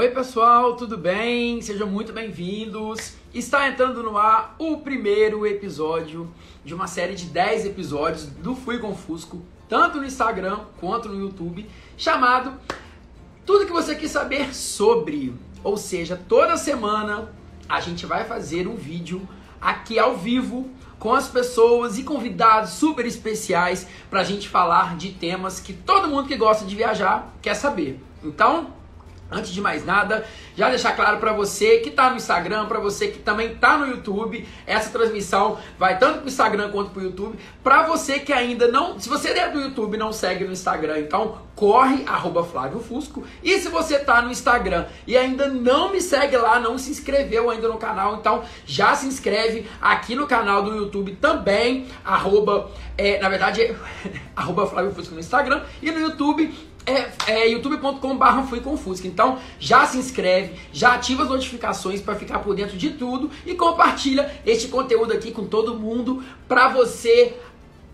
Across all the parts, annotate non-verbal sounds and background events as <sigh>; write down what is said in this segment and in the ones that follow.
Oi, pessoal, tudo bem? Sejam muito bem-vindos. Está entrando no ar o primeiro episódio de uma série de 10 episódios do Fui Confusco, tanto no Instagram quanto no YouTube, chamado Tudo que você quis saber sobre. Ou seja, toda semana a gente vai fazer um vídeo aqui ao vivo com as pessoas e convidados super especiais para a gente falar de temas que todo mundo que gosta de viajar quer saber. Então, Antes de mais nada, já deixar claro para você que está no Instagram, para você que também está no YouTube, essa transmissão vai tanto para o Instagram quanto para o YouTube. Para você que ainda não, se você é do YouTube não segue no Instagram, então corre arroba Flávio Fusco. E se você está no Instagram e ainda não me segue lá, não se inscreveu ainda no canal, então já se inscreve aqui no canal do YouTube também, arroba, é, na verdade, é, <laughs> arroba Flávio Fusco no Instagram e no YouTube é, é youtube.com.br fui confuso. Então já se inscreve, já ativa as notificações para ficar por dentro de tudo e compartilha este conteúdo aqui com todo mundo para você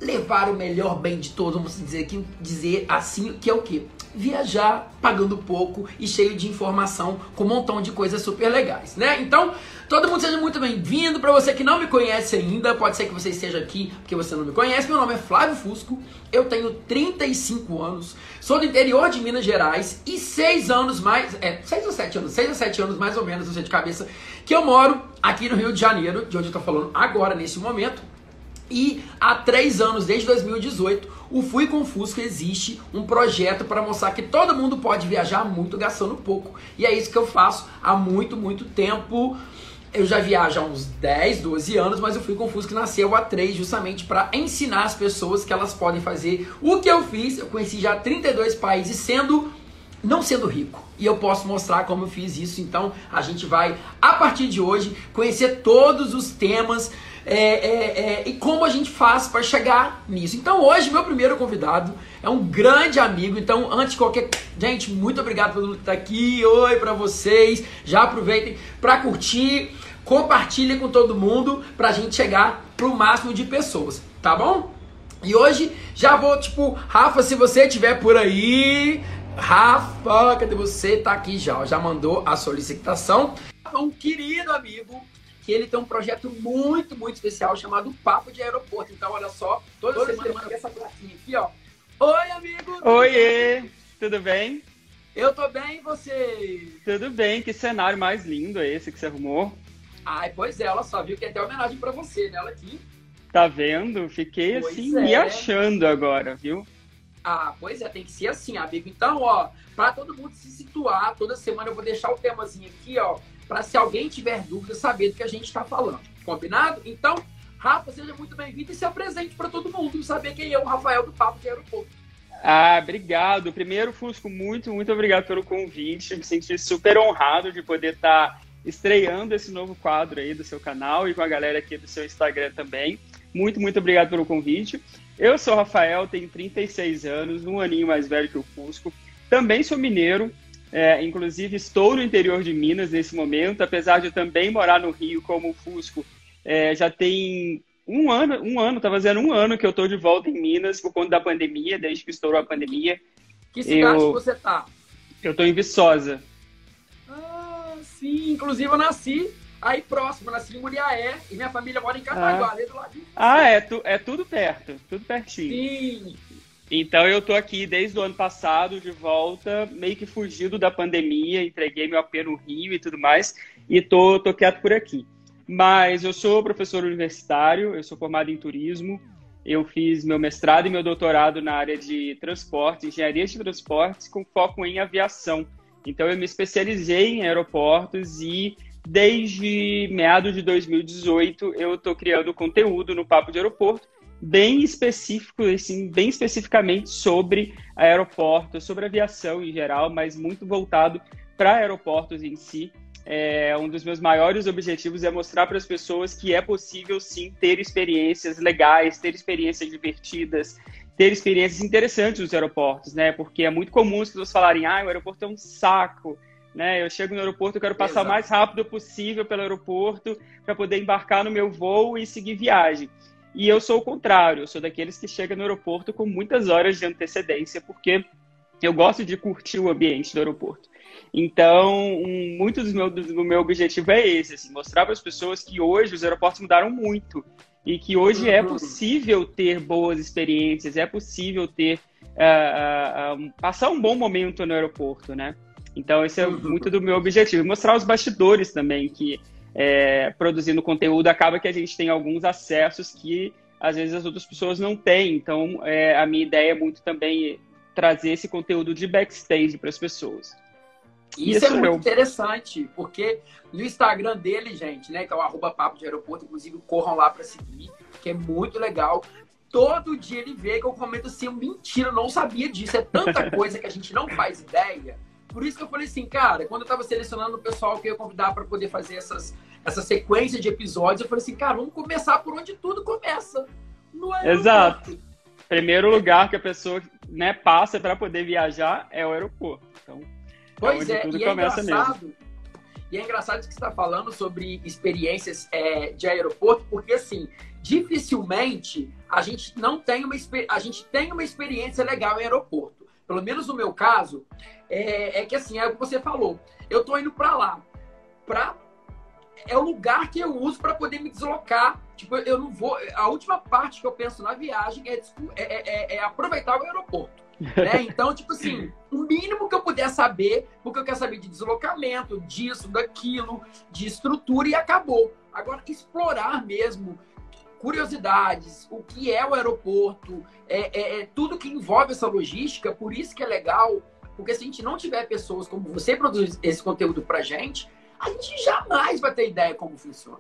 levar o melhor bem de todos, vamos dizer aqui, dizer assim, que é o que? Viajar pagando pouco e cheio de informação com um montão de coisas super legais, né? Então, todo mundo seja muito bem-vindo. Para você que não me conhece ainda, pode ser que você esteja aqui porque você não me conhece. Meu nome é Flávio Fusco, eu tenho 35 anos, sou do interior de Minas Gerais e 6 anos mais, é, 6 ou 7 anos, 6 ou 7 anos mais ou menos, não sei de cabeça, que eu moro aqui no Rio de Janeiro, de onde eu tô falando agora, nesse momento. E há três anos, desde 2018, o Fui com Fusco existe um projeto para mostrar que todo mundo pode viajar muito gastando pouco. E é isso que eu faço há muito, muito tempo. Eu já viajo há uns 10, 12 anos, mas o Fui com Fusco nasceu há 3 justamente para ensinar as pessoas que elas podem fazer o que eu fiz. Eu conheci já 32 países sendo não sendo rico. E eu posso mostrar como eu fiz isso. Então a gente vai, a partir de hoje, conhecer todos os temas é, é, é, e como a gente faz para chegar nisso. Então hoje meu primeiro convidado é um grande amigo. Então antes de qualquer gente, muito obrigado por estar aqui. Oi para vocês. Já aproveitem para curtir, compartilhem com todo mundo para a gente chegar para o máximo de pessoas, tá bom? E hoje já vou tipo, Rafa, se você estiver por aí, Rafa, cadê você? Tá aqui já, já mandou a solicitação. Um querido amigo que ele tem um projeto muito, muito especial chamado Papo de Aeroporto. Então, olha só, toda, toda semana, semana essa plaquinha aqui, ó. Oi, amigo! Oiê! Tudo bem? Eu tô bem, e você? Tudo bem, que cenário mais lindo é esse que você arrumou? Ai, pois é, ela só viu que é até homenagem para você, nela aqui. Tá vendo? Fiquei pois assim, é. me achando agora, viu? Ah, pois é, tem que ser assim, amigo. Então, ó, para todo mundo se situar, toda semana eu vou deixar o temazinho aqui, ó, para se alguém tiver dúvida, saber do que a gente está falando. Combinado? Então, Rafa, seja muito bem-vindo e se apresente para todo mundo saber quem é o Rafael do Papo de Aeroporto. Ah, obrigado. Primeiro, Fusco, muito, muito obrigado pelo convite. Me senti super honrado de poder estar tá estreando esse novo quadro aí do seu canal e com a galera aqui do seu Instagram também. Muito, muito obrigado pelo convite. Eu sou o Rafael, tenho 36 anos, um aninho mais velho que o Fusco. Também sou mineiro, é, inclusive, estou no interior de Minas nesse momento, apesar de eu também morar no Rio como Fusco. É, já tem um ano, um ano, tá fazendo um ano que eu estou de volta em Minas por conta da pandemia, desde que estourou a pandemia. Que cidade eu, você tá? Eu estou em Viçosa. Sim. Inclusive, eu nasci aí próximo, nasci em Muriaé e minha família mora em Cataguá, ah. do ladinho. Ah, é, tu, é tudo perto, tudo pertinho. Sim. Então eu tô aqui desde o ano passado de volta, meio que fugido da pandemia, entreguei meu AP no Rio e tudo mais, e tô, tô quieto por aqui. Mas eu sou professor universitário, eu sou formado em turismo, eu fiz meu mestrado e meu doutorado na área de transporte, engenharia de transportes, com foco em aviação. Então eu me especializei em aeroportos e desde meados de 2018 eu estou criando conteúdo no Papo de Aeroporto, bem específico, assim, bem especificamente sobre aeroportos, sobre aviação em geral, mas muito voltado para aeroportos em si. É, um dos meus maiores objetivos é mostrar para as pessoas que é possível sim ter experiências legais, ter experiências divertidas, ter experiências interessantes nos aeroportos, né? Porque é muito comum as pessoas falarem, ah, o aeroporto é um saco, né? Eu chego no aeroporto, eu quero passar Exato. o mais rápido possível pelo aeroporto para poder embarcar no meu voo e seguir viagem. E eu sou o contrário, eu sou daqueles que chegam no aeroporto com muitas horas de antecedência, porque eu gosto de curtir o ambiente do aeroporto. Então, um, muito do meu, do meu objetivo é esse, assim, mostrar para as pessoas que hoje os aeroportos mudaram muito e que hoje é uhum. possível ter boas experiências, é possível ter uh, uh, uh, passar um bom momento no aeroporto, né? Então, esse é uhum. muito do meu objetivo. Mostrar os bastidores também, que é, produzindo conteúdo acaba que a gente tem alguns acessos que às vezes as outras pessoas não têm. Então, é, a minha ideia é muito também trazer esse conteúdo de backstage para as pessoas. Isso, Isso é muito eu. interessante, porque no Instagram dele, gente, né, que é o arroba papo de aeroporto, inclusive corram lá para seguir, que é muito legal. Todo dia ele vê que eu comento assim, mentira, eu não sabia disso. É tanta <laughs> coisa que a gente não faz ideia. Por isso que eu falei assim, cara, quando eu tava selecionando o pessoal que eu ia convidar para poder fazer essas, essa sequência de episódios, eu falei assim, cara, vamos começar por onde tudo começa. No Exato. Primeiro lugar que a pessoa né, passa para poder viajar é o aeroporto. Então, pois é, é e é engraçado. Mesmo. E é engraçado que você está falando sobre experiências é, de aeroporto, porque assim, dificilmente a gente não tem uma a gente tem uma experiência legal em aeroporto. Pelo menos no meu caso, é, é que assim, é o que você falou. Eu tô indo para lá, para é o lugar que eu uso para poder me deslocar. Tipo, eu não vou. A última parte que eu penso na viagem é, é, é, é aproveitar o aeroporto. Né? Então, tipo assim, o mínimo que eu puder saber, porque eu quero saber de deslocamento, disso, daquilo, de estrutura e acabou. Agora, explorar mesmo curiosidades, o que é o aeroporto, é, é, é, tudo que envolve essa logística, por isso que é legal, porque se a gente não tiver pessoas como você produzir esse conteúdo pra gente, a gente jamais vai ter ideia como funciona.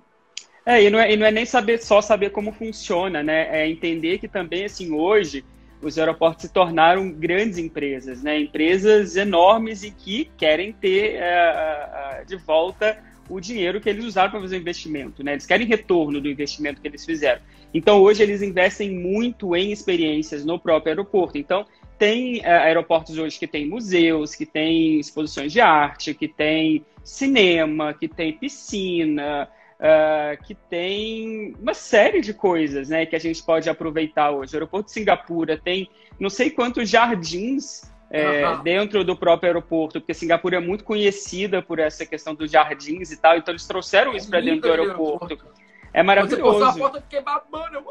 É, e não é, e não é nem saber só saber como funciona, né? É entender que também, assim, hoje os aeroportos se tornaram grandes empresas, né? Empresas enormes e que querem ter é, de volta o dinheiro que eles usaram para fazer o investimento, né? Eles querem retorno do investimento que eles fizeram. Então, hoje eles investem muito em experiências no próprio aeroporto. Então, tem é, aeroportos hoje que tem museus, que tem exposições de arte, que tem cinema, que tem piscina, uh, que tem uma série de coisas né, que a gente pode aproveitar hoje. O aeroporto de Singapura tem não sei quantos jardins é, uhum. dentro do próprio aeroporto, porque Singapura é muito conhecida por essa questão dos jardins e tal, então eles trouxeram isso para dentro do aeroporto. aeroporto. É maravilhoso. Você a foto, eu fiquei babando,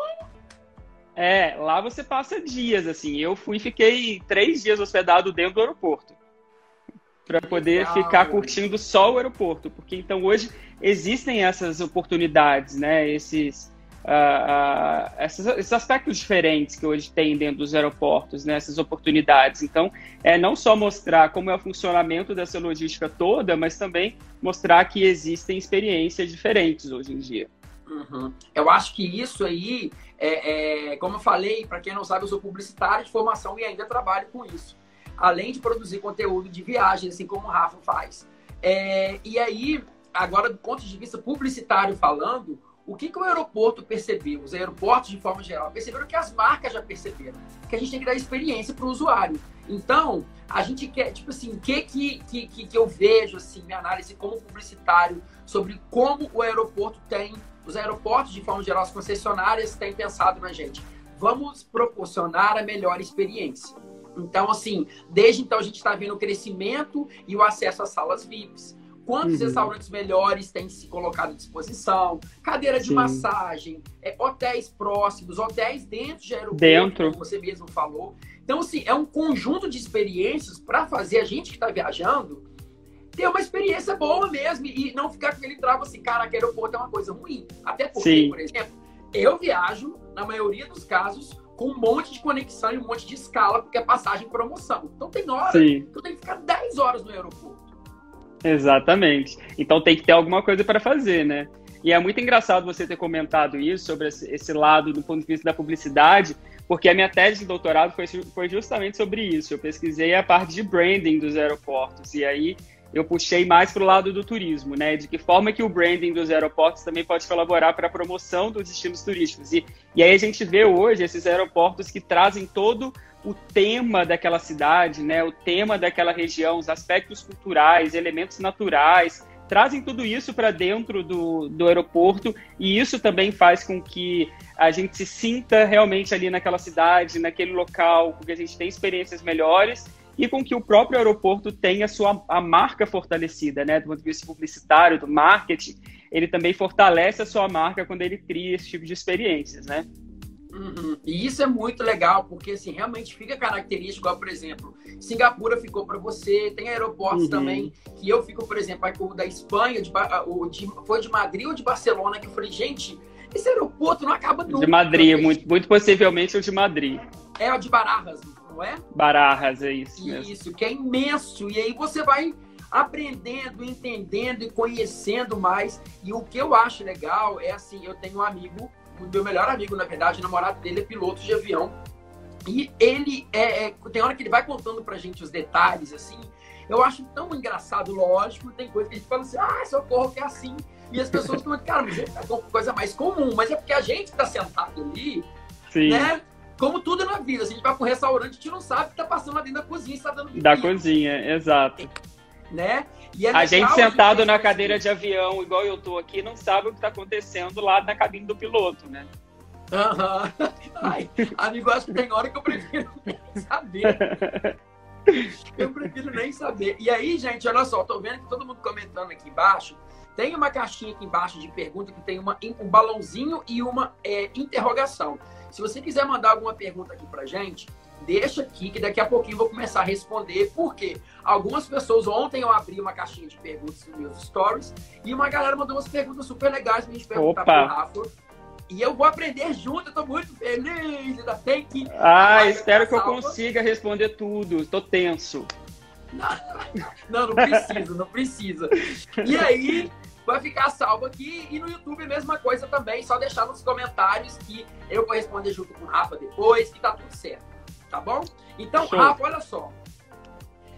É, lá você passa dias, assim. Eu fui e fiquei três dias hospedado dentro do aeroporto para poder ficar curtindo só o aeroporto, porque então hoje existem essas oportunidades, né? Esses, uh, uh, esses, esses, aspectos diferentes que hoje tem dentro dos aeroportos, né? Essas oportunidades. Então, é não só mostrar como é o funcionamento dessa logística toda, mas também mostrar que existem experiências diferentes hoje em dia. Uhum. Eu acho que isso aí, é, é como eu falei, para quem não sabe, eu sou publicitário de formação e ainda trabalho com isso além de produzir conteúdo de viagem, assim como o Rafa faz. É, e aí, agora do ponto de vista publicitário falando, o que, que o aeroporto percebeu? Os aeroportos, de forma geral, perceberam que as marcas já perceberam, que a gente tem que dar experiência para o usuário. Então, a gente quer, tipo assim, o que, que, que, que eu vejo, assim, minha análise como publicitário, sobre como o aeroporto tem, os aeroportos, de forma geral, as concessionárias têm pensado na gente. Vamos proporcionar a melhor experiência. Então, assim, desde então a gente está vendo o crescimento e o acesso às salas VIPs. Quantos uhum. restaurantes melhores têm se colocado à disposição? Cadeira de Sim. massagem, é, hotéis próximos, hotéis dentro de aeroporto, dentro. como você mesmo falou. Então, assim, é um conjunto de experiências para fazer a gente que está viajando ter uma experiência boa mesmo e não ficar com aquele travo assim, cara, que aeroporto é uma coisa ruim. Até porque, Sim. por exemplo, eu viajo, na maioria dos casos, com um monte de conexão e um monte de escala, porque é passagem promoção. Então tem hora Sim. que eu tenho que ficar 10 horas no aeroporto. Exatamente. Então tem que ter alguma coisa para fazer, né? E é muito engraçado você ter comentado isso sobre esse lado do ponto de vista da publicidade, porque a minha tese de doutorado foi, foi justamente sobre isso. Eu pesquisei a parte de branding dos aeroportos. E aí eu puxei mais para o lado do turismo, né? De que forma que o branding dos aeroportos também pode colaborar para a promoção dos destinos turísticos. E, e aí a gente vê hoje esses aeroportos que trazem todo o tema daquela cidade, né? O tema daquela região, os aspectos culturais, elementos naturais, trazem tudo isso para dentro do, do aeroporto e isso também faz com que a gente se sinta realmente ali naquela cidade, naquele local, porque a gente tem experiências melhores e com que o próprio aeroporto tenha a sua a marca fortalecida, né? Do ponto de vista publicitário, do marketing, ele também fortalece a sua marca quando ele cria esse tipo de experiências, né? Uhum. E isso é muito legal, porque assim, realmente fica característico, por exemplo, Singapura ficou para você, tem aeroportos uhum. também, que eu fico, por exemplo, o da Espanha, de, o de, foi de Madrid ou de Barcelona, que eu falei, gente, esse aeroporto não acaba nunca. De Madrid, muito, muito possivelmente o de Madrid. É o de Barajas, não é? Barajas, é isso. Mesmo. Isso, que é imenso. E aí você vai aprendendo, entendendo e conhecendo mais. E o que eu acho legal é assim, eu tenho um amigo o meu melhor amigo, na verdade, o namorado dele é piloto de avião. E ele é, é, Tem hora que ele vai contando pra gente os detalhes, assim. Eu acho tão engraçado, lógico, tem coisa que a gente fala assim, ah, socorro, que é assim. E as pessoas <laughs> falam, cara, mas é coisa mais comum, mas é porque a gente tá sentado ali, Sim. né? Como tudo na vida, se a gente vai para um restaurante, a gente não sabe o que tá passando lá dentro da cozinha, está dando Da cozinha, exato. Né? É a gente sentado a gente na cadeira de avião, igual eu tô aqui, não sabe o que está acontecendo lá na cabine do piloto, né? Aham. <laughs> Uhum. amigo, acho que tem hora que eu prefiro <laughs> nem saber. <laughs> Eu prefiro nem saber. E aí, gente, olha só, tô vendo que todo mundo comentando aqui embaixo. Tem uma caixinha aqui embaixo de pergunta que tem uma, um balãozinho e uma é, interrogação. Se você quiser mandar alguma pergunta aqui pra gente, deixa aqui que daqui a pouquinho eu vou começar a responder. Por quê? Algumas pessoas, ontem eu abri uma caixinha de perguntas nos meus stories e uma galera mandou umas perguntas super legais pra gente perguntar Opa. pro Rafa. E eu vou aprender junto, eu tô muito feliz, ainda tem que. Ah, espero que eu consiga responder tudo, tô tenso. <laughs> Não, não precisa, não precisa. E aí, vai ficar salvo aqui. E no YouTube, a mesma coisa também. Só deixar nos comentários que eu vou responder junto com o Rafa depois, que tá tudo certo tá bom? Então, Show. Rafa, olha só.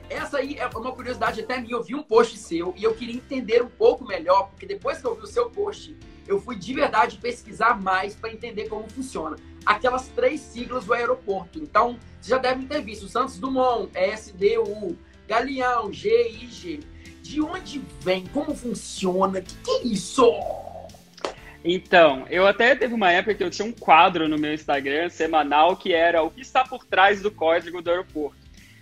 Essa aí é uma curiosidade até minha. Eu vi um post seu e eu queria entender um pouco melhor, porque depois que eu vi o seu post, eu fui de verdade pesquisar mais para entender como funciona. Aquelas três siglas do aeroporto. Então, você já deve ter visto Santos Dumont, SDU, Galeão, GIG. De onde vem? Como funciona? O que, que é isso? Então, eu até teve uma época que eu tinha um quadro no meu Instagram semanal que era o que está por trás do código do aeroporto.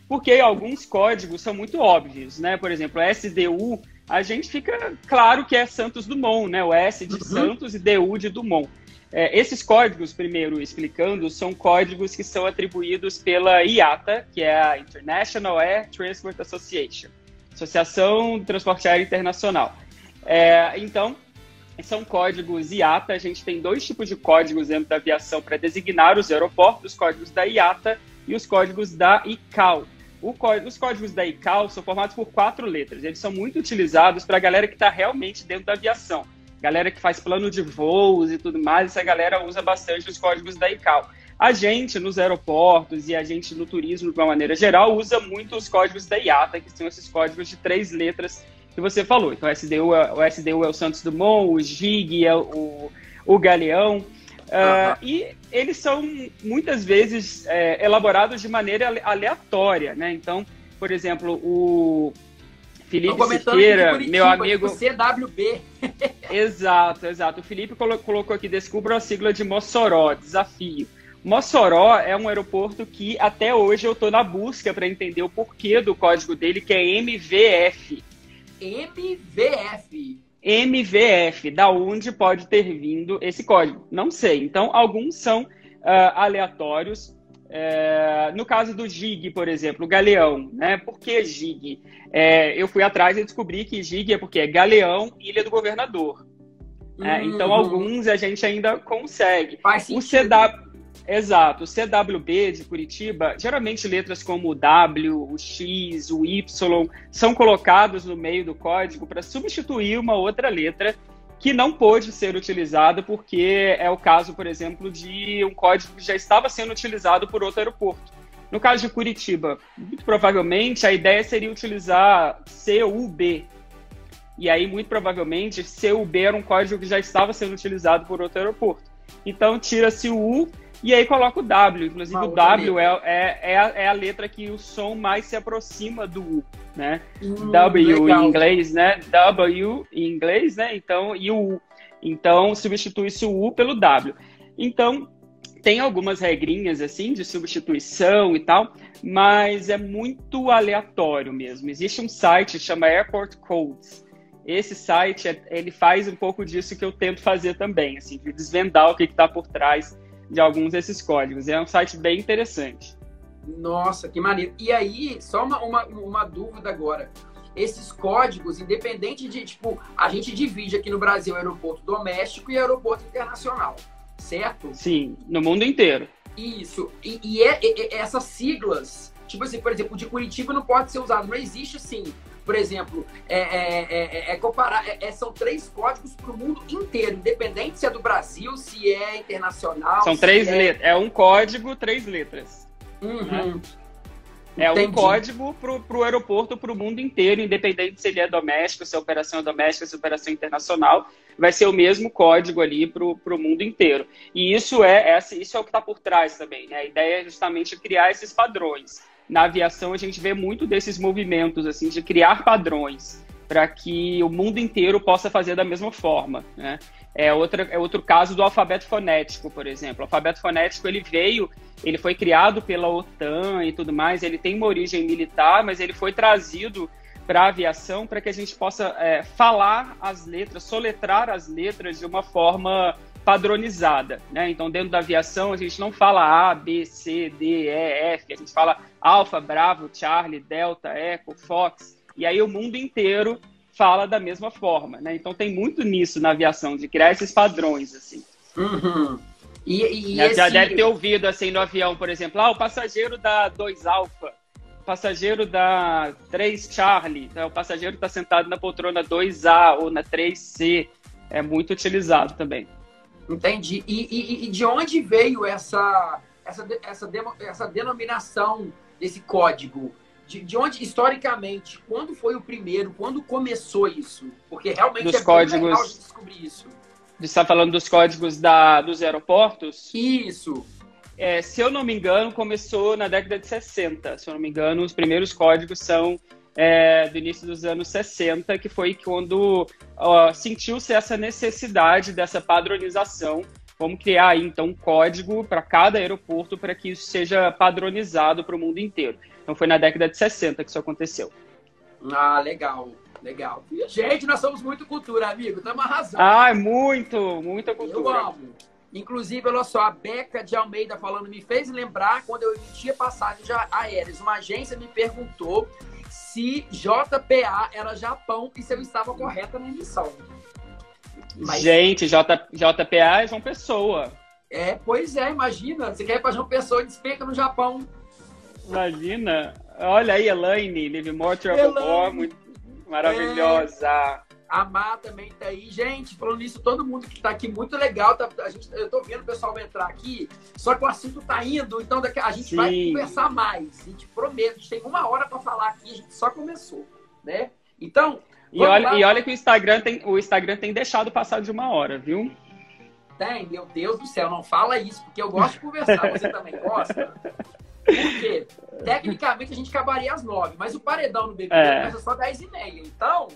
Porque alguns códigos são muito óbvios, né? Por exemplo, SDU, a gente fica claro que é Santos Dumont, né? O S de uhum. Santos e DU de Dumont. É, esses códigos, primeiro explicando, são códigos que são atribuídos pela IATA, que é a International Air Transport Association, Associação de Transporte Aéreo Internacional. É, então, são códigos IATA. A gente tem dois tipos de códigos dentro da aviação para designar os aeroportos, os códigos da IATA e os códigos da ICAO. Código, os códigos da ICAO são formados por quatro letras. Eles são muito utilizados para a galera que está realmente dentro da aviação. Galera que faz plano de voos e tudo mais, essa galera usa bastante os códigos da ICAO. A gente, nos aeroportos e a gente no turismo, de uma maneira geral, usa muito os códigos da IATA, que são esses códigos de três letras que você falou. Então, o SDU é o, SDU é o Santos Dumont, o GIG é o, o Galeão. Uh, E eles são muitas vezes é, elaborados de maneira aleatória, né? Então, por exemplo, o Felipe Siqueira, meu amigo. CWB. exato, exato. O Felipe colocou aqui: descubra a sigla de Mossoró, desafio. Mossoró é um aeroporto que até hoje eu estou na busca para entender o porquê do código dele, que é MVF. MVF. MVF, da onde pode ter vindo esse código? Não sei. Então, alguns são uh, aleatórios. É, no caso do GIG, por exemplo, Galeão, né? Por que GIG? É, eu fui atrás e descobri que GIG é porque é Galeão, Ilha do Governador. É, então, uhum. alguns a gente ainda consegue. Faz sentido. O CW, Exato. O CWB de Curitiba, geralmente letras como o W, o X, o Y são colocados no meio do código para substituir uma outra letra que não pôde ser utilizada porque é o caso, por exemplo, de um código que já estava sendo utilizado por outro aeroporto. No caso de Curitiba, muito provavelmente a ideia seria utilizar CUB. E aí, muito provavelmente, CUB era um código que já estava sendo utilizado por outro aeroporto. Então, tira-se o U e aí coloca o W. Inclusive, o W é, é, é, a, é, a, letra que o som mais se aproxima do U, né? Hum, w legal. em inglês, né? W em inglês, né? Então, e o U. Então, substitui-se o U pelo W. Então, tem algumas regrinhas assim de substituição e tal, mas é muito aleatório mesmo. Existe um site chama Airport Codes. Esse site ele faz um pouco disso que eu tento fazer também, assim, de desvendar o que está por trás de alguns desses códigos. É um site bem interessante. Nossa, que maneiro. E aí, só uma, uma, uma dúvida agora. Esses códigos, independente de, tipo, a gente divide aqui no Brasil aeroporto doméstico e aeroporto internacional certo? Sim, no mundo inteiro. Isso. E, e é, é, essas siglas, tipo assim, por exemplo, de Curitiba não pode ser usado, não existe assim. Por exemplo, é, é, é, é comparar, são três códigos para o mundo inteiro, independente se é do Brasil, se é internacional. São três letras. É um código, três letras. Uhum. Né? É Entendi. um código para o aeroporto, para o mundo inteiro, independente se ele é doméstico, se é operação doméstica, se é operação internacional, vai ser o mesmo código ali para o mundo inteiro. E isso é, é, isso é o que está por trás também. Né? A ideia é justamente criar esses padrões. Na aviação, a gente vê muito desses movimentos assim de criar padrões para que o mundo inteiro possa fazer da mesma forma. Né? É, outra, é outro caso do alfabeto fonético, por exemplo. O alfabeto fonético ele veio, ele foi criado pela OTAN e tudo mais, ele tem uma origem militar, mas ele foi trazido para a aviação para que a gente possa é, falar as letras, soletrar as letras de uma forma padronizada. Né? Então, dentro da aviação, a gente não fala A, B, C, D, E, F, a gente fala Alfa, Bravo, Charlie, Delta, Echo, Fox. E aí o mundo inteiro fala da mesma forma, né? Então tem muito nisso na aviação, de criar esses padrões, assim. Uhum. E, e já, esse... já deve ter ouvido, assim, no avião, por exemplo, ah, o passageiro da 2 Alfa, passageiro da 3 Charlie, né? o passageiro está sentado na poltrona 2A ou na 3C, é muito utilizado também. Entendi. E, e, e de onde veio essa, essa, essa, essa denominação desse código? de, de onde, historicamente, quando foi o primeiro, quando começou isso? Porque realmente dos é códigos, legal de descobrir isso. Você está falando dos códigos da, dos aeroportos? Isso. É, se eu não me engano, começou na década de 60. Se eu não me engano, os primeiros códigos são é, do início dos anos 60, que foi quando sentiu-se essa necessidade dessa padronização. Vamos criar aí, então, um código para cada aeroporto para que isso seja padronizado para o mundo inteiro. Então foi na década de 60 que isso aconteceu. Ah, legal, legal. Gente, nós somos muito cultura, amigo. Estamos arrasando. Ah, muito, muita cultura. Eu amo. Inclusive, olha só, a Beca de Almeida falando, me fez lembrar quando eu emitia passagens aéreas. Uma agência me perguntou se JPA era Japão e se eu estava correta na emissão. Mas... Gente, J, JPA é João Pessoa. É, pois é, imagina. Você quer ir para João Pessoa e despeca no Japão. Imagina. Olha aí, Elaine, Live More Travel More, muito maravilhosa. A Má também tá aí. Gente, falando nisso, todo mundo que tá aqui, muito legal. Tá, a gente, eu tô vendo o pessoal entrar aqui, só que o assunto tá indo, então daqui, a gente Sim. vai conversar mais. A gente promete, a gente tem uma hora para falar aqui, a gente só começou, né? Então. E olha, e olha que o Instagram, tem, o Instagram tem deixado passar de uma hora, viu? Tem, meu Deus do céu, não fala isso, porque eu gosto de conversar. Você também gosta? Porque, tecnicamente, a gente acabaria às nove, mas o paredão no BBB é. começa só dez e meia. Então.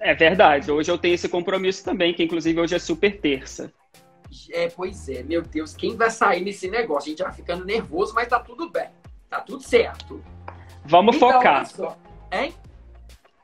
É verdade. Hoje eu tenho esse compromisso também, que inclusive hoje é super terça. É, pois é, meu Deus, quem vai sair nesse negócio? A gente vai ficando nervoso, mas tá tudo bem. Tá tudo certo. Vamos então, focar. Hein?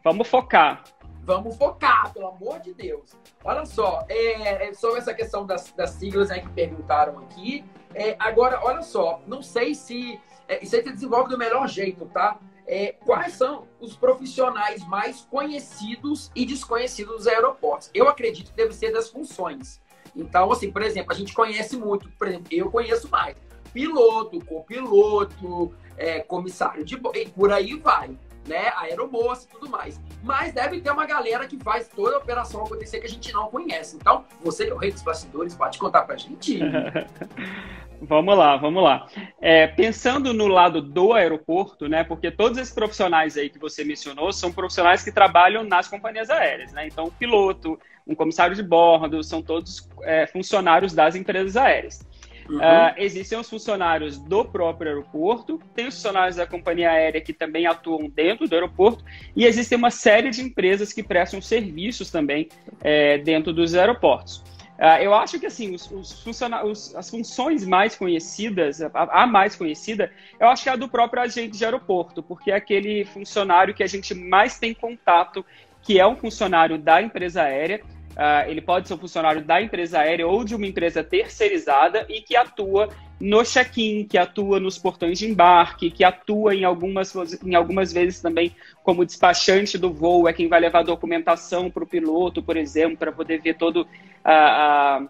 Vamos focar. Vamos focar, pelo amor de Deus. Olha só, é, é sobre essa questão das, das siglas aí que perguntaram aqui. É, agora, olha só, não sei se é, isso aí se desenvolve do melhor jeito, tá? É, quais são os profissionais mais conhecidos e desconhecidos dos aeroportos? Eu acredito que deve ser das funções. Então, assim, por exemplo, a gente conhece muito, por exemplo, eu conheço mais piloto, copiloto, é, comissário de e por aí vai né? Aeromoça e tudo mais. Mas deve ter uma galera que faz toda a operação acontecer que a gente não conhece. Então, você que é o rei dos bastidores, pode contar pra gente. <laughs> vamos lá, vamos lá. É, pensando no lado do aeroporto, né? Porque todos esses profissionais aí que você mencionou são profissionais que trabalham nas companhias aéreas, né? Então, um piloto, um comissário de bordo, são todos é, funcionários das empresas aéreas. Uhum. Uh, existem os funcionários do próprio aeroporto, tem os funcionários da companhia aérea que também atuam dentro do aeroporto, e existe uma série de empresas que prestam serviços também é, dentro dos aeroportos. Uh, eu acho que assim, os, os os, as funções mais conhecidas, a, a, mais conhecida, eu acho que é a do próprio agente de aeroporto, porque é aquele funcionário que a gente mais tem contato, que é um funcionário da empresa aérea. Uh, ele pode ser um funcionário da empresa aérea ou de uma empresa terceirizada e que atua no check-in, que atua nos portões de embarque, que atua em algumas, em algumas vezes também como despachante do voo, é quem vai levar documentação para o piloto, por exemplo, para poder ver todo a, a,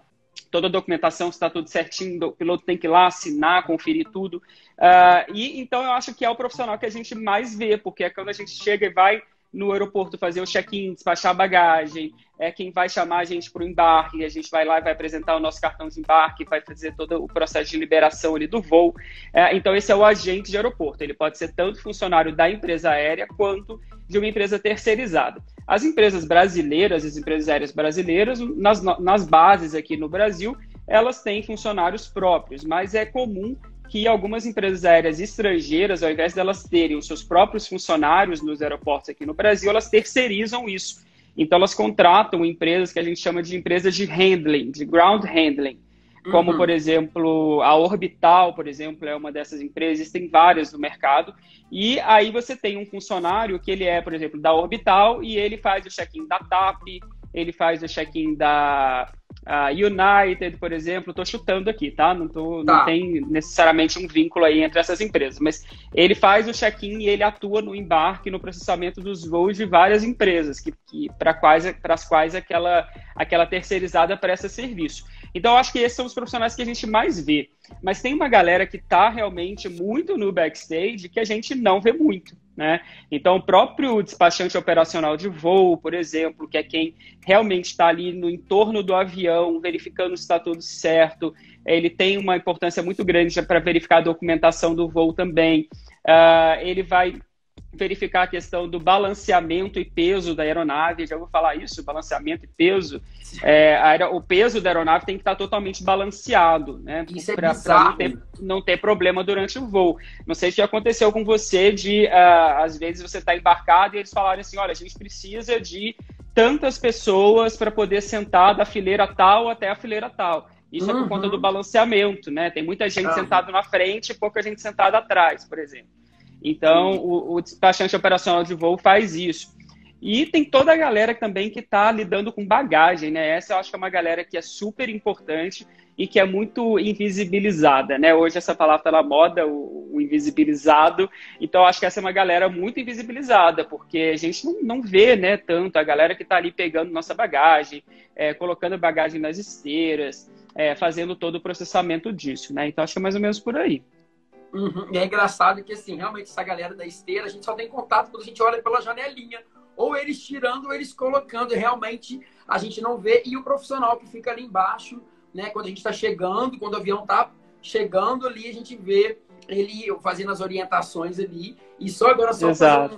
toda a documentação, se está tudo certinho, o piloto tem que ir lá assinar, conferir tudo. Uh, e então eu acho que é o profissional que a gente mais vê, porque é quando a gente chega e vai no aeroporto fazer o check-in, despachar a bagagem, é quem vai chamar a gente para o embarque, a gente vai lá e vai apresentar o nosso cartão de embarque, vai fazer todo o processo de liberação ali do voo. É, então, esse é o agente de aeroporto. Ele pode ser tanto funcionário da empresa aérea quanto de uma empresa terceirizada. As empresas brasileiras, as empresas aéreas brasileiras, nas, nas bases aqui no Brasil, elas têm funcionários próprios, mas é comum que algumas empresas aéreas estrangeiras, ao invés delas terem os seus próprios funcionários nos aeroportos aqui no Brasil, elas terceirizam isso. Então, elas contratam empresas que a gente chama de empresas de handling, de ground handling. Como, uhum. por exemplo, a Orbital, por exemplo, é uma dessas empresas, tem várias no mercado. E aí você tem um funcionário que ele é, por exemplo, da Orbital e ele faz o check-in da TAP, ele faz o check-in da United, por exemplo, estou chutando aqui, tá? Não, tô, tá. não tem necessariamente um vínculo aí entre essas empresas, mas ele faz o check-in e ele atua no embarque, no processamento dos voos de várias empresas que, que para quais, as quais aquela, aquela terceirizada presta serviço. Então, eu acho que esses são os profissionais que a gente mais vê. Mas tem uma galera que está realmente muito no backstage que a gente não vê muito. Né? Então, o próprio despachante operacional de voo, por exemplo, que é quem realmente está ali no entorno do avião, verificando se está tudo certo, ele tem uma importância muito grande para verificar a documentação do voo também. Uh, ele vai verificar a questão do balanceamento e peso da aeronave. Já vou falar isso, balanceamento e peso. É, a, o peso da aeronave tem que estar totalmente balanceado, né? Isso é para não ter, não ter problema durante o voo. Não sei se aconteceu com você de, uh, às vezes, você está embarcado e eles falarem assim, olha, a gente precisa de tantas pessoas para poder sentar da fileira tal até a fileira tal. Isso uhum. é por conta do uhum. balanceamento, né? Tem muita gente uhum. sentada na frente e pouca gente sentada atrás, por exemplo. Então, o, o despachante operacional de voo faz isso. E tem toda a galera também que está lidando com bagagem, né? Essa eu acho que é uma galera que é super importante e que é muito invisibilizada, né? Hoje essa palavra está na moda, o, o, invisibilizado. Então eu acho que essa é uma galera muito invisibilizada, porque a gente não, não vê, né, tanto a galera que está ali pegando nossa bagagem, é, colocando bagagem nas esteiras, é, fazendo todo o processamento disso, né? Então acho que é mais ou menos por aí. Uhum. E é engraçado que, assim, realmente essa galera da esteira, a gente só tem contato quando a gente olha pela janelinha. Ou eles tirando, ou eles colocando. E realmente a gente não vê. E o profissional que fica ali embaixo, né? Quando a gente está chegando, quando o avião está chegando ali, a gente vê ele fazendo as orientações ali. E só agora, só fazer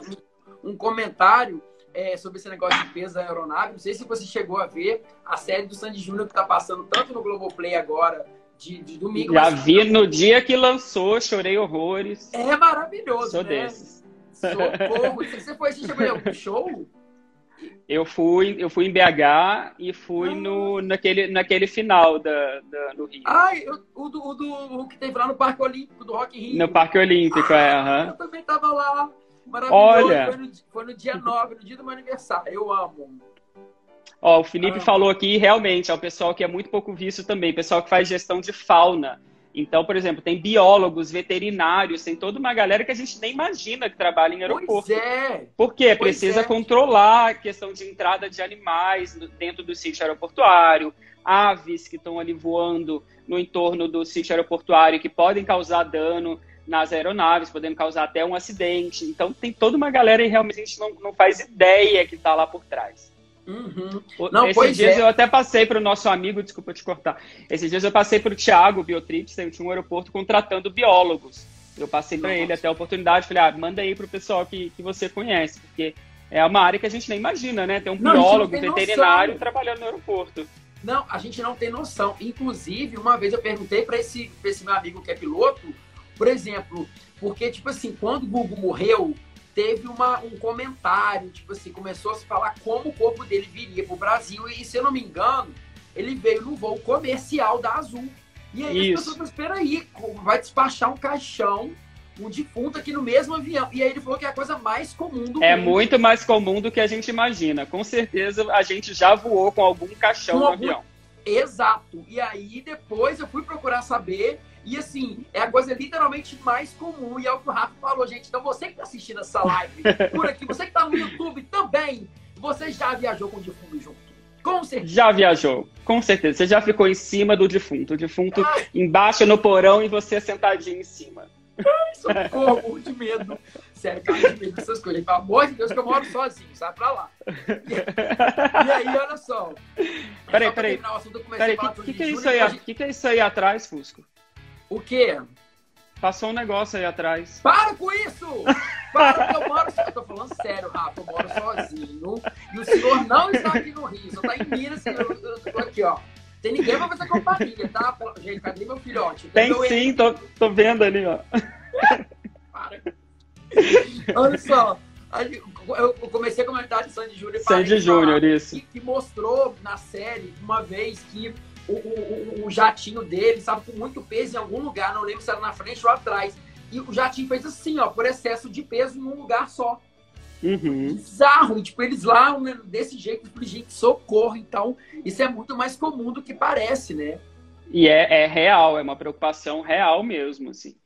um, um comentário é, sobre esse negócio de peso da aeronave. Não sei se você chegou a ver a série do Sandy Júnior que está passando tanto no Globoplay agora de, de domingo. Já vi no dia que lançou, chorei horrores. É maravilhoso, Sou né? desses. Socorro. Você foi assistir algum show? Eu fui, eu fui em BH e fui ah. no, naquele, naquele final da, da, no Rio. Ai, o, do, o, do, o que teve lá no Parque Olímpico, do Rock Rio. No Parque Olímpico, é, ah, é. Uhum. Eu também tava lá. Maravilhoso. Olha. Foi no, foi no dia 9, no dia do meu aniversário. Eu amo. Ó, o Felipe ah. falou aqui, realmente, é o pessoal que é muito pouco visto também, pessoal que faz gestão de fauna. Então, por exemplo, tem biólogos, veterinários, tem toda uma galera que a gente nem imagina que trabalha em aeroporto. Pois é. Por quê? Pois Precisa é. controlar a questão de entrada de animais dentro do sítio aeroportuário, aves que estão ali voando no entorno do sítio aeroportuário que podem causar dano nas aeronaves, podendo causar até um acidente. Então, tem toda uma galera e realmente a gente não, não faz ideia que está lá por trás. Uhum. Não, Esses dias é. eu até passei para o nosso amigo, desculpa te cortar. Esses dias eu passei para o Thiago Biotrips, eu tinha um aeroporto contratando biólogos. Eu passei para ele até a oportunidade, falei, ah, manda aí para o pessoal que, que você conhece, porque é uma área que a gente nem imagina, né? Tem um não, biólogo, um veterinário noção. trabalhando no aeroporto. Não, a gente não tem noção. Inclusive, uma vez eu perguntei para esse, esse meu amigo que é piloto, por exemplo, porque, tipo assim, quando o Google morreu, teve uma, um comentário, tipo assim, começou a se falar como o corpo dele viria para o Brasil. E se eu não me engano, ele veio no voo comercial da Azul. E aí Isso. as pessoas, espera aí, vai despachar um caixão um defunto aqui no mesmo avião. E aí ele falou que é a coisa mais comum do é mundo. É muito mais comum do que a gente imagina. Com certeza a gente já voou com algum caixão com no algum... avião. Exato. E aí depois eu fui procurar saber. E assim, é a coisa literalmente mais comum. E é o que o Rafa falou, gente. Então você que está assistindo essa live <laughs> por aqui, você que está no YouTube também, você já viajou com o defunto junto. Com certeza. Já viajou, com certeza. Você já ficou em cima do defunto. O defunto Ai. embaixo no porão e você sentadinho em cima. Ai, socorro, de medo. Sério, cara, de medo dessas coisas. Pelo amor de Deus, que eu moro sozinho, sai pra lá. E, aí, olha só. Peraí, peraí. Peraí, o que, que, é isso aí? que, que é isso aí atrás, Fusco? O quê? Passou um negócio aí atrás. Para com isso! Para, eu moro. Eu tô falando sério, Rafa, eu moro sozinho. E o senhor não está aqui no Rio, só tá em Minas. Eu, eu tô aqui, ó. Tem ninguém pra fazer companhia, tá? Gente, cadê meu filhote? Tem sim, tô, tô vendo ali, ó. Para. Olha só. Eu comecei a comentar de Sandy Júnior. Sandy Júnior, isso. Que, que, mostrou na série uma vez que o, o, o, jatinho dele estava com muito peso em algum lugar, não lembro se era na frente ou atrás. E o jatinho fez assim, ó, por excesso de peso num lugar só. Uhum. Bizarro. E, tipo, eles lá, né, desse jeito, eu falei, gente, socorro. Então, isso é muito mais comum do que parece, né? E é, é real, é uma preocupação real mesmo, assim.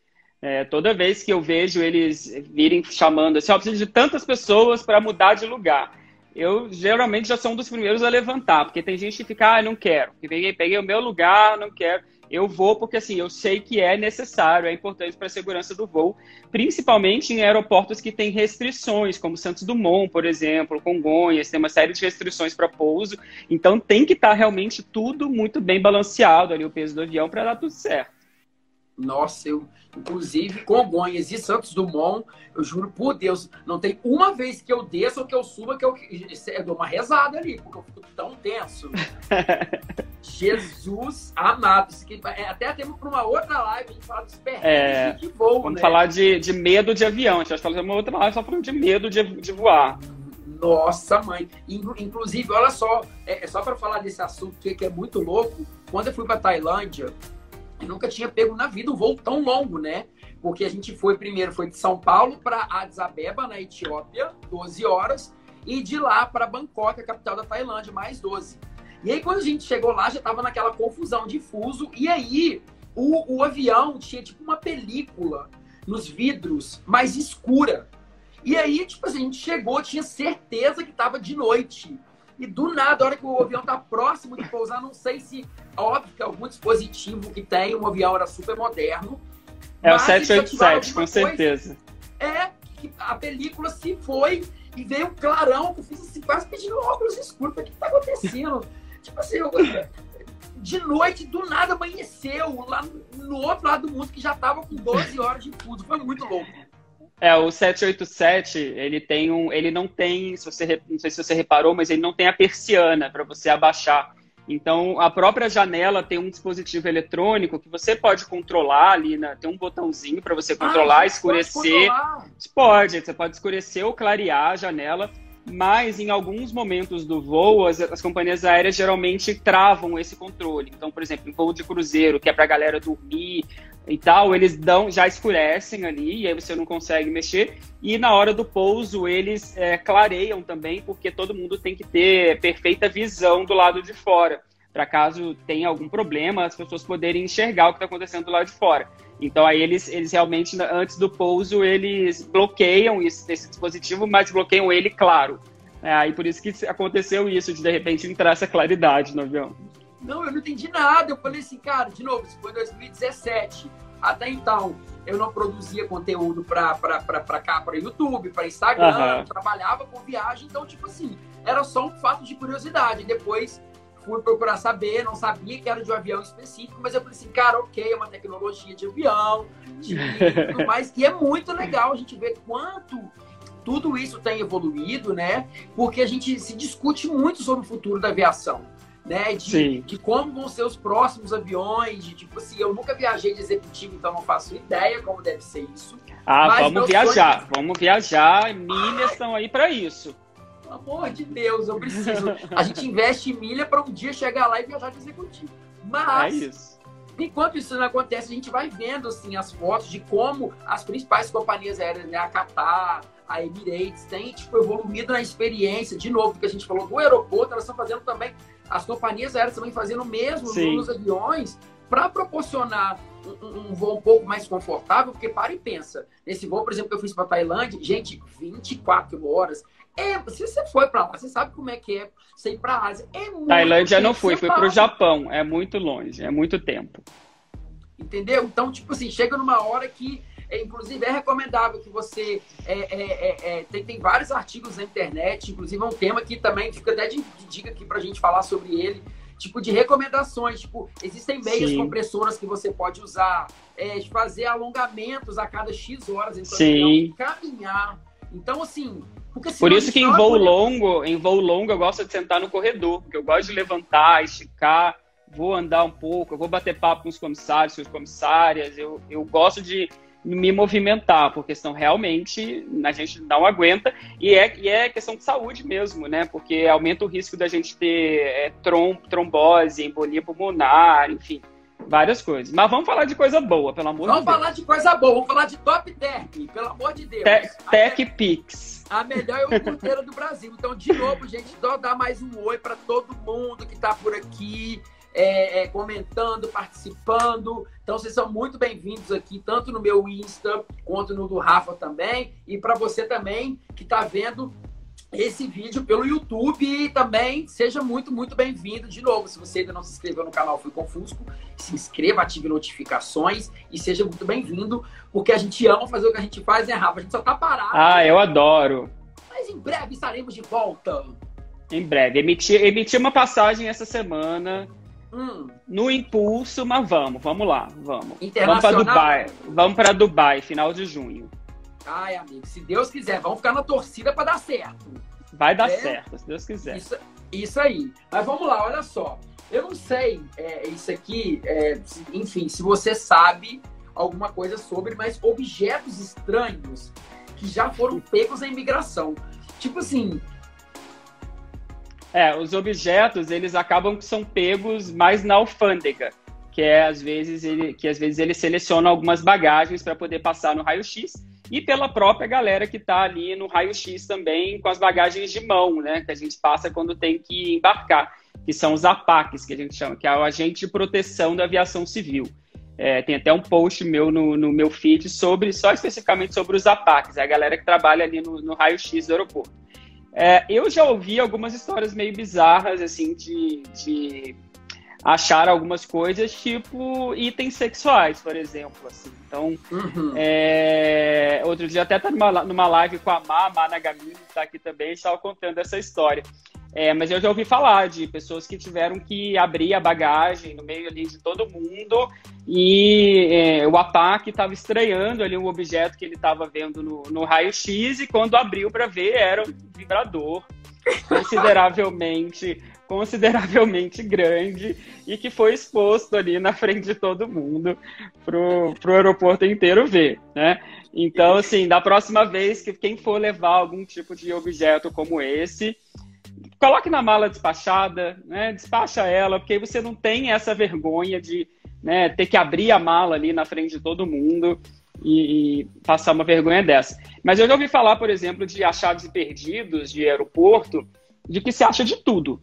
É, toda vez que eu vejo eles virem chamando assim, ó, preciso de tantas pessoas para mudar de lugar. Eu geralmente já sou um dos primeiros a levantar, porque tem gente que fica, ah, não quero, peguei, peguei o meu lugar, não quero eu vou porque assim, eu sei que é necessário, é importante para a segurança do voo, principalmente em aeroportos que têm restrições, como Santos Dumont, por exemplo, Congonhas, tem uma série de restrições para pouso. Então tem que estar tá realmente tudo muito bem balanceado ali o peso do avião para dar tudo certo. Nossa, eu, inclusive, Congonhas e Santos Dumont, eu juro por Deus, não tem uma vez que eu desça ou que eu suba que eu, eu dou uma rezada ali, porque eu fico tão tenso. <laughs> Jesus amado. É, até temos para uma outra live a gente falar dos perrengues é, de voo, Vamos né? falar de, de medo de avião. A gente vai fazer uma outra live só falando de medo de, de voar. Nossa, mãe. Inclusive, olha só, é, é só para falar desse assunto que, que é muito louco. Quando eu fui para Tailândia, eu nunca tinha pego na vida um voo tão longo, né? Porque a gente foi primeiro foi de São Paulo para Addis Abeba, na Etiópia, 12 horas, e de lá para Bangkok, a capital da Tailândia, mais 12. E aí, quando a gente chegou lá, já tava naquela confusão de fuso. E aí, o, o avião tinha tipo uma película nos vidros mais escura. E aí, tipo assim, a gente chegou, tinha certeza que tava de noite. E do nada, a hora que o avião tá próximo de pousar, não sei se, óbvio que algum dispositivo que tem, um avião era super moderno. É o 787, com certeza. É, que a película se foi e veio um clarão que eu fiz assim, quase pedindo óculos escuros. O que tá acontecendo? <laughs> Tipo assim, eu, de noite, do nada amanheceu lá no outro lado do mundo que já tava com 12 horas de fuso. Foi muito louco. É, o 787, ele tem um. Ele não tem, se você, não sei se você reparou, mas ele não tem a persiana para você abaixar. Então, a própria janela tem um dispositivo eletrônico que você pode controlar ali, né? tem um botãozinho para você controlar, ah, escurecer. Pode, pode, você pode escurecer ou clarear a janela mas em alguns momentos do voo, as, as, companhias aéreas geralmente travam esse controle. Então, por exemplo, em voo de cruzeiro, que é para a galera dormir e tal, eles dão, já escurecem ali, e aí você não consegue mexer. E na hora do pouso, eles é, clareiam também, porque todo mundo tem que ter perfeita visão do lado de fora para caso tenha algum problema, as pessoas poderem enxergar o que está acontecendo do lado de fora. Então aí eles, eles realmente, antes do pouso, eles bloqueiam esse, esse dispositivo, mas bloqueiam ele, claro. É, aí por isso que aconteceu isso, de de repente entrar essa claridade no avião. Não, eu não entendi nada. Eu falei assim, cara, de novo, isso foi 2017. Até então, eu não produzia conteúdo para cá, para YouTube, para Instagram, uhum. trabalhava com viagem, então, tipo assim, era só um fato de curiosidade. Depois fui procurar saber, não sabia que era de um avião específico, mas eu falei assim, cara, ok, é uma tecnologia de avião, de <laughs> tudo mais. E é muito legal a gente ver quanto tudo isso tem evoluído, né? Porque a gente se discute muito sobre o futuro da aviação. Né, de, de como vão ser os próximos aviões, de tipo assim, eu nunca viajei de executivo, então não faço ideia como deve ser isso. Ah, vamos viajar, sonho... vamos viajar, milhas estão aí para isso. Pelo amor de Deus, eu preciso. A gente investe em milha para um dia chegar lá e viajar de executivo. Mas, é isso. enquanto isso não acontece, a gente vai vendo assim, as fotos de como as principais companhias aéreas, né, a Qatar, a Emirates, têm tipo, evoluído na experiência. De novo, que a gente falou do aeroporto, elas estão fazendo também, as companhias aéreas também fazendo o mesmo Sim. nos aviões para proporcionar um, um, voo um pouco mais confortável, porque para e pensa. Nesse voo, por exemplo, que eu fiz para Tailândia, gente, 24 horas. É, se você foi para lá, você sabe como é que é você ir para a Ásia. É muito Tailândia não fui, fui para o Japão. É muito longe, é muito tempo. Entendeu? Então, tipo assim, chega numa hora que, é, inclusive, é recomendável que você. É, é, é, é tem, tem vários artigos na internet, inclusive é um tema que também fica até de, de dica aqui para a gente falar sobre ele tipo de recomendações, tipo, existem meias Sim. compressoras que você pode usar, é, fazer alongamentos a cada X horas, então Sim. caminhar. Então, assim, por isso que em voo longo, em voo longo eu gosto de sentar no corredor, porque eu gosto de levantar, esticar, vou andar um pouco, eu vou bater papo com os comissários, com as comissárias, eu, eu gosto de me movimentar, porque senão realmente a gente não aguenta. E é, e é questão de saúde mesmo, né? Porque aumenta o risco da gente ter é, trom, trombose, embolia pulmonar, enfim, várias coisas. Mas vamos falar de coisa boa, pelo amor vamos de Deus. Vamos falar de coisa boa, vamos falar de Top Tech, pelo amor de Deus. Te, Tech Pix. A melhor iogurteira do Brasil. Então, de novo, gente, só dar mais um oi para todo mundo que está por aqui é, é, comentando, participando. Então, vocês são muito bem-vindos aqui, tanto no meu Insta quanto no do Rafa também. E para você também que está vendo esse vídeo pelo YouTube e também seja muito, muito bem-vindo de novo. Se você ainda não se inscreveu no canal Fui Confusco, se inscreva, ative notificações e seja muito bem-vindo, porque a gente ama fazer o que a gente faz, né, Rafa? A gente só tá parado. Ah, eu adoro. Mas em breve estaremos de volta. Em breve. Emiti, emiti uma passagem essa semana Hum. No impulso, mas vamos, vamos lá, vamos. Vamos para Dubai, vamos para Dubai, final de junho. Ai, amigo, se Deus quiser, vamos ficar na torcida para dar certo. Vai dar é? certo, se Deus quiser. Isso, isso aí. Mas vamos lá, olha só. Eu não sei é, isso aqui, é, enfim, se você sabe alguma coisa sobre, mas objetos estranhos que já foram <laughs> pegos na imigração. Tipo assim, é, os objetos, eles acabam que são pegos mais na alfândega, que é às vezes ele, que às vezes ele seleciona algumas bagagens para poder passar no raio-x e pela própria galera que está ali no raio-x também com as bagagens de mão, né, que a gente passa quando tem que embarcar, que são os APACs, que a gente chama, que é o agente de proteção da aviação civil. É, tem até um post meu no, no, meu feed sobre, só especificamente sobre os APACs, é a galera que trabalha ali no, no raio-x do aeroporto. É, eu já ouvi algumas histórias meio bizarras, assim, de, de achar algumas coisas, tipo itens sexuais, por exemplo, assim. Então, uhum. é, outro dia até tá numa, numa live com a Má, Má Nagamine, que está aqui também, estava contando essa história. É, mas eu já ouvi falar de pessoas que tiveram que abrir a bagagem no meio ali de todo mundo e é, o ataque estava estranhando ali um objeto que ele estava vendo no, no raio-x e quando abriu para ver era um vibrador <laughs> consideravelmente consideravelmente grande e que foi exposto ali na frente de todo mundo pro, pro aeroporto inteiro ver, né? Então, assim, da próxima vez que quem for levar algum tipo de objeto como esse, coloque na mala despachada, né? Despacha ela, porque você não tem essa vergonha de né, ter que abrir a mala ali na frente de todo mundo e, e, passar uma vergonha dessa. Mas eu já ouvi falar, por exemplo, de achados perdidos de aeroporto, de que se acha de tudo.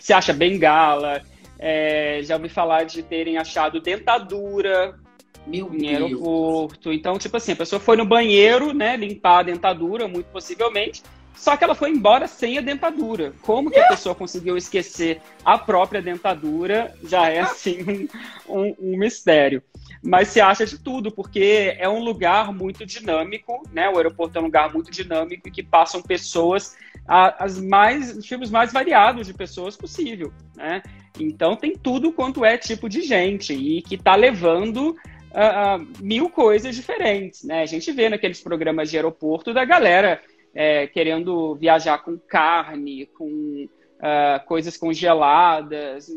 Se acha bengala, é, já ouvi falar de terem achado dentadura Meu em Deus. aeroporto. Então, tipo assim, a pessoa foi no banheiro, né, limpar a dentadura, muito possivelmente, só que ela foi embora sem a dentadura. Como que a pessoa conseguiu esquecer a própria dentadura já é assim um, <laughs> um, um, mistério. Mas se acha de tudo, porque é um lugar muito dinâmico, né? O aeroporto é um lugar muito dinâmico e que passam pessoas, as mais, os tipos mais variados de pessoas possível, né? Então tem tudo quanto é tipo de gente e que está levando uh, uh, mil coisas diferentes, né? A gente vê naqueles programas de aeroporto da galera é, querendo viajar com carne, com uh, coisas congeladas,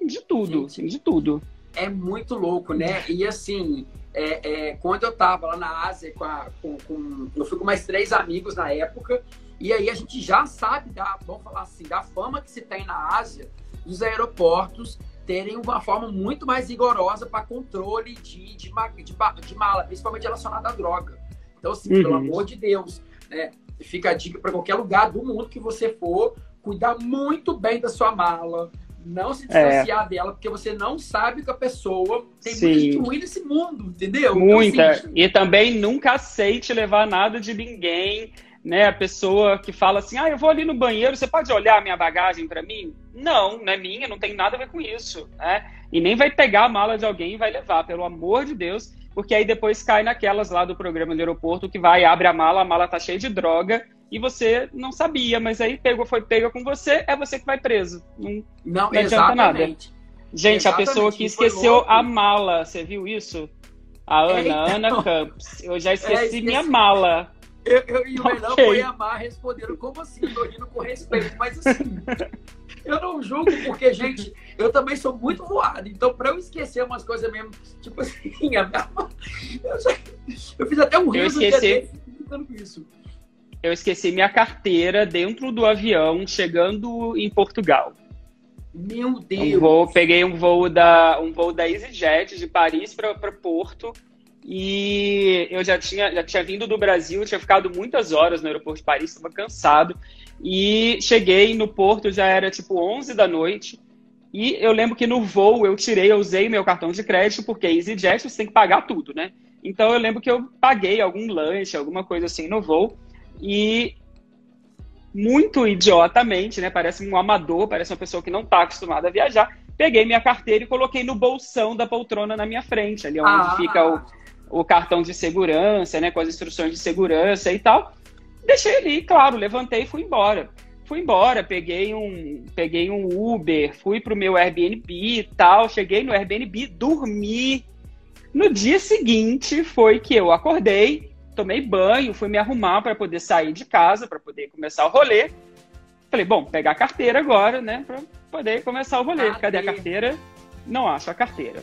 de tudo, assim, de tudo. É muito louco, né? E assim, é, é, quando eu tava lá na Ásia, com, a, com, com, eu fui com mais três amigos na época, E aí a gente já sabe, da, vamos falar assim, da fama que se tem na Ásia, dos aeroportos terem uma forma muito mais rigorosa para controle de, de, de, de, mala, principalmente relacionada à droga. Então, assim, uhum. pelo amor de Deus, né? Fica a dica para qualquer lugar do mundo que você for, cuidar muito bem da sua mala, não se é. distanciar é. dela, porque você não sabe que a pessoa tem Sim. muito ruim nesse mundo, entendeu? Muita. Então, assim, e também nunca aceite levar nada de ninguém né, a pessoa que fala assim, ah, eu vou ali no banheiro, você pode olhar minha bagagem para mim? Não, não é minha, não tem nada a ver com isso, né? E nem vai pegar a mala de alguém e vai levar, pelo amor de Deus, porque aí depois cai naquelas lá do programa do aeroporto que vai, abre a mala, a mala tá cheia de droga e você não sabia, mas aí pegou, foi pega com você, é você que vai preso. Não, não, não adianta nada. Gente, exatamente. a pessoa que esqueceu a mala, você viu isso? A Ana, Eita, Ana Campos. Eu já esqueci é, minha mala. Eu, eu e o Renan okay. foi amar responderam como assim? Tô rindo com respeito, mas assim, <laughs> eu não julgo, porque, gente, eu também sou muito voado. Então, pra eu esquecer umas coisas mesmo, tipo assim, <laughs> a minha... eu, já... eu fiz até um riso eu esqueci... com isso. Eu esqueci minha carteira dentro do avião, chegando em Portugal. Meu Deus! Um voo, peguei um voo da, um voo da EasyJet de Paris para Porto e eu já tinha, já tinha vindo do Brasil, tinha ficado muitas horas no aeroporto de Paris, estava cansado. E cheguei no porto, já era tipo 11 da noite. E eu lembro que no voo eu tirei, eu usei meu cartão de crédito, porque EasyJet você tem que pagar tudo, né? Então eu lembro que eu paguei algum lanche, alguma coisa assim no voo. E muito idiotamente, né? Parece um amador, parece uma pessoa que não está acostumada a viajar. Peguei minha carteira e coloquei no bolsão da poltrona na minha frente, ali onde ah. fica o, o cartão de segurança, né, com as instruções de segurança e tal. Deixei ali, claro, levantei e fui embora. Fui embora, peguei um, peguei um Uber, fui pro meu Airbnb e tal, cheguei no Airbnb, dormi. No dia seguinte foi que eu acordei, tomei banho, fui me arrumar para poder sair de casa, para poder começar o rolê. Falei, bom, pegar a carteira agora, né, para poder começar o rolê. Cadê a carteira? Não acho a carteira.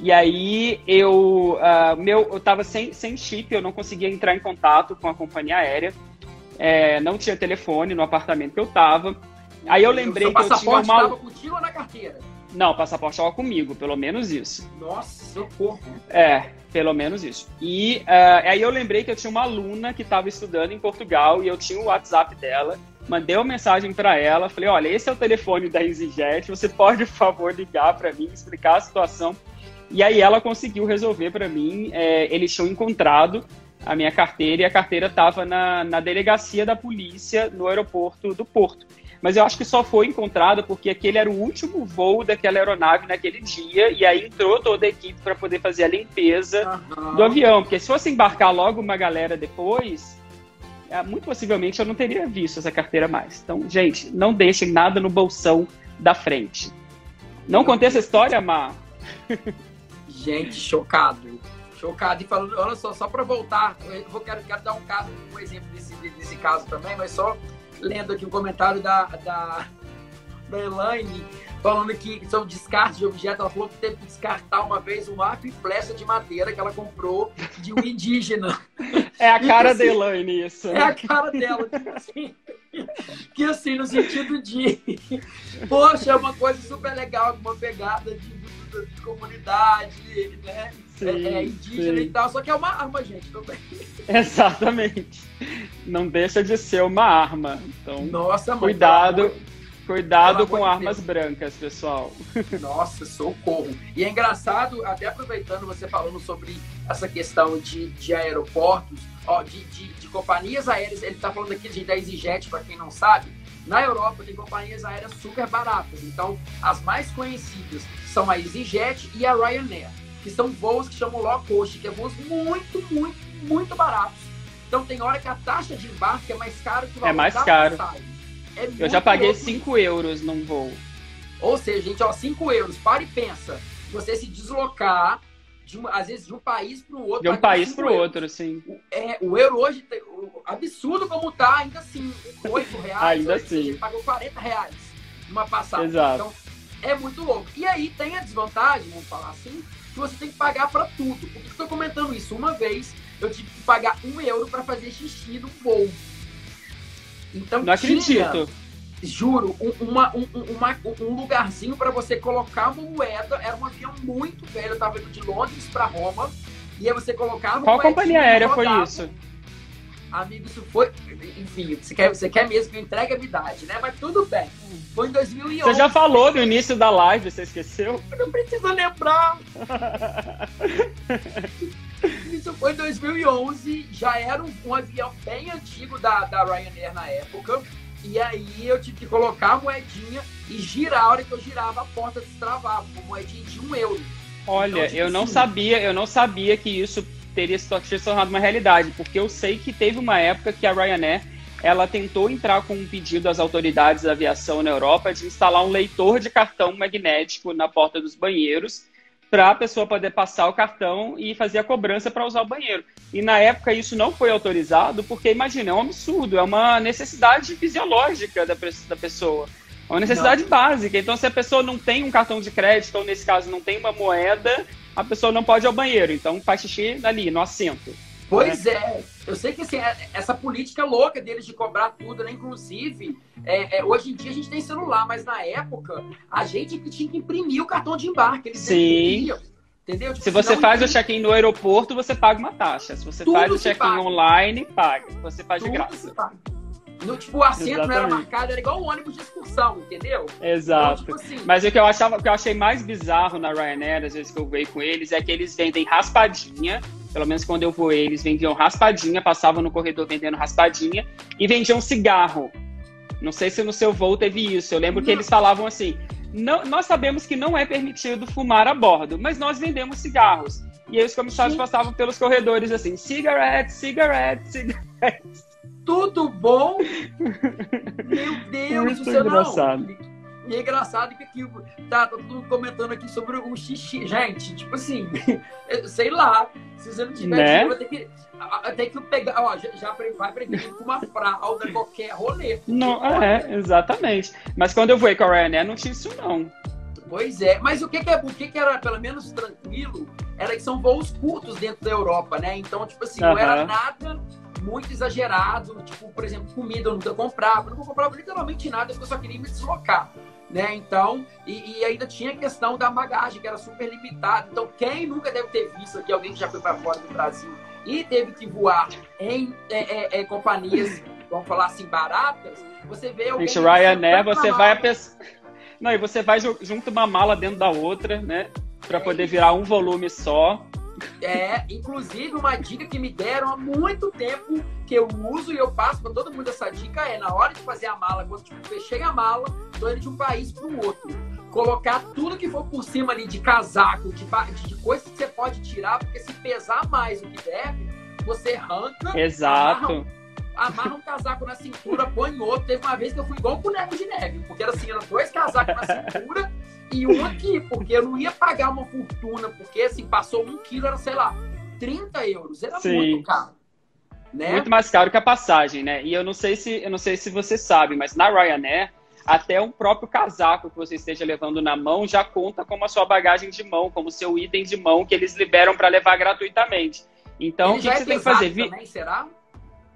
E aí eu, uh, meu, eu tava sem, sem chip, eu não conseguia entrar em contato com a companhia aérea. É, não tinha telefone no apartamento que eu tava. Aí eu lembrei que eu tinha uma. Tava contigo ou na carteira? Não, o passaporte estava comigo, pelo menos isso. Nossa, socorro. É, pelo menos isso. E uh, aí eu lembrei que eu tinha uma aluna que estava estudando em Portugal e eu tinha o WhatsApp dela. Mandei uma mensagem para ela, falei: olha, esse é o telefone da EasyJet, você pode, por favor, ligar para mim, explicar a situação e aí ela conseguiu resolver para mim. É, eles tinham encontrado a minha carteira e a carteira estava na, na delegacia da polícia no aeroporto do Porto. Mas eu acho que só foi encontrada porque aquele era o último voo daquela aeronave naquele dia e aí entrou toda a equipe para poder fazer a limpeza uhum. do avião. Porque se fosse embarcar logo uma galera depois, é, muito possivelmente eu não teria visto essa carteira mais. Então, gente, não deixem nada no bolsão da frente. Não contei essa história, Mar? Gente, chocado. Chocado. E falando, olha só, só para voltar, eu vou, quero, quero dar um, caso, um exemplo desse, desse caso também, mas só lendo aqui um comentário da, da, da Elaine, falando que são descartes de objetos. Ela falou que teve que descartar uma vez um arco e flecha de madeira que ela comprou de um indígena. <laughs> É a cara assim, da Elaine, isso. É a cara dela, tipo assim. Que assim, no sentido de. Poxa, é uma coisa super legal, uma pegada de de comunidade, né? Sim, é, é, indígena sim. e tal, só que é uma arma, gente, também. <laughs> Exatamente. Não deixa de ser uma arma. Então, Nossa, mãe, cuidado. Cuidado com armas Deus. brancas, pessoal. <laughs> Nossa, socorro. E é engraçado, até aproveitando você falando sobre essa questão de, de aeroportos, ó, de, de, de companhias aéreas, ele está falando aqui de da EasyJet, para quem não sabe, na Europa tem companhias aéreas super baratas. Então, as mais conhecidas são a EasyJet e a Ryanair, que são voos que chamam low cost, que é voos muito, muito, muito baratos. Então, tem hora que a taxa de embarque é mais cara que o valor É mais caro. É Eu já paguei 5 euros num voo. Ou seja, gente, ó, 5 euros. Para e pensa. Você se deslocar de uma, às vezes de um país para o outro. De um país para o outro, sim. O, é, o euro hoje, o, absurdo como tá, ainda assim, 8 <laughs> reais. ainda assim. Pagou 40 reais numa passagem. Exato. Então, é muito louco. E aí tem a desvantagem, vamos falar assim, que você tem que pagar para tudo. Por que estou comentando isso? Uma vez eu tive que pagar um euro para fazer xixi no voo. Então Não tinha, acredito. Juro, um, uma, um, uma- um lugarzinho para você colocar uma moeda. Era um avião muito velho. Eu tava indo de Londres para Roma. E aí você colocava Qual companhia aérea foi isso? Amigo, isso foi. Enfim, você quer, você quer mesmo que eu entregue a idade, né? Mas tudo bem. Foi em 2011. Você já falou no início da live, você esqueceu? Não precisa lembrar. <laughs> Isso foi em 2011. Já era um, um avião bem antigo da, da Ryanair na época. E aí eu tive que colocar a moedinha e girar. A hora que eu girava, a porta destravava. Uma moedinha de um euro. Olha, Então, tipo eu não assim- sabia, eu não sabia que isso teria se se tornado uma realidade, porque eu sei que teve uma época que a Ryanair ela tentou entrar com um pedido às autoridades da aviação na Europa de instalar um leitor de cartão magnético na porta dos banheiros para a pessoa poder passar o cartão e fazer a cobrança para usar o banheiro. E na época isso não foi autorizado, porque imagina, é um absurdo, é uma necessidade fisiológica da, da pessoa. É uma necessidade básica. Então, se a pessoa não tem um cartão de crédito, ou nesse caso não tem uma moeda, a pessoa não pode ir ao banheiro. Então, faz xixi ali, no assento. Pois é. Eu sei que assim, é- essa política louca deles de cobrar tudo, né? Inclusive, é, é, hoje em dia a gente tem celular, mas na época a gente tinha que imprimir o cartão de embarque. Eles Sim. Entendeu? Tipo, Se você faz o check-in no aeroporto, você paga uma taxa. Se você Tudo faz o check-in online, paga. Você faz de tudo graça. No, tipo, o assento não era Exatamente. marcado, era igual um ônibus de excursão, entendeu? Exato. Então, tipo assim, Mas o que eu achava, o que eu achei mais bizarro na Ryanair, às vezes que eu veio com eles, é que eles vendem raspadinha. Pelo menos quando eu voei, eles vendiam raspadinha, passavam no corredor vendendo raspadinha e vendiam cigarro. Não sei se no seu voo teve isso. Eu lembro que Não. eles falavam assim: "Não- nós sabemos que não é permitido fumar a bordo, mas nós vendemos cigarros. E aí os comissários Gente. passavam pelos corredores assim: cigarette, cigarette, cigarette. Tudo bom? Meu <laughs> Deus Muito do céu, engraçado. não. E é engraçado que aqui tá, tá todo mundo comentando aqui sobre o xixi. Gente, tipo assim, <laughs> sei lá. Se você não tiver Né? dinheiro, vai ter que, a- a- ter que pegar. Ó, já, já vai prevenir com uma fralda, qualquer rolê. Não, é, exatamente. Mas quando eu voei com a Ryanair, não tinha isso, não. Pois é, mas o que, que é o que, que era pelo menos tranquilo era que são voos curtos dentro da Europa, né? Então, tipo assim, não era nada muito exagerado. Tipo, por exemplo, comida eu nunca comprava, eu não comprava literalmente nada, porque eu só queria me deslocar. Né? Então, e, e ainda tinha a questão da bagagem, que era super limitada. Então, quem nunca deve ter visto aqui, alguém que já foi para fora do Brasil e teve que voar em é, é, é, companhias, <laughs> vamos falar assim, baratas, você vê alguém. Gente, Ryanair, você vai a pessoa. Não, e você vai ju- junto uma mala dentro da outra, né? Pra É poder virar um volume só. É, inclusive uma dica que me deram há muito tempo que eu uso e eu passo para todo mundo essa dica é na hora de fazer a mala, quando tipo, fechei a mala, tô indo de um país para o outro, colocar tudo que for por cima ali de casaco, de, ba- de coisas que você pode tirar, porque se pesar mais do que deve, você arranca, Exato. Amarra um casaco na cintura, põe outro. Teve uma vez que eu fui igual um boneco de neve, porque era assim, eram dois casacos na cintura e um aqui, porque eu não ia pagar uma fortuna, porque assim, passou um quilo, era, sei lá, 30 euros. Era Sim. muito caro. Né? Muito mais caro que a passagem, né? E eu não sei se eu não sei se você sabe, mas na Ryanair até um próprio casaco que você esteja levando na mão já conta como a sua bagagem de mão, como seu item de mão que eles liberam para levar gratuitamente. Então, Ele o que, que é você tem que fazer? Também, será?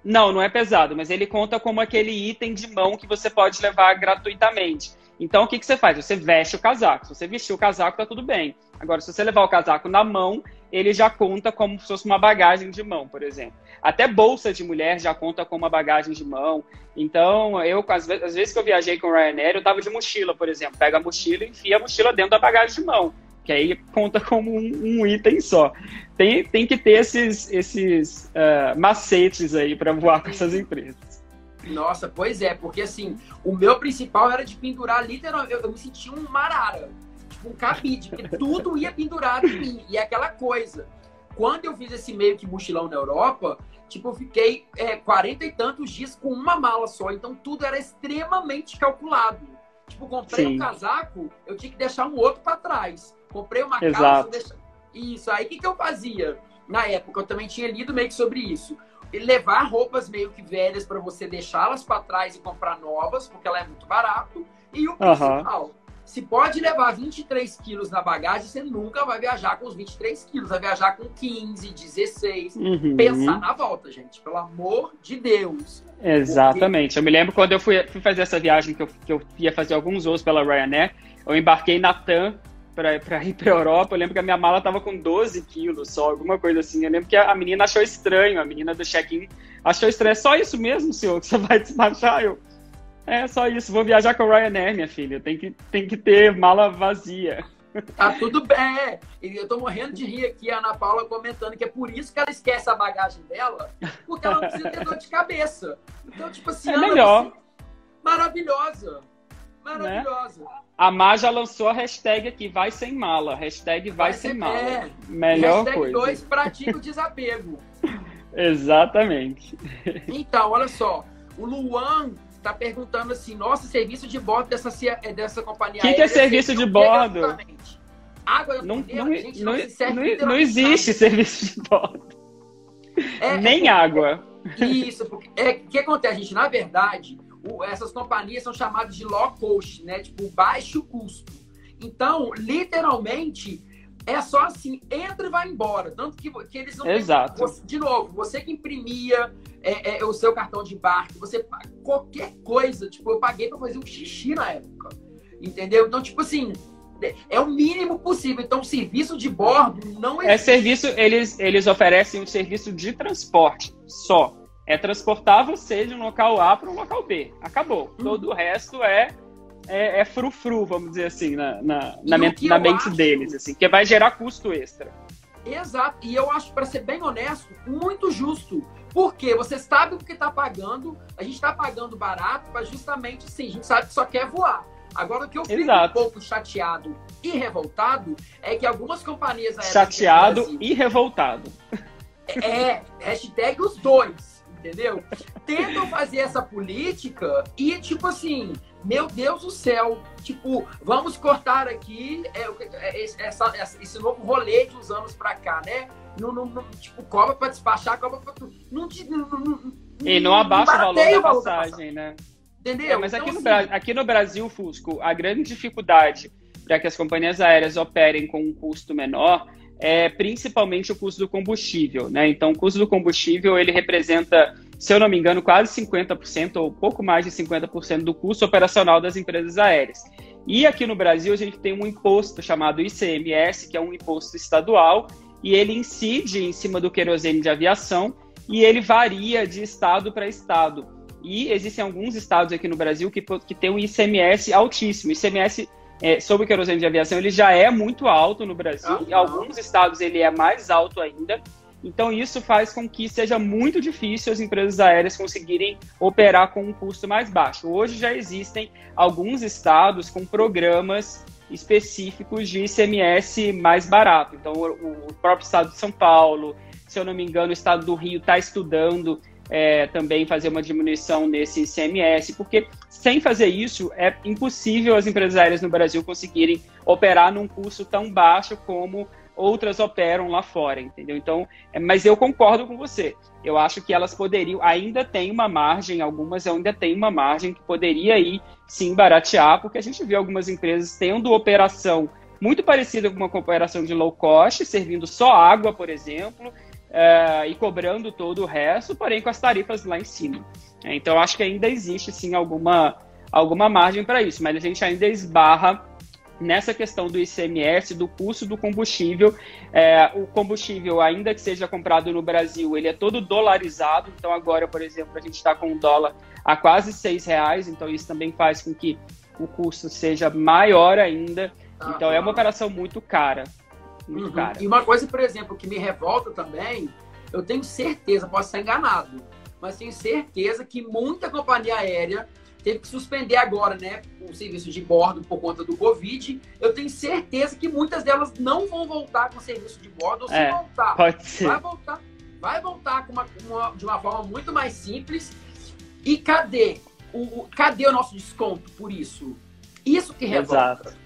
Não, não é pesado, mas ele conta como aquele item de mão que você pode levar gratuitamente. Então, o que, que você faz? Você veste o casaco. Se você vestir o casaco, tá tudo bem. Agora, se você levar o casaco na mão, ele já conta como se fosse uma bagagem de mão, por exemplo. Até bolsa de mulher já conta como uma bagagem de mão. Então, eu, às vezes, às vezes que eu viajei com o Ryanair, eu tava de mochila, por exemplo. Pega a mochila e enfia a mochila dentro da bagagem de mão. Que aí conta como um, um item só. Tem, tem que ter esses, esses ah, macetes aí para voar com essas empresas. Nossa, pois é, porque assim, o meu principal era de pendurar literalmente. Eu, eu me sentia um marara, tipo um cabide, porque <laughs> tudo ia pendurado em mim. E é aquela coisa. Quando eu fiz esse meio que mochilão na Europa, tipo, eu fiquei é, 40 e tantos dias com uma mala só. Então tudo era extremamente calculado. Tipo, comprei Sim. um casaco, eu tinha que deixar um outro para trás. Comprei uma calça, Exato. deixa... Isso, aí o que, que eu fazia? Na época, eu também tinha lido meio que sobre isso levar roupas meio que velhas para você deixá-las para trás e comprar novas, porque ela é muito barato. E o principal, se pode levar 23 quilos na bagagem, você nunca vai viajar com os 23 quilos, vai viajar com 15, 16. Uhum. Pensar na volta, gente, pelo amor de Deus. Exatamente. Porque... Eu me lembro quando eu fui, fui fazer essa viagem que eu, que eu ia fazer alguns voos pela Ryanair, eu embarquei na TAM para ir para Europa. Eu lembro que a minha mala tava com 12 quilos só, alguma coisa assim. Eu lembro que a, a menina achou estranho, a menina do check-in achou estranho. É só isso mesmo, senhor, que você vai despachar? Eu, é só isso, vou viajar com o Ryanair, minha filha. Tem que, tem que ter mala vazia. Tá tudo bem. Eu tô morrendo de rir aqui, a Ana Paula comentando que é por isso que ela esquece a bagagem dela, porque ela não precisa ter dor de cabeça. Então, tipo assim, é melhor. Assim, maravilhosa. Maravilhosa. Né? A Má já lançou a hashtag aqui, vai sem mala. Hashtag vai, vai sem mala. É. Melhor hashtag coisa. 2, pratica o desapego. <laughs> Exatamente. Então, olha só. O Luan tá perguntando assim, nosso serviço de bordo dessa, é, dessa companhia O que, que, é serviço de bordo? Água não, não, não, não, não existe serviço de bordo. É, Nem é, água. Isso, porque é o que acontece, gente? Na verdade, o, essas companhias são chamadas de low cost, né? Tipo, baixo custo. Então, literalmente, é só assim, entra e vai embora. Tanto que, que eles não Exato. Você, de novo, você que imprimia é, é, o seu cartão de embarque, você qualquer coisa, tipo, eu paguei para fazer um xixi na época. Entendeu? Então, tipo assim, é o mínimo possível. Então, serviço de bordo não é. É serviço, eles, eles oferecem um serviço de transporte só. É transportar você de um local A para um local B. Acabou. Hum. Todo o resto é é, é frufru, vamos dizer assim, na, na, na, mente, na mente acho... deles, assim, que vai gerar custo extra. Exato. E eu acho, para ser bem honesto, muito justo. Porque você sabe o que está pagando, a gente está pagando barato, mas justamente sim, a gente sabe que só quer voar. Agora, o que eu fico Exato. um pouco chateado e revoltado é que algumas companhias aéreas. Chateado Brasil, e revoltado. É, hashtag os dois, entendeu? Tentam fazer essa política e, tipo assim, meu Deus do céu, tipo, vamos cortar aqui é, é, essa, esse novo rolê de uns anos pra cá, né? Não, não, não tipo, cobra pra despachar, cobra pra. Não, não, não, e não abaixa o valor da passagem, né? Entendeu? É, mas então, aqui, no, assim, aqui no Brasil, Fusco, a grande dificuldade para que as companhias aéreas operem com um custo menor é principalmente o custo do combustível, né? Então, o custo do combustível, ele representa se eu não me engano, quase 50% ou pouco mais de 50% do custo operacional das empresas aéreas. E aqui no Brasil a gente tem um imposto chamado ICMS, que é um imposto estadual, e ele incide em cima do querosene de aviação e ele varia de estado para estado. E existem alguns estados aqui no Brasil que, que têm um ICMS altíssimo. ICMS é, sobre o querosene de aviação ele já é muito alto no Brasil. Em alguns estados ele é mais alto ainda. Então, isso faz com que seja muito difícil as empresas aéreas conseguirem operar com um custo mais baixo. Hoje já existem alguns estados com programas específicos de ICMS mais barato. Então, o próprio estado de São Paulo, se eu não me engano, o estado do Rio está estudando é, também fazer uma diminuição nesse ICMS, porque sem fazer isso é impossível as empresas aéreas no Brasil conseguirem operar num custo tão baixo como outras operam lá fora, entendeu? Então, é, mas eu concordo com você. Eu acho que elas poderiam, ainda tem uma margem, algumas ainda tem uma margem que poderia ir sim baratear, porque a gente viu algumas empresas tendo operação muito parecida com uma operação de low cost, servindo só água, por exemplo, é, e cobrando todo o resto, porém com as tarifas lá em cima. Então, acho que ainda existe sim alguma, alguma margem para isso, mas a gente ainda esbarra nessa questão do ICMS, do custo do combustível. É, o combustível, ainda que seja comprado no Brasil, ele é todo dolarizado. Então, agora, por exemplo, a gente está com um dólar a quase seis reais. Então, isso também faz com que o custo seja maior ainda. Então, é uma operação muito cara. Muito uhum. cara. E uma coisa, por exemplo, que me revolta também, eu tenho certeza, posso estar enganado, mas tenho certeza que muita companhia aérea teve que suspender agora, né, o serviço de bordo por conta do Covid. Eu tenho certeza que muitas delas não vão voltar com o serviço de bordo, ou se é, voltar, pode ser. vai voltar, vai voltar com uma, uma, de uma forma muito mais simples. E cadê o, cadê o nosso desconto por isso? Isso que revolta. Exato.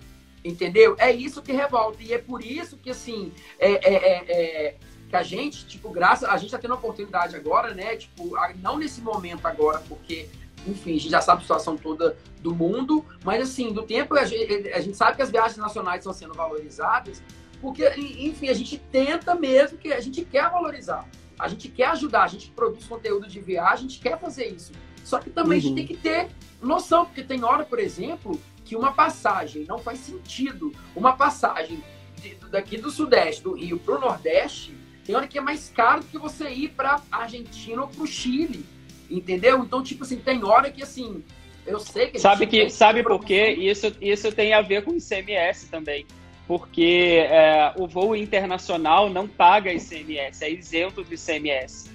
Entendeu? É isso que revolta. E é por isso que, assim, é, é, é, é que a gente, tipo, graças. A gente tá tendo a oportunidade agora, né? Tipo, não nesse momento agora, porque enfim, a gente já sabe a situação toda do mundo, mas assim, do tempo, a gente, a gente sabe que as viagens nacionais estão sendo valorizadas, porque, enfim, a gente tenta mesmo, que a gente quer valorizar, a gente quer ajudar, a gente produz conteúdo de viagem, a gente quer fazer isso. Só que também uhum. a gente uhum. tem que ter noção, porque tem hora, por exemplo, que uma passagem não faz sentido. Uma passagem de, daqui do Sudeste, do Rio, para o Nordeste, tem hora que é mais caro do que você ir para Argentina ou para o Chile. Entendeu? Então, tipo assim, tem hora que assim. Eu sei que. Sabe, que, sabe por quê? Isso, isso tem a ver com o ICMS também. Porque é, o voo internacional não paga ICMS, é isento do ICMS.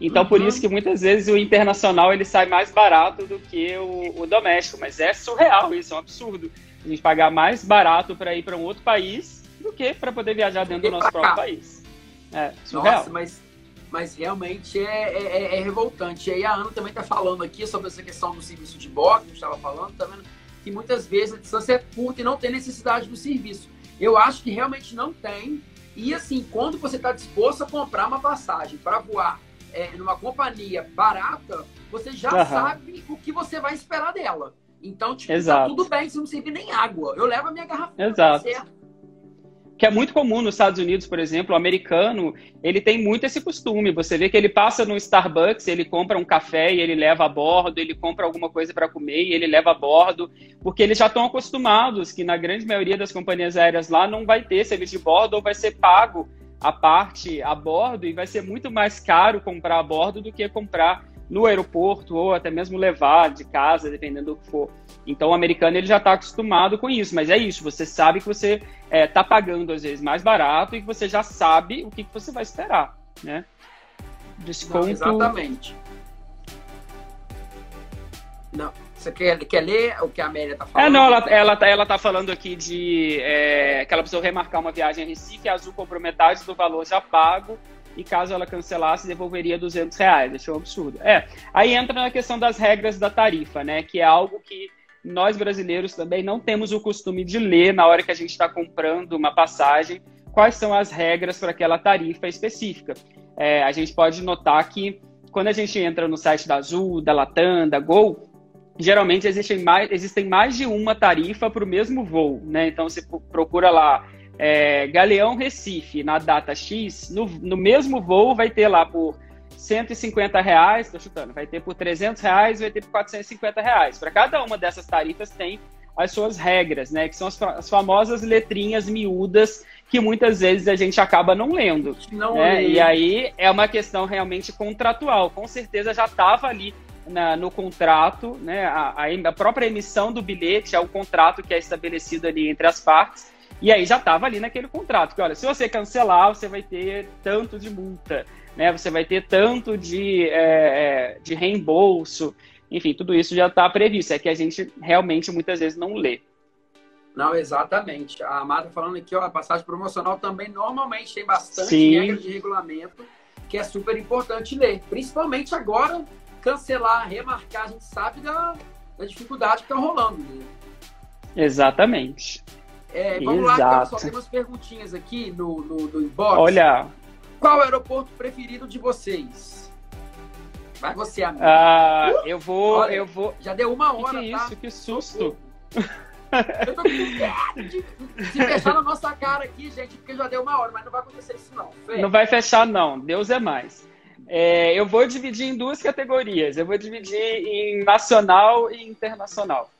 Então, uhum. por isso que muitas vezes o internacional ele sai mais barato do que o, o doméstico. Mas é surreal isso, é um absurdo. A gente pagar mais barato para ir para um outro país do que para poder viajar dentro do nosso próprio país. É surreal. Nossa, mas, mas realmente é, é, é, é revoltante. E aí a Ana também está falando aqui sobre essa questão do serviço de box, que a gente estava falando, tá vendo? Que muitas vezes a distância é curta e não tem necessidade do serviço. Eu acho que realmente não tem. E assim, quando você está disposto a comprar uma passagem para voar é, numa companhia barata, você já uhum. sabe o que você vai esperar dela. Então, tipo, tá Exato. tá tudo bem se não servir nem água. Eu levo a minha garrafa. Exato. Certo. Que é muito comum nos Estados Unidos, por exemplo, o americano, ele tem muito esse costume. Você vê que ele passa no Starbucks, ele compra um café e ele leva a bordo, ele compra alguma coisa para comer e ele leva a bordo, porque eles já estão acostumados que na grande maioria das companhias aéreas lá não vai ter serviço de bordo ou vai ser pago a parte a bordo e vai ser muito mais caro comprar a bordo do que comprar no aeroporto ou até mesmo levar de casa, dependendo do que for. Então o americano ele já está acostumado com isso, mas é isso, você sabe que você está é, tá pagando às vezes mais barato e que você já sabe o que, que você vai esperar, né? Desconto... Não, exatamente. Não, você quer, quer ler o que a Amélia está falando? É, não, ela, ela, tá, ela tá falando aqui de é, que ela precisou remarcar uma viagem a Recife, a Azul comprou metade do valor já pago, e caso ela cancelasse, devolveria 200 reais. Achei um absurdo. É, aí entra na questão das regras da tarifa, né, que é algo que nós brasileiros também não temos o costume de ler na hora que a gente está comprando uma passagem, quais são as regras para aquela tarifa específica. É, a gente pode notar que quando a gente entra no site da Azul, da Latam, da Gol, geralmente existem mais, existem mais de uma tarifa para o mesmo voo, né? Então você procura lá é, Galeão Recife na data X, no, no mesmo voo vai ter lá por 150 reais, estou chutando, vai ter por 300 reais, vai ter por 450 reais. Para cada uma dessas tarifas tem as suas regras, né? Que são as, as, famosas letrinhas miúdas que muitas vezes a gente acaba não lendo. Não né? E aí é uma questão realmente contratual. Com certeza já estava ali na, no contrato, né? A, a, própria emissão do bilhete é o contrato que é estabelecido ali entre as partes. E aí já estava ali naquele contrato que, olha, se você cancelar, você vai ter tanto de multa, né? Você vai ter tanto de, é, é de reembolso, enfim, tudo isso já está previsto. É que a gente realmente muitas vezes não lê. Não, exatamente. A Amada falando aqui, ó, a passagem promocional também normalmente tem bastante Sim. regra de regulamento que é super importante ler. Principalmente agora, cancelar, remarcar, a gente sabe da, da dificuldade que está rolando. Né? Exatamente. É, vamos Exato. lá, só tem umas perguntinhas aqui no, no, no inbox. Olha. Qual é o aeroporto preferido de vocês? Vai você, amigo. Ah, uh, eu vou, olha, eu vou. Já deu uma hora, que, que é tá? isso? Que susto. Eu tô com medo de, de fechar na nossa cara aqui, gente, porque já deu uma hora, mas não vai acontecer isso, não. Fê. Não vai fechar, não. Deus é mais. É, eu vou dividir em duas categorias. Eu vou dividir em nacional e internacional.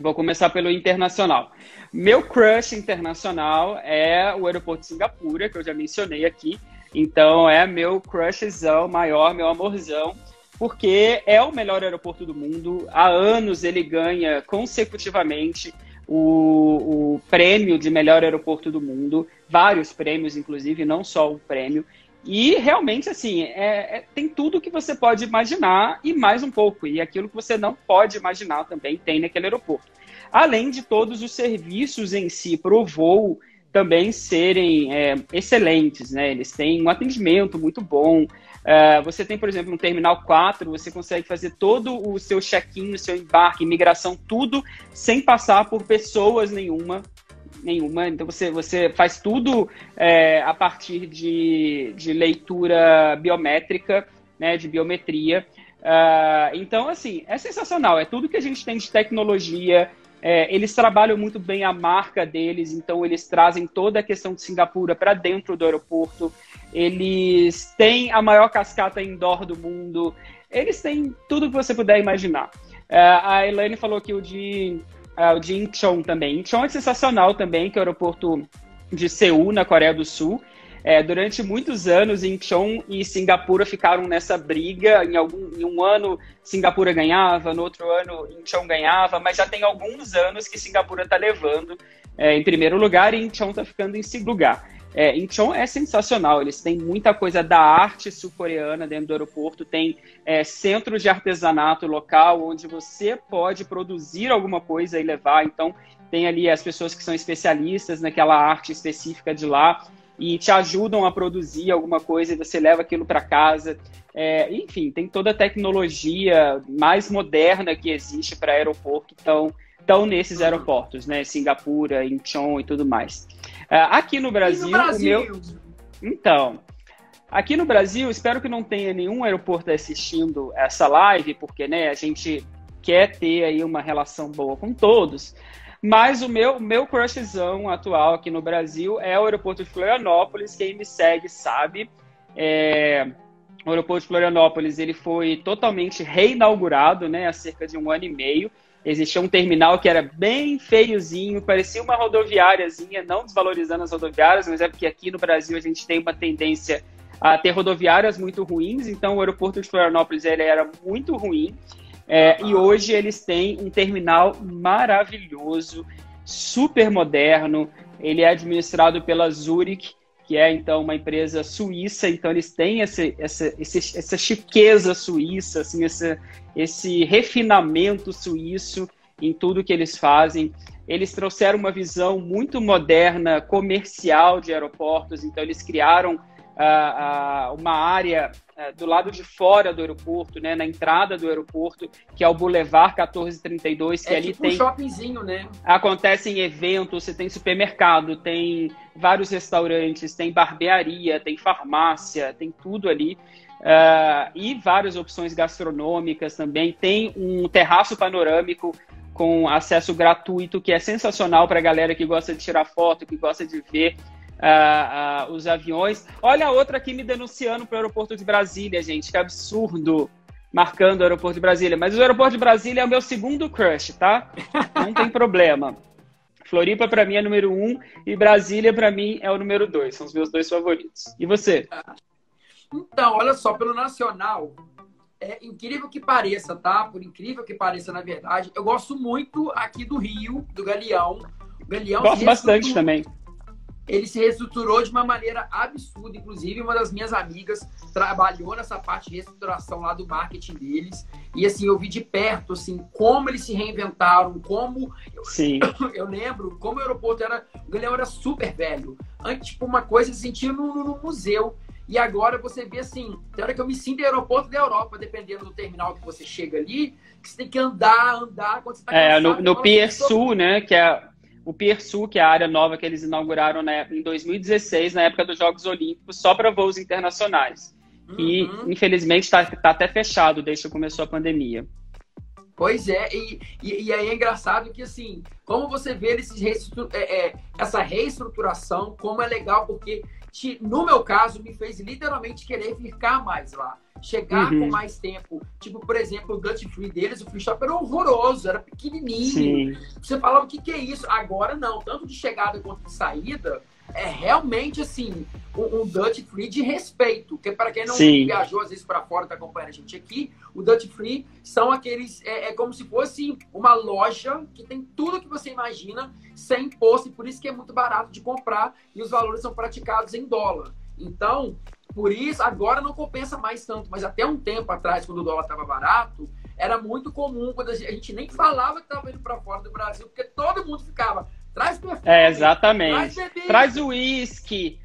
Vou começar pelo internacional. Meu crush internacional é o aeroporto de Singapura, que eu já mencionei aqui. Então é meu crushzão maior, meu amorzão, porque é o melhor aeroporto do mundo. Há anos ele ganha consecutivamente o, o prêmio de melhor aeroporto do mundo, vários prêmios, inclusive, não só um prêmio. E realmente, assim, é, é, tem tudo que você pode imaginar e mais um pouco. E aquilo que você não pode imaginar também tem naquele aeroporto. Além de todos os serviços em si para o voo também serem é, excelentes, né? Eles têm um atendimento muito bom. Uh, você tem, por exemplo, no Terminal 4, você consegue fazer todo o seu check-in, seu embarque, imigração, tudo sem passar por pessoas nenhuma nenhuma. Então você, você faz tudo é, a partir de, de leitura biométrica. né, de biometria. Uh, então, assim, é sensacional. É tudo que a gente tem de tecnologia. É, eles trabalham muito bem a marca deles, então eles trazem toda a questão de Singapura para dentro do aeroporto. Eles têm a maior cascata indoor do mundo. Eles têm tudo que você puder imaginar. Uh, a Elaine falou que o de, uh, de Incheon também. Incheon é sensacional também, que é o aeroporto de Seul, na Coreia do Sul. É, durante muitos anos, Incheon e Singapura ficaram nessa briga. Em, algum, em um ano, Singapura ganhava, no outro ano, Incheon ganhava, mas já tem alguns anos que Singapura está levando é, em primeiro lugar e Incheon está ficando em segundo lugar. É, Incheon é sensacional, eles têm muita coisa da arte sul-coreana dentro do aeroporto, tem é, centros de artesanato local onde você pode produzir alguma coisa e levar, então tem ali as pessoas que são especialistas naquela arte específica de lá e te ajudam a produzir alguma coisa e você leva aquilo para casa. É, enfim, tem toda a tecnologia mais moderna que existe para aeroporto, estão estão nesses aeroportos, né? Singapura, Incheon e tudo mais. Uh, aqui no Brasil, no Brasil, o meu. Então, aqui no Brasil, espero que não tenha nenhum aeroporto assistindo essa live, porque né, a gente quer ter aí uma relação boa com todos. Mas o meu, meu crushzão atual aqui no Brasil é o aeroporto de Florianópolis. Quem me segue sabe. É, o aeroporto de Florianópolis ele foi totalmente reinaugurado né, há cerca de um ano e meio. Existia um terminal que era bem feiozinho, parecia uma rodoviáriazinha, não desvalorizando as rodoviárias, mas é porque aqui no Brasil a gente tem uma tendência a ter rodoviárias muito ruins, então o aeroporto de Florianópolis ele era muito ruim. É, e hoje eles têm um terminal maravilhoso, super moderno. Ele é administrado pela Zurich, que é então uma empresa suíça. Então eles têm essa, essa, essa chiqueza suíça, assim, esse, esse refinamento suíço em tudo que eles fazem. Eles trouxeram uma visão muito moderna, comercial de aeroportos. Então eles criaram uh, uh, uma área uh, do lado de fora do aeroporto, né, na entrada do aeroporto, que é o Boulevard 1432, que é ali tipo tem um shoppingzinho, né? Acontecem eventos, você tem supermercado, tem vários restaurantes, tem barbearia, tem farmácia, tem tudo ali. Uh, e várias opções gastronômicas também. Tem um terraço panorâmico com acesso gratuito, que é sensacional para a galera que gosta de tirar foto, que gosta de ver uh, uh, os aviões. Olha a outra aqui me denunciando para o aeroporto de Brasília, gente, que absurdo. Marcando o aeroporto de Brasília. Mas o aeroporto de Brasília é o meu segundo crush, tá? Não tem problema. Floripa para mim é número um e Brasília para mim é o número dois. São os meus dois favoritos. E você? Então, olha só, pelo nacional, é incrível que pareça, tá? Por incrível que pareça, na verdade, eu gosto muito aqui do Rio, do Galeão. O Galeão gosto bastante também ele se reestruturou de uma maneira absurda. Inclusive, uma das minhas amigas trabalhou nessa parte de reestruturação lá do marketing deles. E assim, eu vi de perto assim, como eles se reinventaram, como. Sim. <coughs> Eu, lembro como o aeroporto era. O Galeão era super velho. Antes, tipo, uma coisa sentia no, no, museu. E agora você vê assim, tem hora que eu me sinto em aeroporto da Europa, dependendo do terminal que você chega ali, que você tem que andar, andar, quando você tá É, no, no Pier Sul, né, que é o Pier Sul, que é a área nova que eles inauguraram né, em 2016, na época dos Jogos Olímpicos, só para voos internacionais. Uhum. E, infelizmente, está tá até fechado desde que começou a pandemia. Pois é, e, e, e, aí é engraçado que, assim, como você vê é, é, essa reestruturação, como é legal, porque, te, no meu caso, me fez literalmente querer ficar mais lá chegar uhum. com mais tempo. Tipo, por exemplo, o Dutch Free deles, o free shop era horroroso, era pequenininho. Sim. Você falava, o que, que é isso? Agora não, tanto de chegada quanto de saída, é realmente assim um, um Dutch Free de respeito. Porque para quem não Sim. viajou às vezes para fora, está acompanhando a gente aqui, o Dutch Free são aqueles é, é, como se fosse uma loja que tem tudo que você imagina sem imposto e por isso que é muito barato de comprar e os valores são praticados em dólar. Então, por isso, agora não compensa mais tanto, mas até um tempo atrás, quando o dólar estava barato, era muito comum, quando a gente nem falava que estava indo para fora do Brasil, porque todo mundo ficava, traz perfume, é, exatamente. traz Traz uísque.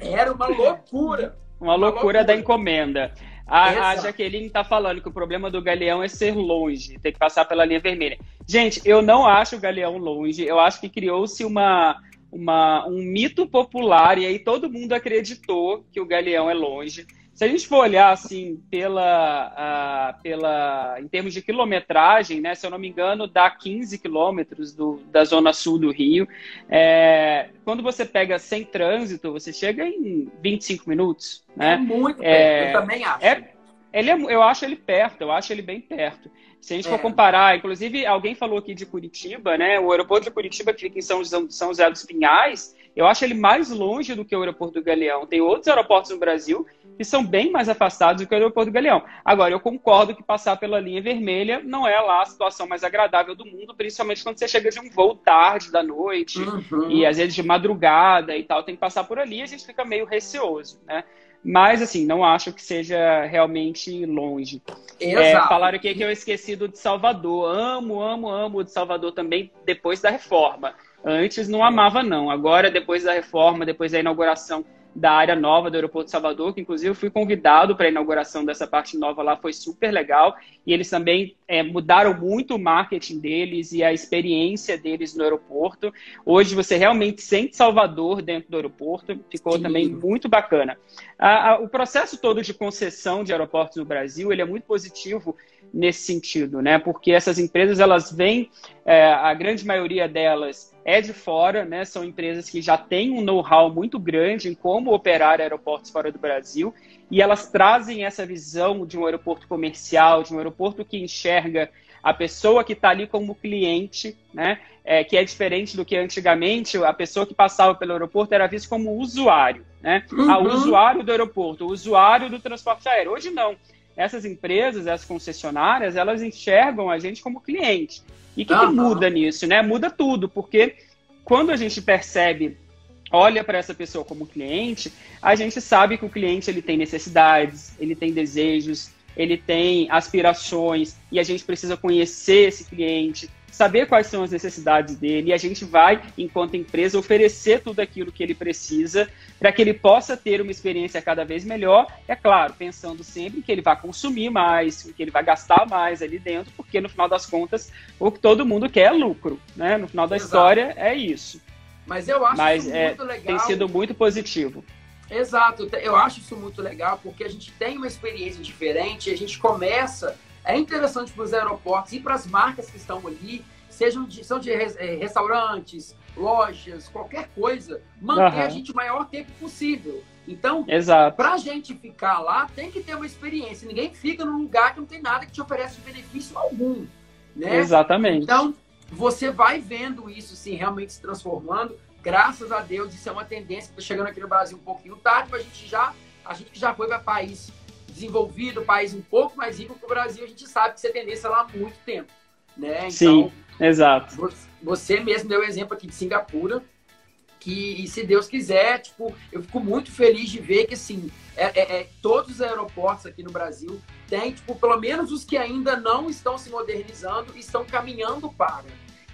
Era uma loucura. <laughs> uma, uma loucura, loucura, da encomenda. A, a Jaqueline está falando que o problema do Galeão é ser longe, ter que passar pela linha vermelha. Gente, eu não acho o Galeão longe, eu acho que criou-se uma uma, um mito popular, e aí todo mundo acreditou que o Galeão é longe. Se a gente for olhar assim pela, uh, pela em termos de quilometragem, né, se eu não me engano, dá 15 quilômetros da zona sul do Rio. É, quando você pega sem trânsito, você chega em 25 minutos. Né? É muito é, perto, eu também acho. É, ele é, eu acho ele perto, eu acho ele bem perto. Se a gente é. for comparar, inclusive alguém falou aqui de Curitiba, né? O aeroporto de Curitiba que fica em São, São José dos Pinhais, eu acho ele mais longe do que o aeroporto do Galeão. Tem outros aeroportos no Brasil que são bem mais afastados do que o aeroporto do Galeão. Agora, eu concordo que passar pela linha vermelha não é lá a situação mais agradável do mundo, principalmente quando você chega de um voo tarde da noite uhum. e às vezes de madrugada e tal, tem que passar por ali e a gente fica meio receoso, né? Mas, assim, não acho que seja realmente longe. É, falaram aqui que eu esqueci do de Salvador. Amo, amo, amo o de Salvador também, depois da reforma. Antes não amava, não. Agora, depois da reforma, depois da inauguração da área nova do Aeroporto de Salvador, que inclusive eu fui convidado para a inauguração dessa parte nova lá, foi super legal. E eles também é, mudaram muito o marketing deles e a experiência deles no aeroporto. Hoje você realmente sente Salvador dentro do aeroporto, ficou Sim. também muito bacana. A, a, o processo todo de concessão de aeroportos no Brasil ele é muito positivo nesse sentido, né? Porque essas empresas elas vêm, é, a grande maioria delas é de fora, né? São empresas que já têm um know-how muito grande em como operar aeroportos fora do Brasil e elas trazem essa visão de um aeroporto comercial, de um aeroporto que enxerga a pessoa que está ali como cliente, né? É, que é diferente do que antigamente a pessoa que passava pelo aeroporto era vista como usuário, né? Uhum. Ah, o usuário do aeroporto, o usuário do transporte aéreo. Hoje não. Essas empresas, essas concessionárias, elas enxergam a gente como cliente. E o que, que muda nisso, né? Muda tudo, porque quando a gente percebe olha para essa pessoa como cliente, a gente sabe que o cliente ele tem necessidades, ele tem desejos, ele tem aspirações e a gente precisa conhecer esse cliente, saber quais são as necessidades dele e a gente vai, enquanto empresa, oferecer tudo aquilo que ele precisa para que ele possa ter uma experiência cada vez melhor. É claro, pensando sempre que ele vai consumir mais, que ele vai gastar mais ali dentro, porque no final das contas o que todo mundo quer é lucro, né? No final da Exato. história é isso. Mas eu acho Mas, isso é, muito legal. Tem sido muito positivo. Exato, eu acho isso muito legal porque a gente tem uma experiência diferente, a gente começa é interessante para os aeroportos e para as marcas que estão ali, sejam de, são de é, restaurantes, lojas, qualquer coisa, manter uhum. a gente o maior tempo possível. Então, para a gente ficar lá, tem que ter uma experiência. Ninguém fica num lugar que não tem nada que te oferece benefício algum. Né? Exatamente. Então, você vai vendo isso sim, realmente se transformando. Graças a Deus, isso é uma tendência que está chegando aqui no Brasil um pouquinho tarde, mas a gente já, a gente já foi para país desenvolvido, país um pouco mais rico que o Brasil, a gente sabe que isso é tendência lá há muito tempo. Né? Então, Sim, exato. Você mesmo deu o exemplo aqui de Singapura, que se Deus quiser, tipo, eu fico muito feliz de ver que assim, é, é, é, todos os aeroportos aqui no Brasil têm, tipo, pelo menos os que ainda não estão se modernizando, estão caminhando para.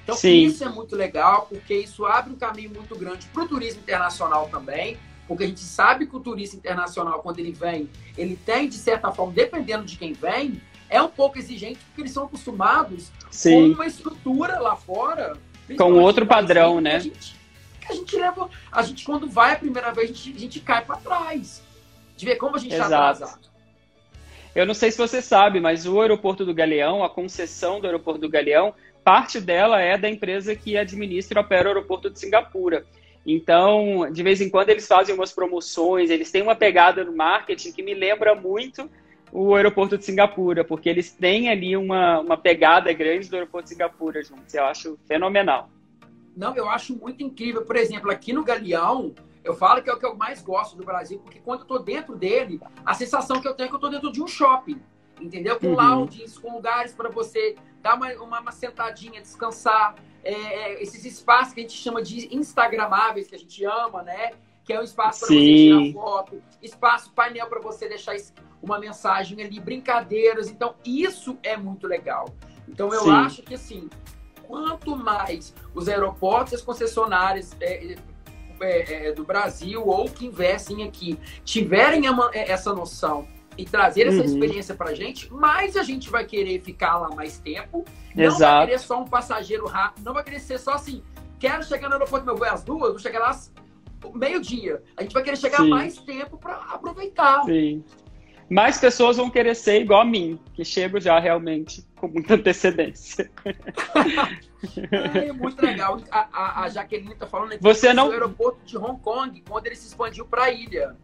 Então Sim. isso é muito legal, porque isso abre um caminho muito grande para o turismo internacional também porque a gente sabe que o turista internacional, quando ele vem, ele tem, de certa forma, dependendo de quem vem, é um pouco exigente, porque eles são acostumados Sim. com uma estrutura lá fora. Com outro padrão, né? A gente, a gente leva. A gente, quando vai a primeira vez, a gente, a gente cai para trás. De ver como a gente está atrasado. Eu não sei se você sabe, mas o aeroporto do Galeão, a concessão do aeroporto do Galeão, parte dela é da empresa que administra e opera o aeroporto de Singapura. Então, de vez em quando eles fazem umas promoções, eles têm uma pegada no marketing que me lembra muito o aeroporto de Singapura, porque eles têm ali uma, uma pegada grande do aeroporto de Singapura juntos. Eu acho fenomenal. Não, eu acho muito incrível. Por exemplo, aqui no Galeão, eu falo que é o que eu mais gosto do Brasil, porque quando eu tô dentro dele, a sensação que eu tenho é que eu tô dentro de um shopping. Entendeu? Com uhum. lounges, com lugares para você dar uma, uma, uma sentadinha, descansar é, é, esses espaços que a gente chama de instagramáveis, que a gente ama, né? Que é um espaço para você tirar foto, espaço painel para você deixar uma mensagem ali, brincadeiras. Então, isso é muito legal. Então, eu Sim. acho que, assim, quanto mais os aeroportos e as concessionárias é, é, é do Brasil ou que investem aqui tiverem é, essa noção e trazer essa uhum. experiência pra gente, mais a gente vai querer ficar lá mais tempo. Exato. Não vai querer só um passageiro rápido, não vai querer ser só assim, quero chegar no aeroporto meu voo às duas, vou chegar lá meio-dia. A gente vai querer chegar Sim. mais tempo para aproveitar. Sim. mais pessoas vão querer ser igual a mim, que chego já realmente com muita antecedência. <laughs> é muito legal. A, a, a Jaqueline está falando aqui Você não... aeroporto de Hong Kong, quando ele se expandiu para a ilha.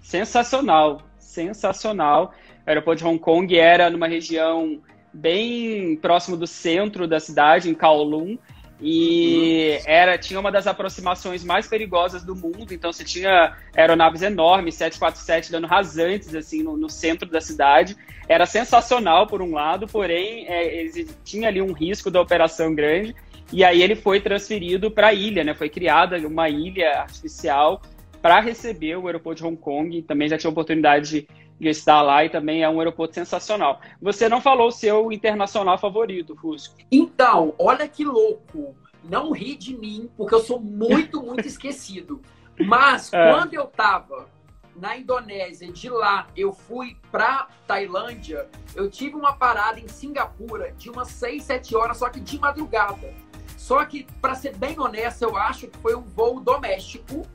Sensacional, sensacional. O aeroporto de Hong Kong era numa região bem próximo do centro da cidade, em Kowloon, e era tinha uma das aproximações mais perigosas do mundo, então você tinha aeronaves enormes, 747 dando rasantes assim no, no centro da cidade. Era sensacional por um lado, porém é, tinha ali um risco da operação grande. E aí ele foi transferido para a ilha, né? Foi criada uma ilha artificial para receber o aeroporto de Hong Kong. Também já tinha oportunidade de, estar lá e também é um aeroporto sensacional. Você não falou o seu internacional favorito, Fusco? Então, olha que louco. Não ri de mim, porque eu sou muito, <laughs> muito esquecido. Mas é. quando eu tava na Indonésia, de lá eu fui para Tailândia, eu tive uma parada em Singapura de umas 6, 7 horas, só que de madrugada. Só que, para ser bem honesto, eu acho que foi um voo doméstico.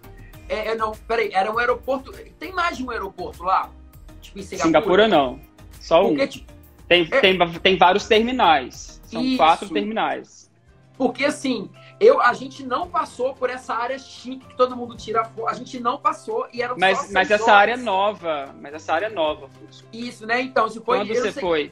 É, é, não, peraí, era um aeroporto. Tem mais de um aeroporto lá? Tipo em Singapura? Singapura não. Só Porque, um. Tipo, tem, é... tem, tem vários terminais. São Isso. quatro terminais. Porque assim, eu, a gente não passou por essa área chique que todo mundo tira foto. A gente não passou e era Mas, mas essa área é nova. Mas essa área é nova, Fusco. Isso, né? Então, se foi. Quando você sei, foi?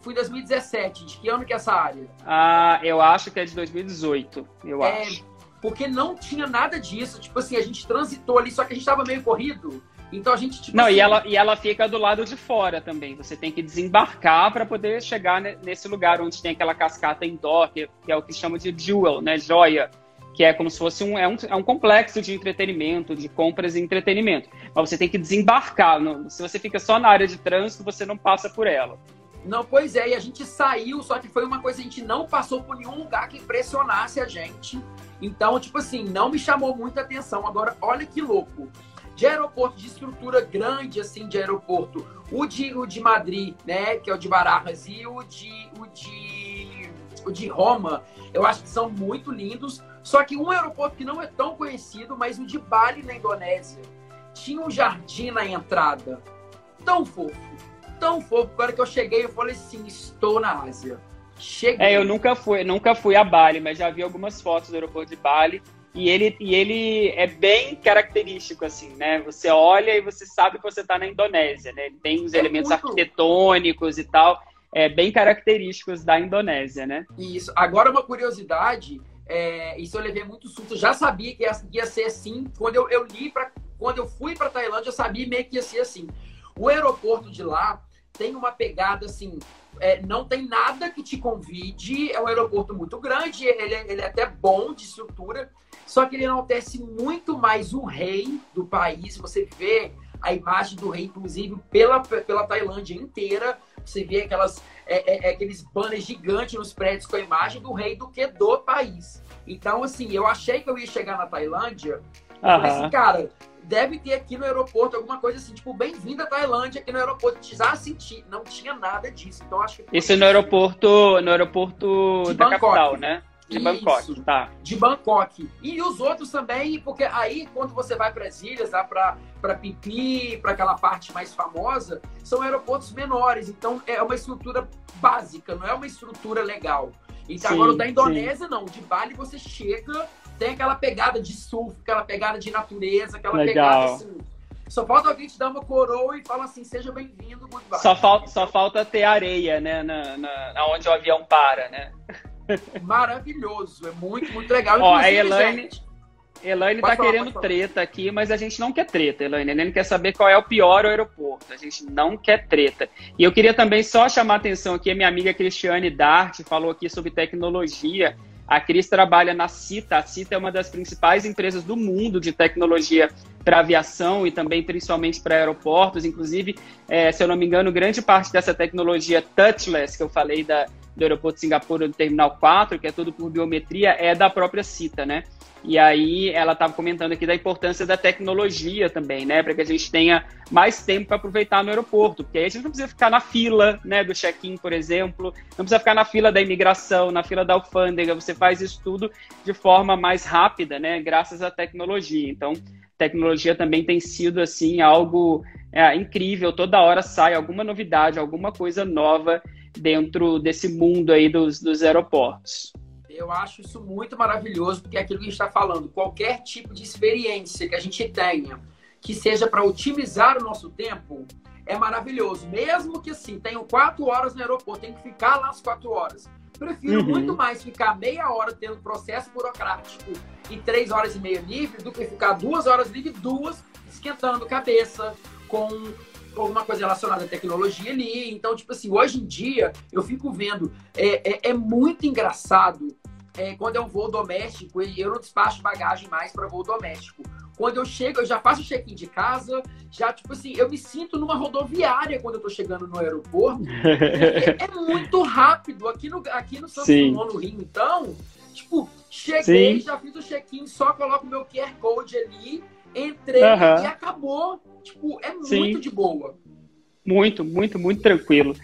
Fui em 2017. De que ano que é essa área? Ah, eu acho que é de 2018. Eu é, acho. Porque não tinha nada disso. Tipo assim, a gente transitou ali, só que a gente tava meio corrido. Então a gente tipo Não, assim... e, ela, e ela fica do lado de fora também. Você tem que desembarcar para poder chegar nesse lugar onde tem aquela cascata indoor, que, que é o que chama de jewel, né? Joia. Que é como se fosse um, é um, é um complexo de entretenimento, de compras e entretenimento. Mas você tem que desembarcar. No, se você fica só na área de trânsito, você não passa por ela. Não, pois é, e a gente saiu, só que foi uma coisa, a gente não passou por nenhum lugar que impressionasse a gente. Então, tipo assim, não me chamou muita atenção. Agora, olha que louco de aeroporto de estrutura grande, assim, de aeroporto. O de, o de Madrid, né, que é o de Barajas, e o de, o de, o de Roma, eu acho que são muito lindos. Só que um aeroporto que não é tão conhecido, mas o de Bali, na Indonésia, tinha um jardim na entrada. Tão fofo, tão fofo. Agora que eu cheguei, eu falei assim, estou na Ásia. Cheguei. É, eu nunca fui, nunca fui a Bali, mas já vi algumas fotos do aeroporto de Bali e ele, e ele é bem característico, assim, né? Você olha e você sabe que você está na Indonésia, né? Tem os é elementos muito... arquitetônicos e tal, é, bem característicos da Indonésia, né? Isso. Agora, uma curiosidade, é, isso eu levei muito susto. Eu já sabia que ia, ia ser assim. Quando eu, eu li, pra, quando eu fui para Tailândia, eu sabia meio que ia ser assim. O aeroporto de lá tem uma pegada assim. É, não tem nada que te convide. É um aeroporto muito grande, ele, é, ele é até bom de estrutura, só que ele enaltece muito mais o rei do país. Você vê a imagem do rei, inclusive, pela, pela Tailândia inteira. Você vê aquelas, é, é, é, aqueles banners gigantes nos prédios com a imagem do rei do que do país. Então, assim, eu achei que eu ia chegar na Tailândia. Uhum. Assim, cara, deve ter aqui no aeroporto alguma coisa assim, tipo, bem-vindo à Tailândia aqui no aeroporto. Já senti, não tinha nada disso. Então, acho que. Isso no aeroporto, no aeroporto da Bangkok. capital, né? De Bangkok, Isso, tá. De Bangkok. E os outros também, porque aí quando você vai para as ilhas, lá para Pipi, para aquela parte mais famosa, são aeroportos menores. Então é uma estrutura básica, não é uma estrutura legal. Então sim, agora da Indonésia, sim. não. De Bali você chega, tem aquela pegada de surf, aquela pegada de natureza, aquela legal. pegada assim. Só falta alguém te dar uma coroa e falar assim, seja bem-vindo, goodbye. Só falta, só falta ter areia, né? Na, na, onde o avião para, né? maravilhoso. É muito, muito legal. Ó, a Elaine, gente, Elaine tá falar, querendo treta aqui, mas a gente não quer treta, Elaine. A Elaine quer saber qual é o pior aeroporto. A gente não quer treta. E eu queria também só chamar a atenção aqui, a minha amiga Cristiane Dart falou aqui sobre tecnologia. A Cris trabalha na CITA. A CITA é uma das principais empresas do mundo de tecnologia para aviação e também principalmente para aeroportos. Inclusive, é, se eu não me engano, grande parte dessa tecnologia touchless que eu falei da, do aeroporto de Singapura, do Terminal 4, que é tudo por biometria, é da própria CITA, né? E aí ela estava comentando aqui da importância da tecnologia também, né? Para que a gente tenha mais tempo para aproveitar no aeroporto. Porque aí a gente não precisa ficar na fila né, do check-in, por exemplo, não precisa ficar na fila da imigração, na fila da alfândega, você faz isso tudo de forma mais rápida, né? Graças à tecnologia. Então, tecnologia também tem sido assim algo é, incrível. Toda hora sai alguma novidade, alguma coisa nova dentro desse mundo aí dos, dos aeroportos. Eu acho isso muito maravilhoso, porque é aquilo que a gente está falando, qualquer tipo de experiência que a gente tenha, que seja para otimizar o nosso tempo, é maravilhoso. Mesmo que assim, tenho quatro horas no aeroporto, tenho que ficar lá as quatro horas. Prefiro uhum. muito mais ficar meia hora tendo processo burocrático e três horas e meia livre do que ficar duas horas livre, duas esquentando cabeça com alguma coisa relacionada à tecnologia ali. Então, tipo assim, hoje em dia eu fico vendo, é, é, é muito engraçado é, quando é um voo doméstico, eu não despacho bagagem mais para voo doméstico. Quando eu chego, eu já faço o check-in de casa, já, tipo assim, eu me sinto numa rodoviária quando eu tô chegando no aeroporto. é, é, muito rápido. Aqui no, aqui no São Paulo, no Rio, então, tipo, cheguei, Sim. já fiz o check-in, só coloco o meu QR Code ali, entrei e acabou. Tipo, é muito Sim. de boa. Muito, muito, muito tranquilo.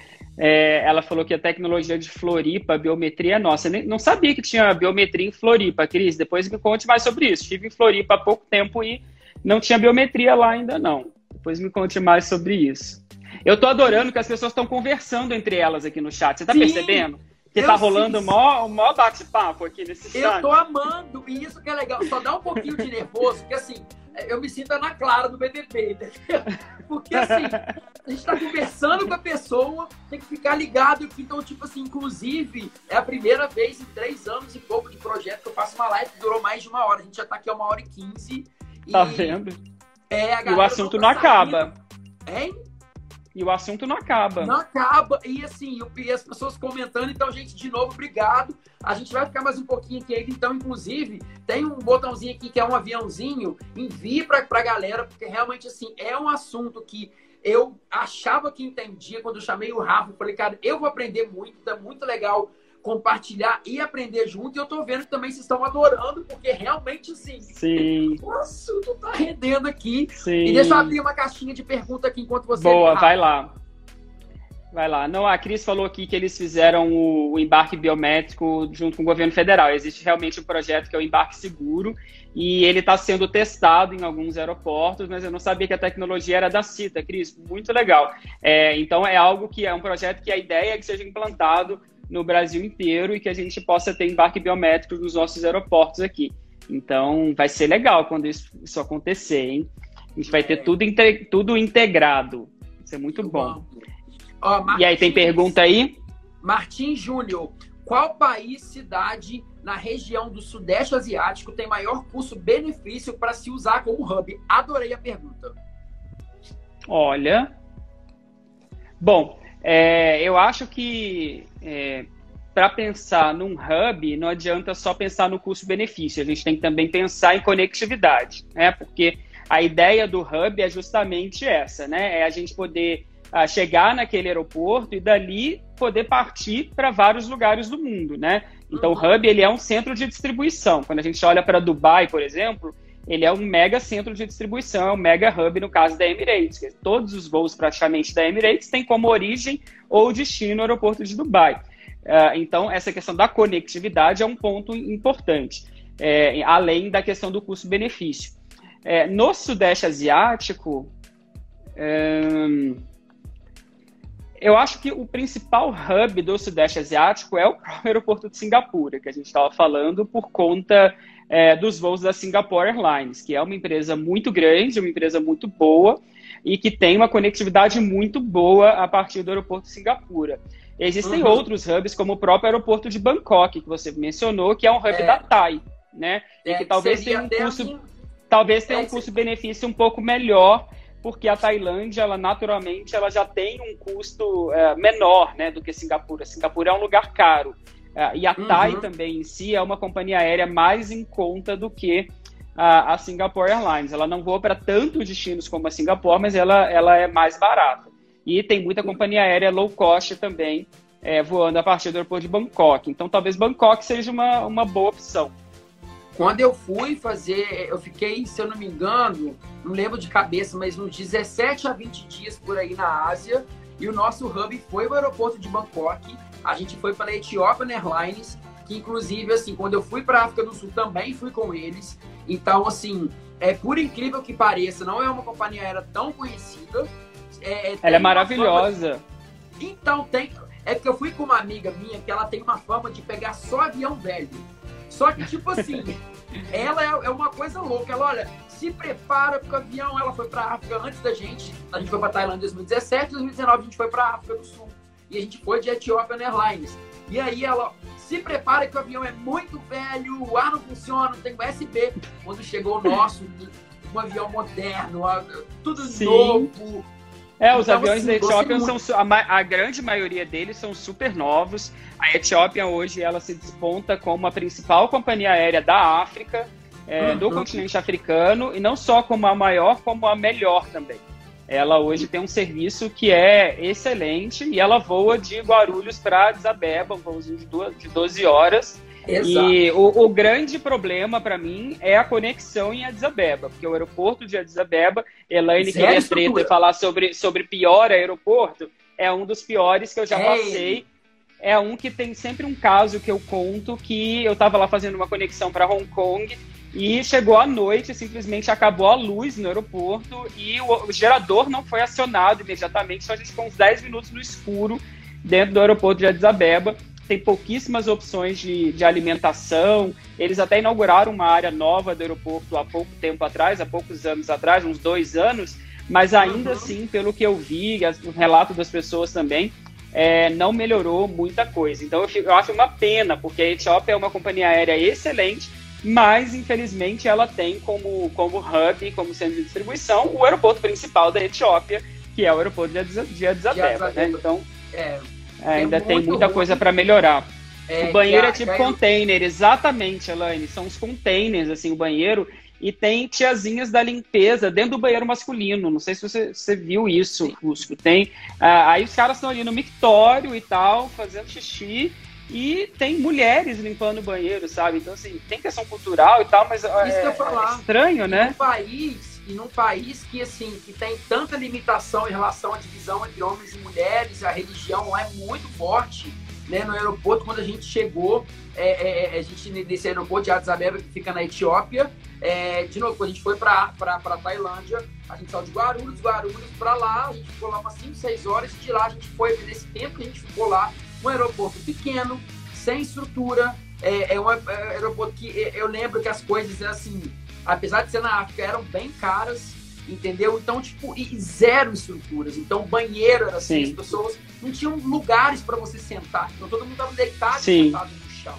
É, ela falou que a tecnologia de Floripa, a biometria é nossa. Nem, não sabia que tinha biometria em Floripa, Cris. Depois me conte mais sobre isso. Estive em Floripa há pouco tempo e não tinha biometria lá ainda não. Depois me conte mais sobre isso. Eu tô adorando que as pessoas estão conversando entre elas aqui no chat. Você tá Sim, percebendo? Que tá rolando o maior, o maior bate-papo aqui nesse chat. Eu tô amando, e isso que é legal. Só dá um pouquinho de nervoso, porque assim, eu me sinto na clara do BBB, entendeu? Porque assim, a gente tá conversando com a pessoa, tem que ficar ligado. Então, tipo assim, inclusive, é a primeira vez em três anos e pouco de projeto que eu faço uma live que durou mais de uma hora. A gente já tá aqui a uma hora e quinze. Tá vendo? É, e o assunto não, não acaba. Hein? E o assunto não acaba. Não acaba. E assim, e as pessoas comentando. Então, gente, de novo, obrigado. A gente vai ficar mais um pouquinho aqui Então, inclusive, tem um botãozinho aqui que é um aviãozinho. Envie para a galera, porque realmente, assim, é um assunto que eu achava que entendia quando eu chamei o Rafa. Falei, cara, eu vou aprender muito. Tá muito legal compartilhar e aprender junto. E eu tô vendo que também vocês estão adorando, porque realmente, assim, Sim. <laughs> o assunto tá rendendo aqui. Sim. E deixa eu abrir uma caixinha de pergunta aqui enquanto você. Boa, vai lá. Vai lá. Não, a Cris falou aqui que eles fizeram o, o, embarque biométrico junto com o governo federal. Existe realmente um projeto que é o embarque seguro e ele está sendo testado em alguns aeroportos, mas eu não sabia que a tecnologia era da CITA, Cris. Muito legal. É, então é algo que é um projeto que a ideia é que seja implantado no Brasil inteiro e que a gente possa ter embarque biométrico nos nossos aeroportos aqui. Então, vai ser legal quando isso, isso acontecer, hein? A gente vai ter tudo, tudo integrado. Isso é muito bom. Ó, Martins, e aí, tem pergunta aí? Martins Júnior, qual país, cidade na região do Sudeste Asiático tem maior custo-benefício para se usar como hub? Adorei a pergunta. Olha. Bom, é, eu acho que é, para pensar num hub, não adianta só pensar no custo-benefício, a gente tem que também pensar em conectividade, né? Porque a ideia do hub é justamente essa, né? É a gente poder uh, chegar naquele aeroporto e dali poder partir para vários lugares do mundo, né? Então, uhum. o hub ele é um centro de distribuição. Quando a gente olha para Dubai, por exemplo, ele é um mega centro de distribuição, é um mega hub no caso da Emirates. Todos os voos praticamente da Emirates têm como origem ou destino o aeroporto de Dubai. Uh, então, essa questão da conectividade é um ponto importante, é, além da questão do custo-benefício. É, no Sudeste Asiático, um, eu acho que o principal hub do Sudeste Asiático é o aeroporto de Singapura, que a gente estava falando, por conta é, dos voos da Singapore Airlines, que é uma empresa muito grande, uma empresa muito boa e que tem uma conectividade muito boa a partir do aeroporto de Singapura. Existem uhum. outros hubs, como o próprio aeroporto de Bangkok, que você mencionou, que é um hub é. da TAI, né? É, e que talvez tenha um custo, talvez tenha um custo-benefício um pouco melhor, porque a Tailândia, ela naturalmente, ela já tem um custo é, menor, né, do que Singapura. Singapura é um lugar caro. Uh, e a uhum. TAI também em si é uma companhia aérea mais em conta do que a, a Singapore Airlines. Ela não voa para tantos destinos como a Singapore, mas ela, ela é mais barata. E tem muita companhia aérea low cost também é, voando a partir do aeroporto de Bangkok. Então talvez Bangkok seja uma, uma boa opção. Quando eu fui fazer, eu fiquei, se eu não me engano, não lembro de cabeça, mas uns 17 a 20 dias por aí na Ásia. E o nosso hub foi o aeroporto de Bangkok a gente foi para a Ethiopian Airlines, que inclusive, assim, quando eu fui para a África do Sul também fui com eles. Então, assim, é por incrível que pareça, não é uma companhia aérea tão conhecida. É, é ela é maravilhosa. Fama... Então, tem. É que eu fui com uma amiga minha que ela tem uma fama de pegar só avião velho. Só que, tipo assim, <laughs> ela é, é, uma coisa louca. Ela, olha, se prepara porque o avião, ela foi pra África antes da gente. A gente foi pra Tailândia em 2017, em 2019 a gente foi pra África do Sul. E a gente foi de Ethiopian Airlines. E aí ela, se prepara que o avião é muito velho, o ar não funciona, não tem USB. Quando chegou o nosso, um avião moderno, tudo Sim. novo. É, os então, aviões assim, da Etiópia são a, a, grande maioria deles são super novos. A Etiópia hoje ela se desponta como a principal companhia aérea da África, é, uhum. do continente africano e não só como a maior, como a melhor também. Ela hoje tem um serviço que é excelente e ela voa de Guarulhos para Addis Abeba, um voozinho de 12 horas. Exato. E o, o grande problema para mim é a conexão em Addis Abeba, porque o aeroporto de Addis Abeba, Elaine queria treta e falar sobre, sobre pior aeroporto, é um dos piores que eu já passei. É um que tem sempre um caso que eu conto que eu estava lá fazendo uma conexão para Hong Kong e chegou à noite, simplesmente acabou a luz no aeroporto e o, o gerador não foi acionado imediatamente, então a gente ficou uns 10 minutos no escuro dentro do aeroporto de Addis Abeba. Tem pouquíssimas opções de, de alimentação. Eles até inauguraram uma área nova do aeroporto há pouco tempo atrás, há poucos anos atrás, uns dois anos, mas ainda uhum. assim, pelo que eu vi, o relato das pessoas também, é, não melhorou muita coisa. Então eu, eu acho uma pena, porque a Etiópia é uma companhia aérea excelente, mas infelizmente ela tem como, como hub, como centro de distribuição, o aeroporto principal da Etiópia, que é o aeroporto de Addis, de Addis Abeba, né? Então, é, ainda é tem muita ruim. coisa para melhorar. É, o banheiro é tipo container, exatamente, Elaine. São os containers, assim, o banheiro. E tem tiazinhas da limpeza dentro do banheiro masculino. Não sei se você, você viu isso, Cusco. Tem. Ah, aí os caras estão ali no mictório e tal, fazendo xixi. E tem mulheres limpando o banheiro, sabe? Então, assim, tem questão cultural e tal, mas é, é estranho, e né? Num país, e num país que, assim, que tem tanta limitação em relação à divisão entre homens e mulheres, a religião é muito forte, né? No aeroporto, quando a gente chegou, é, é, é a gente nesse aeroporto de Addis Abeba, que fica na Etiópia, é, de novo, quando a gente foi para a Tailândia, a gente saiu de Guarulhos, Guarulhos para lá, a gente ficou lá umas 5, 6 horas, e de lá a gente foi, nesse tempo que a gente ficou lá, um aeroporto pequeno, sem estrutura, é, é um é, aeroporto que eu lembro que as coisas, assim, apesar de ser na África, eram bem caras, entendeu? Então, tipo, e zero estruturas. Então, banheiro era assim, Sim. as pessoas não tinham lugares para você sentar. Então, todo mundo estava deitado Sim. sentado no chão.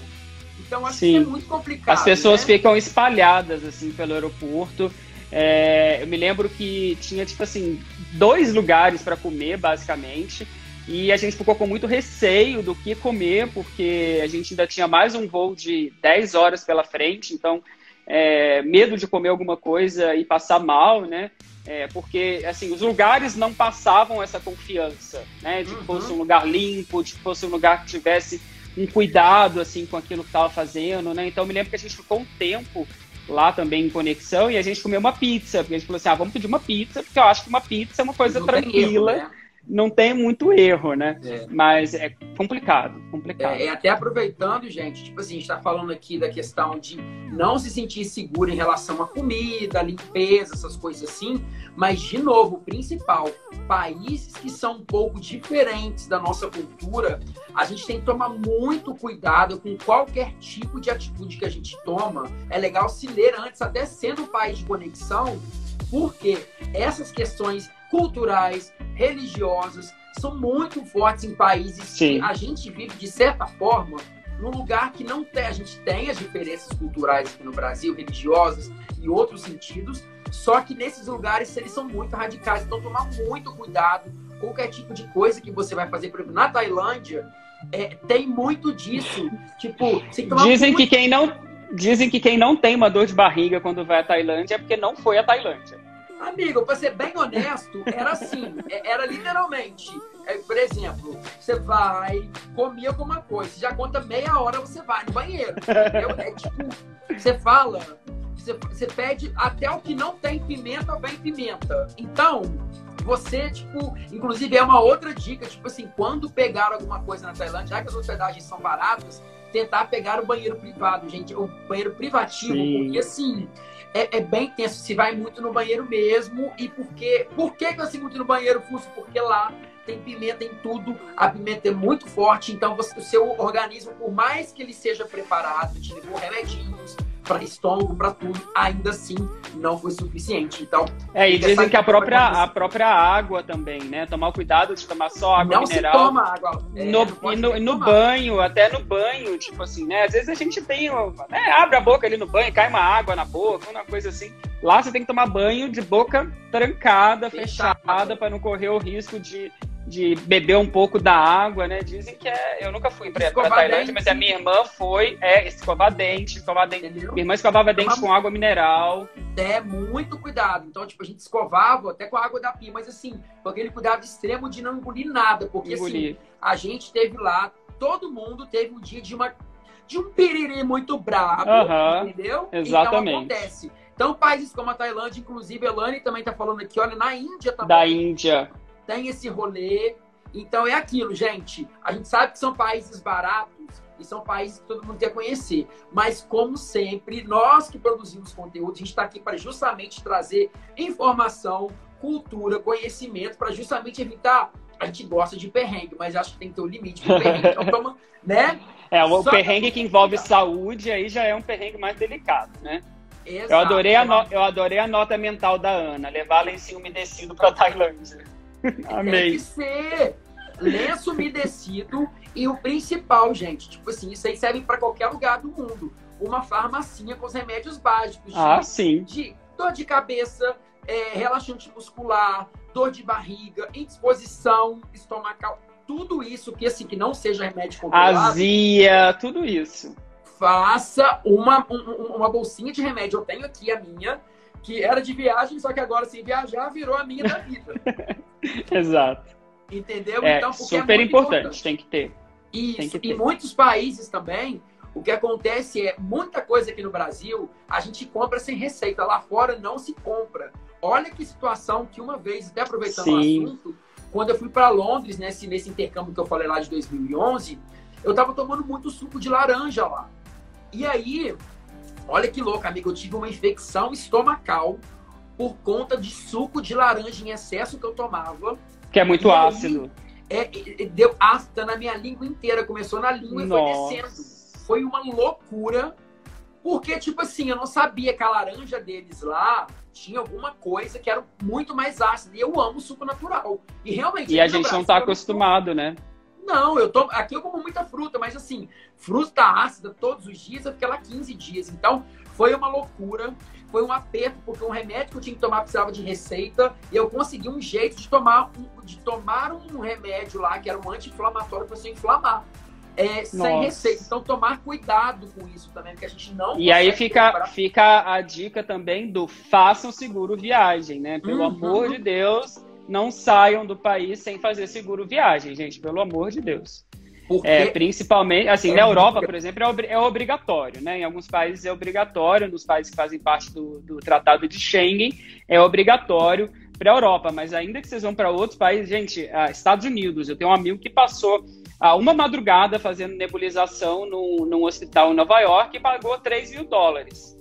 Então, acho Sim. que é muito complicado. As pessoas né? ficam espalhadas, assim, pelo aeroporto. É, eu me lembro que tinha, tipo assim, dois lugares para comer, basicamente. E a gente ficou com muito receio do que comer, porque a gente ainda tinha mais um voo de 10 horas pela frente, então é, medo de comer alguma coisa e passar mal, né? É, porque assim os lugares não passavam essa confiança, né? De que fosse um uhum. lugar limpo, de que fosse um lugar que tivesse um cuidado assim com aquilo que estava fazendo, né? Então me lembro que a gente ficou um tempo lá também em conexão e a gente comeu uma pizza, porque a gente falou assim, ah, vamos pedir uma pizza, porque eu acho que uma pizza é uma coisa tranquila. Erro, né? Não tem muito erro, né? É. Mas é complicado, complicado. É, até aproveitando, gente, tipo assim, a gente tá falando aqui da questão de não se sentir seguro em relação à comida, limpeza, essas coisas assim, mas, de novo, o principal, países que são um pouco diferentes da nossa cultura, a gente tem que tomar muito cuidado com qualquer tipo de atitude que a gente toma. É legal se ler antes, até sendo um país de conexão, porque essas questões culturais, religiosas, são muito fortes em países Sim. que a gente vive, de certa forma, num lugar que não tem. A gente tem as diferenças culturais aqui no Brasil, religiosas e outros sentidos, só que nesses lugares eles são muito radicais. Então, tomar muito cuidado com qualquer tipo de coisa que você vai fazer. Por exemplo, na Tailândia, é, tem muito disso. Tipo, Dizem muito... que quem não. Dizem que quem não tem uma dor de barriga quando vai à Tailândia é porque não foi à Tailândia. Amigo, pra ser bem honesto, era assim, é, era literalmente. É, por exemplo, você vai comer alguma coisa, já conta meia hora, você vai no banheiro. Entendeu? É tipo, você fala, você, você pede até o que não tem pimenta, vem pimenta. Então, você, tipo, inclusive é uma outra dica, tipo assim, quando pegar alguma coisa na Tailândia, já que as hospedagens são baratas, tentar pegar o banheiro privado, gente. O banheiro privativo, Sim. porque assim. É, é, bem tenso, se vai muito no banheiro mesmo. E por quê? Por que, eu sigo muito no banheiro, Fuso? Porque lá tem pimenta em tudo, a pimenta é muito forte, então você, o seu organismo, por mais que ele seja preparado, te levou remedinhos, para estômago, para tudo, ainda assim não foi suficiente. Então, é, e dizem que a própria, a própria água também, né? Tomar cuidado de tomar só água não mineral. Não se toma água. É, no, e no, no banho, até no banho, tipo assim, né? Às vezes a gente tem, né? abre a boca ali no banho, cai uma água na boca, uma coisa assim. Lá você tem que tomar banho de boca trancada, fechada, para não correr o risco de de beber um pouco da água, né? Dizem que é. Eu nunca fui pra, pra Tailândia, mas a minha irmã foi. É, escovar dente, escovar dente. Entendeu? Minha irmã escovava dente com água mineral. É, muito cuidado. Então, tipo, a gente escovava até com a água da pia, mas assim, com aquele cuidado extremo de não engolir nada. Porque assim, engolir. assim, a gente teve lá, todo mundo teve um dia de uma. De um piriri muito brabo, entendeu? Exatamente. Então acontece. Então, países como a Tailândia, inclusive, a Elane também tá falando aqui, olha, na Índia também. Da Índia tem esse rolê. Então é aquilo, gente. A gente sabe que são países baratos e são países que todo mundo quer conhecer. Mas, como sempre, nós que produzimos conteúdo, a gente está aqui para justamente trazer informação, cultura, conhecimento, para justamente evitar. A gente gosta de perrengue, mas acho que tem que ter um limite pro perrengue. Então, <laughs> toma, né? É, o Só perrengue que envolve saúde aí já é um perrengue mais delicado, né? Exato, eu, adorei a no... eu adorei a nota mental da Ana, levar lencinho umedecido para Tailândia. Amei. <laughs> Tem que ser lenço umedecido e o principal, gente, tipo assim, isso aí serve para qualquer lugar do mundo. Uma farmacinha com os remédios básicos. Ah, de, sim. De dor de cabeça, é, relaxante muscular, dor de barriga, indisposição estomacal, tudo isso que assim que não seja remédio controlado. Azia, tudo isso. Faça uma, um, uma bolsinha de remédio. Eu tenho aqui a minha, que era de viagem, só que agora sem viajar virou a minha da vida. <laughs> Exato. Entendeu? É, então, porque é super é importante, importante, tem que ter. Isso. Tem que ter. Em muitos países também, o que acontece é muita coisa aqui no Brasil a gente compra sem receita. Lá fora não se compra. Olha que situação que uma vez, até aproveitando Sim. o assunto, quando eu fui para Londres, nesse, nesse intercâmbio que eu falei lá de 2011, eu tava tomando muito suco de laranja lá. E aí, olha que louco, amigo, eu tive uma infecção estomacal por conta de suco de laranja em excesso que eu tomava. Que é muito ácido. é, deu ácido na minha língua inteira. Começou na língua Nossa. e foi descendo. Foi uma loucura. Porque, tipo assim, eu não sabia que a laranja deles lá tinha alguma coisa que era muito mais ácida. E eu amo suco natural. E realmente. E a gente não tá acostumado, né? Não, eu tô. Aqui eu como muita fruta, mas assim, fruta ácida todos os dias, eu fiquei lá 15 dias. Então, foi uma loucura foi um aperto, porque um remédio que eu tinha que tomar precisava de receita, e eu consegui um jeito de tomar um, de tomar um remédio lá, que era um anti-inflamatório para você inflamar. É, sem receita. Então, tomar cuidado com isso também, porque a gente não. E aí fica, fica a dica também do façam seguro viagem, né? Pelo uhum. amor de Deus, não saiam do país sem fazer seguro viagem, gente. Pelo amor de Deus. Porque é, principalmente, assim, na Europa, por exemplo, é, é, obrigatório, né? Em alguns países é obrigatório, nos países que fazem parte do, do Tratado de Schengen, é obrigatório para a Europa. Mas ainda que vocês vão para outros países, gente, ah, Estados Unidos, eu tenho um amigo que passou ah, uma madrugada fazendo nebulização num, num hospital em Nova York e pagou 3 mil dólares.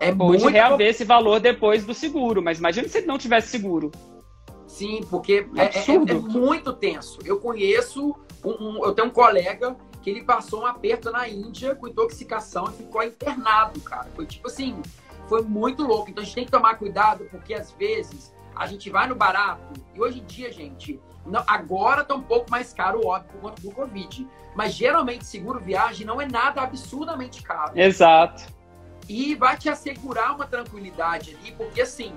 É Pode muito... reaver esse valor depois do seguro, mas imagina se ele não tivesse seguro. Sim, porque é, é, é, muito tenso. Eu conheço um, um, eu tenho um colega que ele passou um aperto na Índia com intoxicação e ficou internado, cara. Foi tipo assim, foi muito louco. Então a gente tem que tomar cuidado, porque às vezes a gente vai no barato, e hoje em dia, gente, não, agora tá um pouco mais caro, óbvio, por conta do Covid. Mas geralmente seguro viagem não é nada absurdamente caro. Exato. E vai te assegurar uma tranquilidade ali, porque assim,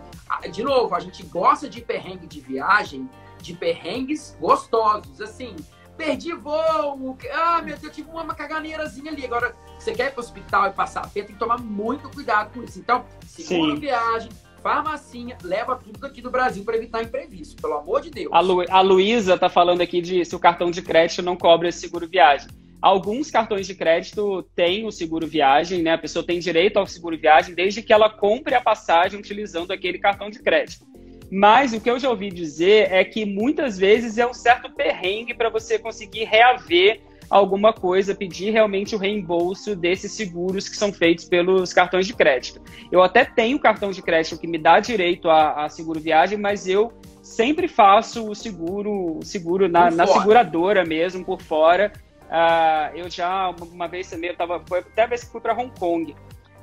de novo, a gente gosta de perrengue de viagem, de perrengues gostosos. Assim, perdi voo, ah, meu Deus, tive uma caganeirazinha ali. Agora, você quer ir para o hospital e passar a tem que tomar muito cuidado com isso. Então, segura viagem, farmacinha, leva tudo aqui do Brasil para evitar imprevisto, pelo amor de Deus. A, Lu, a Luísa tá falando aqui de se o cartão de crédito não cobre esse seguro viagem. Alguns cartões de crédito têm o seguro viagem, né? A pessoa tem direito ao seguro viagem desde que ela compre a passagem utilizando aquele cartão de crédito. Mas o que eu já ouvi dizer é que muitas vezes é um certo perrengue para você conseguir reaver alguma coisa, pedir realmente o reembolso desses seguros que são feitos pelos cartões de crédito. Eu até tenho cartão de crédito que me dá direito a, a seguro viagem, mas eu sempre faço o seguro, seguro na, na seguradora mesmo, por fora. Uh, eu já, uma vez também, eu tava, foi até a vez que fui para Hong Kong.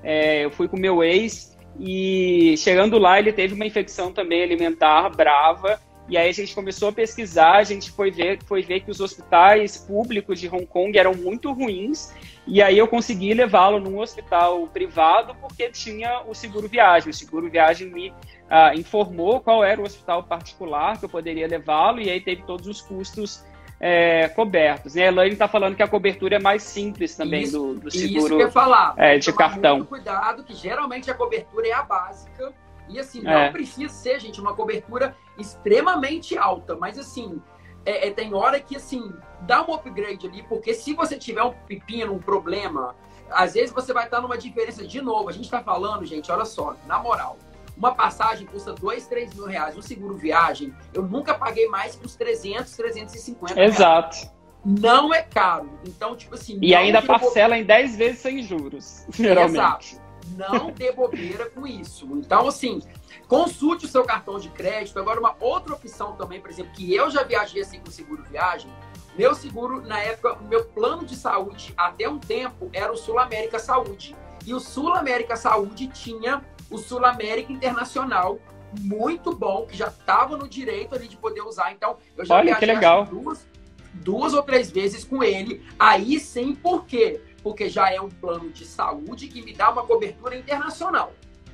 É, eu fui com meu ex e chegando lá ele teve uma infecção também alimentar brava e aí a gente começou a pesquisar, a gente foi ver, foi ver que os hospitais públicos de Hong Kong eram muito ruins, e aí eu consegui levá-lo num hospital privado porque tinha o seguro viagem. O seguro viagem me ah, informou qual era o hospital particular que eu poderia levá-lo, e aí teve todos os custos é, cobertos. Né? A Elaine está falando que a cobertura é mais simples também isso, do, do seguro isso que eu falar. É, de cartão. Cuidado, que geralmente a cobertura é a básica e assim, não é. precisa ser, gente, uma cobertura extremamente alta, mas assim, é, é, tem hora que assim, dá um upgrade ali, porque se você tiver um pepino, um problema, às vezes você vai estar numa diferença de novo. A gente está falando, gente, olha só, na moral. Uma passagem custa 2, 3 mil reais. Um seguro viagem, eu nunca paguei mais que uns 300, 350 Exato. Reais. Não é caro. Então, tipo assim. E ainda parcela em 10 vezes sem juros, <laughs> geralmente. Exato. Não dê bobeira com isso. Então, assim, consulte o seu cartão de crédito. Agora, uma outra opção também, por exemplo, que eu já viajei assim com seguro viagem. Meu seguro, na época, o meu plano de saúde, até um tempo, era o Sul América Saúde. E o Sul América Saúde tinha o Sul América Internacional, muito bom, que já estava no direito ali de poder usar. Então, eu já Olha, que legal. Duas, duas ou três vezes com ele. Aí sim, por quê? porque já é um plano de saúde que me dá uma cobertura internacional.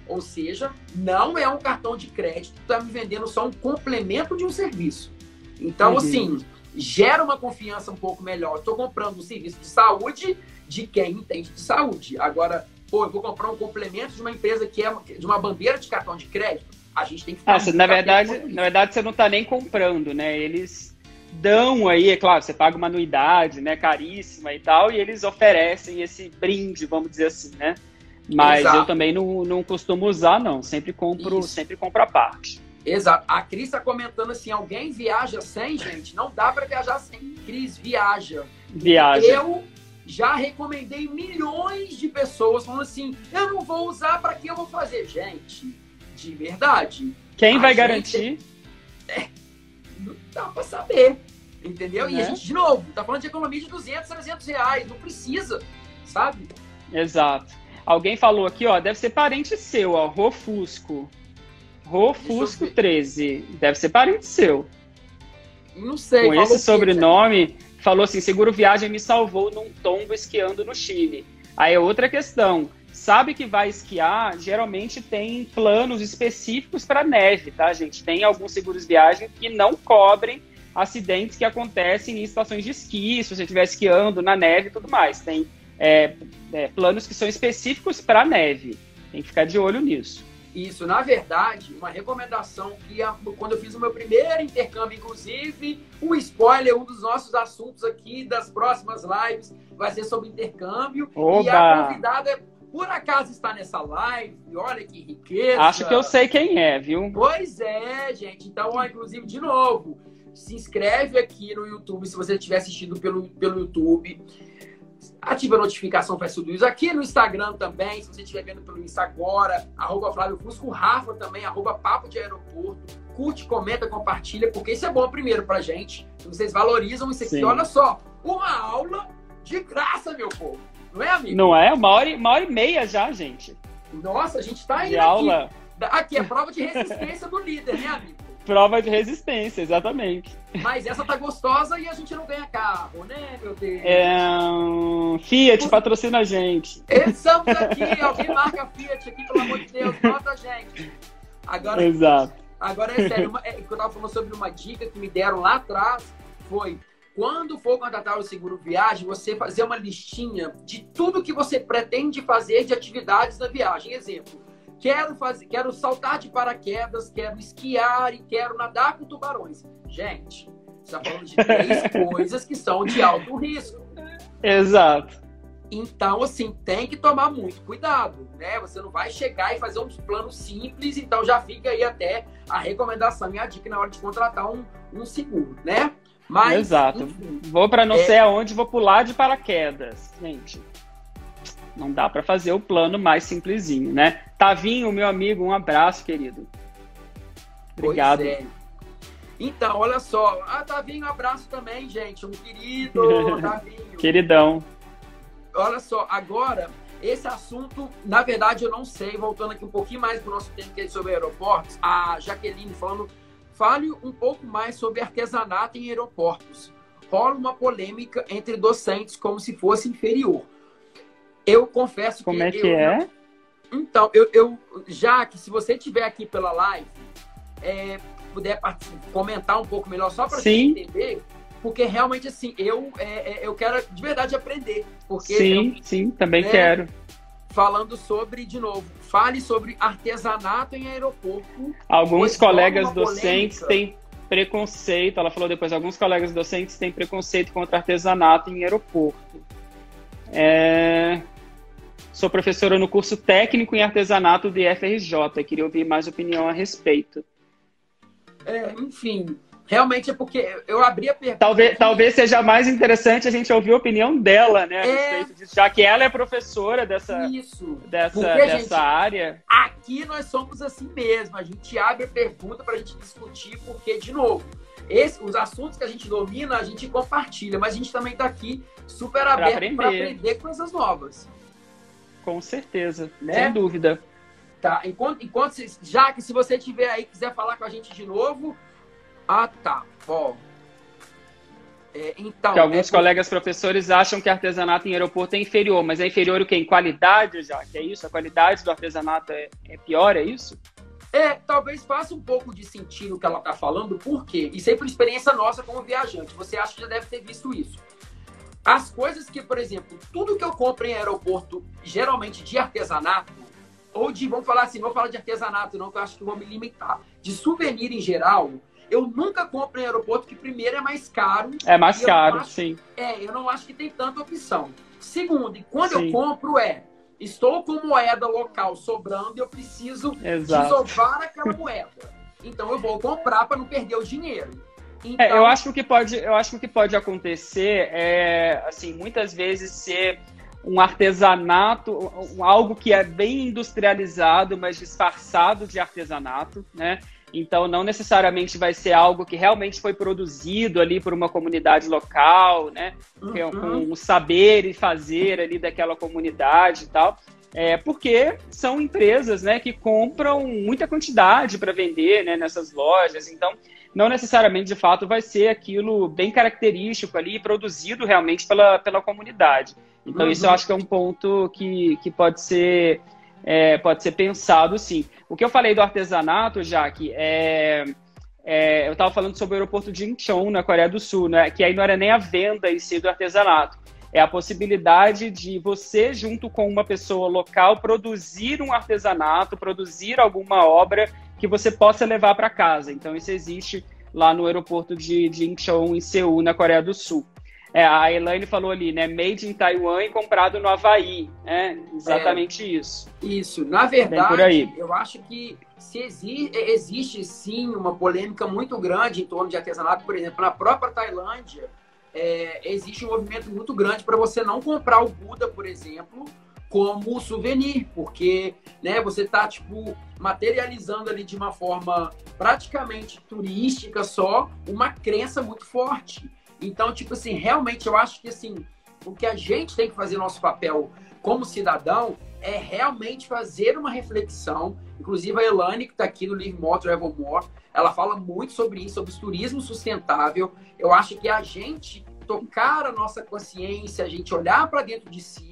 Ou seja, não é um cartão de crédito está me vendendo só um complemento de um serviço. Então, uhum. assim, gera uma confiança um pouco melhor. Estou comprando um serviço de saúde de quem entende de saúde. Agora, pô, eu vou comprar um complemento de uma empresa que é de uma bandeira de cartão de crédito. A gente tem que. Ah, na verdade, na verdade, você não está nem comprando, né? Eles dão aí, é claro, você paga uma anuidade, né, caríssima e tal, e eles oferecem esse brinde, vamos dizer assim, né? Mas Exato. eu também não, não costumo usar, não. Sempre compro, Isso. sempre compro a parte. Exato. A Cris está comentando assim: alguém viaja sem, gente? Não dá para viajar sem. Cris, viaja. Viaja. Eu já recomendei milhões de pessoas falando assim: eu não vou usar, para que eu vou fazer? Gente, de verdade. Quem vai gente... garantir? É, não dá para saber. Entendeu? E a né? gente, de novo, tá falando de economia de 200, 300 reais. Não precisa, sabe? Exato. Alguém falou aqui, ó, deve ser parente seu, ó, Rofusco. Rofusco 13. Deve ser parente seu. Não sei. Com esse sobrenome, falou assim: seguro viagem me salvou num tombo esquiando no Chile. Aí é outra questão. Sabe que vai esquiar, geralmente tem planos específicos para neve, tá, gente? Tem alguns seguros viagem que não cobrem acidentes que acontecem em estações de esqui, se você estiver esquiando na neve e tudo mais. Tem é, é, planos que são específicos para neve. Tem que ficar de olho nisso. Isso, na verdade, uma recomendação que quando eu fiz o meu primeiro intercâmbio, inclusive, um spoiler, um dos nossos assuntos aqui das próximas lives vai ser sobre intercâmbio. Oba. E a convidada por acaso está nessa live, olha que riqueza. Acho que eu sei quem é, viu? Pois é, gente. Então, ó, inclusive, de novo, se inscreve aqui no YouTube se você estiver assistindo pelo, pelo YouTube. Ativa a notificação para tudo isso. Aqui no Instagram também, se você estiver vendo pelo Insta agora, arroba Flávio Fusco, Rafa também, arroba Papo de Aeroporto. Curte, comenta, compartilha, porque isso é bom primeiro pra gente. Vocês valorizam isso aqui. Sim. Olha só, uma aula de graça, meu povo. Não é, amigo? Não é? Uma hora, uma hora e meia já, gente. Nossa, a gente tá indo de aqui. aula. Aqui é prova de resistência do líder, né, amigo? Prova de resistência, exatamente. Mas essa tá gostosa e a gente não ganha carro, né, meu Deus? É, um... Fiat patrocina a gente. Estamos aqui, alguém marca Fiat aqui, pelo amor de Deus, bota a gente. Agora, Exato. Agora é sério, uma, é, eu tava falando sobre uma dica que me deram lá atrás, foi quando for contratar o seguro viagem, você fazer uma listinha de tudo que você pretende fazer de atividades na viagem. Exemplo, quero fazer, quero saltar de paraquedas, quero esquiar e quero nadar com tubarões. Gente, você está falando de três <laughs> coisas que são de alto risco. Exato. Então, assim, tem que tomar muito cuidado, né? Você não vai chegar e fazer um plano simples, então já fica aí até a recomendação e a dica na hora de contratar um, um seguro, né? Mas, Exato. Enfim, vou para não é... sei aonde, vou pular de paraquedas. Gente, não dá para fazer o plano mais simplesinho, né? Tavinho, meu amigo, um abraço, querido. Obrigado. É. Então, olha só. Ah, Tavinho, um abraço também, gente. Um querido <laughs> Tavinho. Queridão. Olha só, agora, esse assunto, na verdade, eu não sei. Voltando aqui um pouquinho mais para o nosso tempo que é sobre aeroportos, a Jaqueline falando, fale um pouco mais sobre artesanato em aeroportos. Rola uma polêmica entre docentes como se fosse inferior. Eu confesso como que. Como é que é? Então, eu, eu, já que se você estiver aqui pela live, é, puder comentar um pouco melhor, só para você entender, porque realmente assim, eu, é, é, eu quero de verdade aprender. Porque sim, eu, sim, também né, quero. Falando sobre, de novo, fale sobre artesanato em aeroporto. Alguns colegas docentes têm preconceito, ela falou depois, alguns colegas docentes têm preconceito contra artesanato em aeroporto. É... Sou professora no curso técnico em artesanato de FRJ, queria ouvir mais opinião a respeito. É, enfim, realmente é porque eu abri a pergunta. Talvez, talvez seja mais interessante a gente ouvir a opinião dela, né? É... Disso, já que ela é professora dessa, Isso. dessa, porque, dessa gente, área. Aqui nós somos assim mesmo. A gente abre a pergunta para a gente discutir, porque, de novo, esse, os assuntos que a gente domina, a gente compartilha, mas a gente também está aqui super aberto para aprender. aprender coisas novas. Com certeza, né? sem dúvida. Tá, enquanto, enquanto já que se você tiver aí quiser falar com a gente de novo. Ah, tá. Ó. É, então. Que alguns é... colegas professores acham que artesanato em aeroporto é inferior, mas é inferior o quê? Em qualidade, já? Que é isso? A qualidade do artesanato é, é pior, é isso? É, talvez faça um pouco de sentido o que ela está falando, por quê? É por experiência nossa como viajante. Você acha que já deve ter visto isso. As coisas que, por exemplo, tudo que eu compro em aeroporto, geralmente de artesanato, ou de, vamos falar assim, não vou falar de artesanato, não, que eu acho que vou me limitar. De souvenir em geral, eu nunca compro em aeroporto, que primeiro é mais caro. É mais caro, acho, sim. É, eu não acho que tem tanta opção. Segundo, e quando sim. eu compro é, estou com moeda local sobrando e eu preciso Exato. aquela moeda. Então eu vou comprar para não perder o dinheiro. Então... É, eu acho que pode, eu acho que o que pode acontecer é, assim, muitas vezes ser um artesanato, algo que é bem industrializado, mas disfarçado de artesanato, né? Então, não necessariamente vai ser algo que realmente foi produzido ali por uma comunidade local, né? Uhum. Com o saber e fazer ali daquela comunidade e tal. É, porque são empresas né, que compram muita quantidade para vender né, nessas lojas. Então, não necessariamente, de fato, vai ser aquilo bem característico ali, produzido realmente pela, pela comunidade. Então, uhum. isso eu acho que é um ponto que, que pode ser é, pode ser pensado sim. O que eu falei do artesanato, Jaque, é, é eu estava falando sobre o aeroporto de Incheon, na Coreia do Sul, né, que aí não era nem a venda em si do artesanato. É a possibilidade de você, junto com uma pessoa local, produzir um artesanato, produzir alguma obra que você possa levar para casa. Então, isso existe lá no aeroporto de, de Incheon, em Seul, na Coreia do Sul. É, a Elaine falou ali, né? Made in Taiwan e comprado no Havaí. Né? Exatamente é, isso. Isso. Na verdade, eu acho que se exi existe sim uma polêmica muito grande em torno de artesanato, por exemplo, na própria Tailândia, é, existe um movimento muito grande para você não comprar o Buda, por exemplo, como souvenir, porque né, você está tipo materializando ali de uma forma praticamente turística só uma crença muito forte. Então, tipo assim, realmente eu acho que assim, o que a gente tem que fazer nosso papel como cidadão é realmente fazer uma reflexão. Inclusive a Elane, que está aqui no Live More, Travel More, ela fala muito sobre isso, sobre o turismo sustentável. Eu acho que a gente tocar a nossa consciência, a gente olhar para dentro de si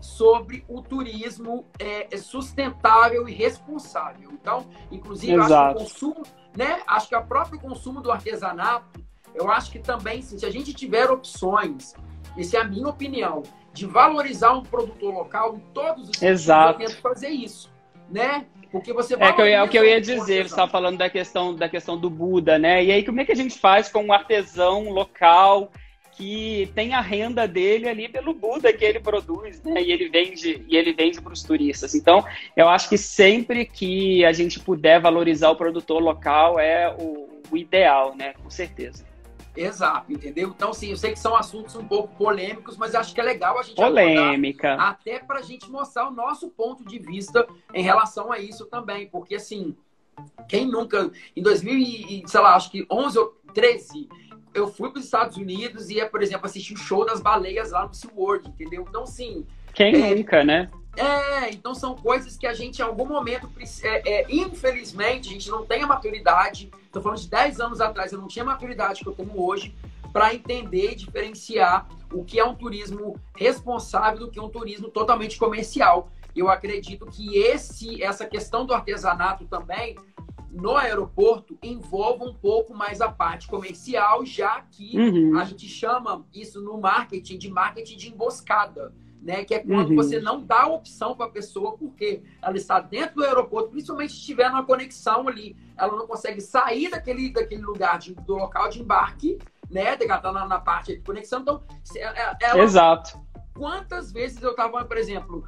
sobre o turismo é, sustentável e responsável. Então, inclusive, acho que o consumo, né? Acho que o próprio consumo do artesanato eu acho que também, se a gente tiver opções, essa é a minha opinião, de valorizar um produtor local em todos os Exato. eu tento fazer isso, né? Porque você é, que eu, é o que eu ia dizer, você estava falando da questão, da questão do Buda, né? E aí, como é que a gente faz com um artesão local que tem a renda dele ali pelo Buda que ele produz, né? E ele vende, e ele vende para os turistas. Então, eu acho que sempre que a gente puder valorizar o produtor local é o, o ideal, né? Com certeza. Exato, entendeu? Então, sim, eu sei que são assuntos um pouco polêmicos, mas acho que é legal a gente Polêmica. até para a gente mostrar o nosso ponto de vista em relação a isso também, porque assim, quem nunca, em 2000 sei lá, acho que 11 ou 13, eu fui para os Estados Unidos e ia, por exemplo, assistir o show das baleias lá no SeaWorld, entendeu? Então, sim. Quem é, nunca, né? É, então são coisas que a gente, em algum momento, é, é, infelizmente, a gente não tem a maturidade. Estou falando de 10 anos atrás, eu não tinha a maturidade que eu tenho hoje para entender e diferenciar o que é um turismo responsável do que é um turismo totalmente comercial. Eu acredito que esse, essa questão do artesanato também no aeroporto envolve um pouco mais a parte comercial, já que uhum. a gente chama isso no marketing de marketing de emboscada né? Que é quando uhum. você não dá opção para a pessoa, porque ela está dentro do aeroporto, principalmente se tiver uma conexão ali, ela não consegue sair daquele, daquele lugar, de, do local de embarque, né? Ela está na, na, parte de conexão. Então, ela, ela, Exato. Quantas vezes eu estava, por exemplo,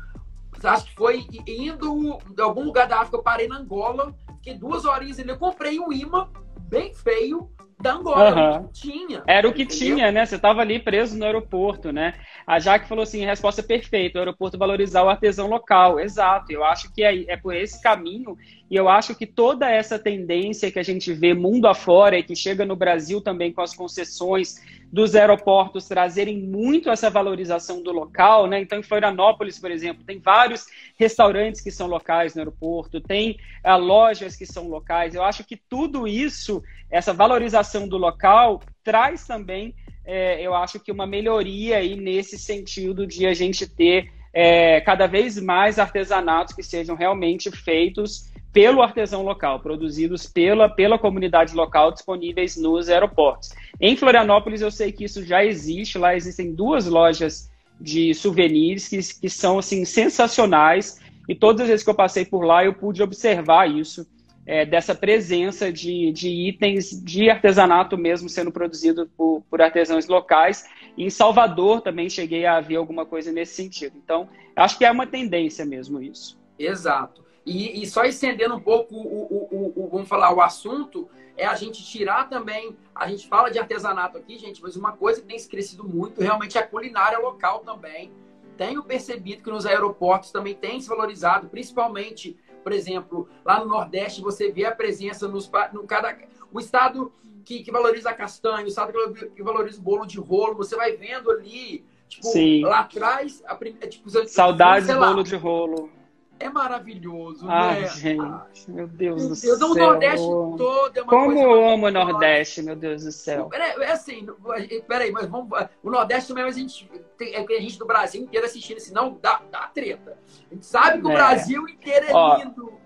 acho que foi indo de algum lugar da África, eu parei na Angola, fiquei duas horinhas ali, eu comprei um imã bem feio, da Angola, uhum. tinha. Era o que entendeu? tinha, né? Você estava ali preso no aeroporto, né? A Jaque falou assim, resposta perfeita, o aeroporto valorizar o artesão local. Exato, eu acho que é, é por esse caminho e eu acho que toda essa tendência que a gente vê mundo afora e que chega no Brasil também com as concessões dos aeroportos trazerem muito essa valorização do local, né? Então, em Florianópolis, por exemplo, tem vários restaurantes que são locais no aeroporto, tem uh, lojas que são locais. Eu acho que tudo isso essa valorização do local traz também, é, eu acho que uma melhoria aí nesse sentido de a gente ter é, cada vez mais artesanatos que sejam realmente feitos pelo artesão local, produzidos pela, pela comunidade local, disponíveis nos aeroportos. Em Florianópolis, eu sei que isso já existe, lá existem duas lojas de souvenirs que, que são assim sensacionais e todas as vezes que eu passei por lá eu pude observar isso é, dessa presença de, de, itens de artesanato mesmo sendo produzido por, por, artesãos locais. Em Salvador também cheguei a ver alguma coisa nesse sentido. Então, acho que é uma tendência mesmo isso. Exato. E, e só estendendo um pouco o, o, o, vamos falar, o assunto, é a gente tirar também. A gente fala de artesanato aqui, gente, mas uma coisa que tem se crescido muito realmente é a culinária local também. Tenho percebido que nos aeroportos também tem se valorizado, principalmente por exemplo, lá no Nordeste você vê a presença nos no cada o estado que, que valoriza a castanha, o estado que valoriza o bolo de rolo, você vai vendo ali, tipo, Sim. lá atrás, a, é, tipo, saudades do bolo de rolo é maravilhoso, Ai, né? gente, meu Deus do céu. O Nordeste todo é uma Como eu amo o Nordeste, meu Deus do céu. Peraí, é assim, peraí, mas vamos. O Nordeste também, mas a gente tem é a gente do Brasil inteiro assistindo, senão dá, dá treta. A gente sabe que o é. Brasil inteiro é Ó, lindo.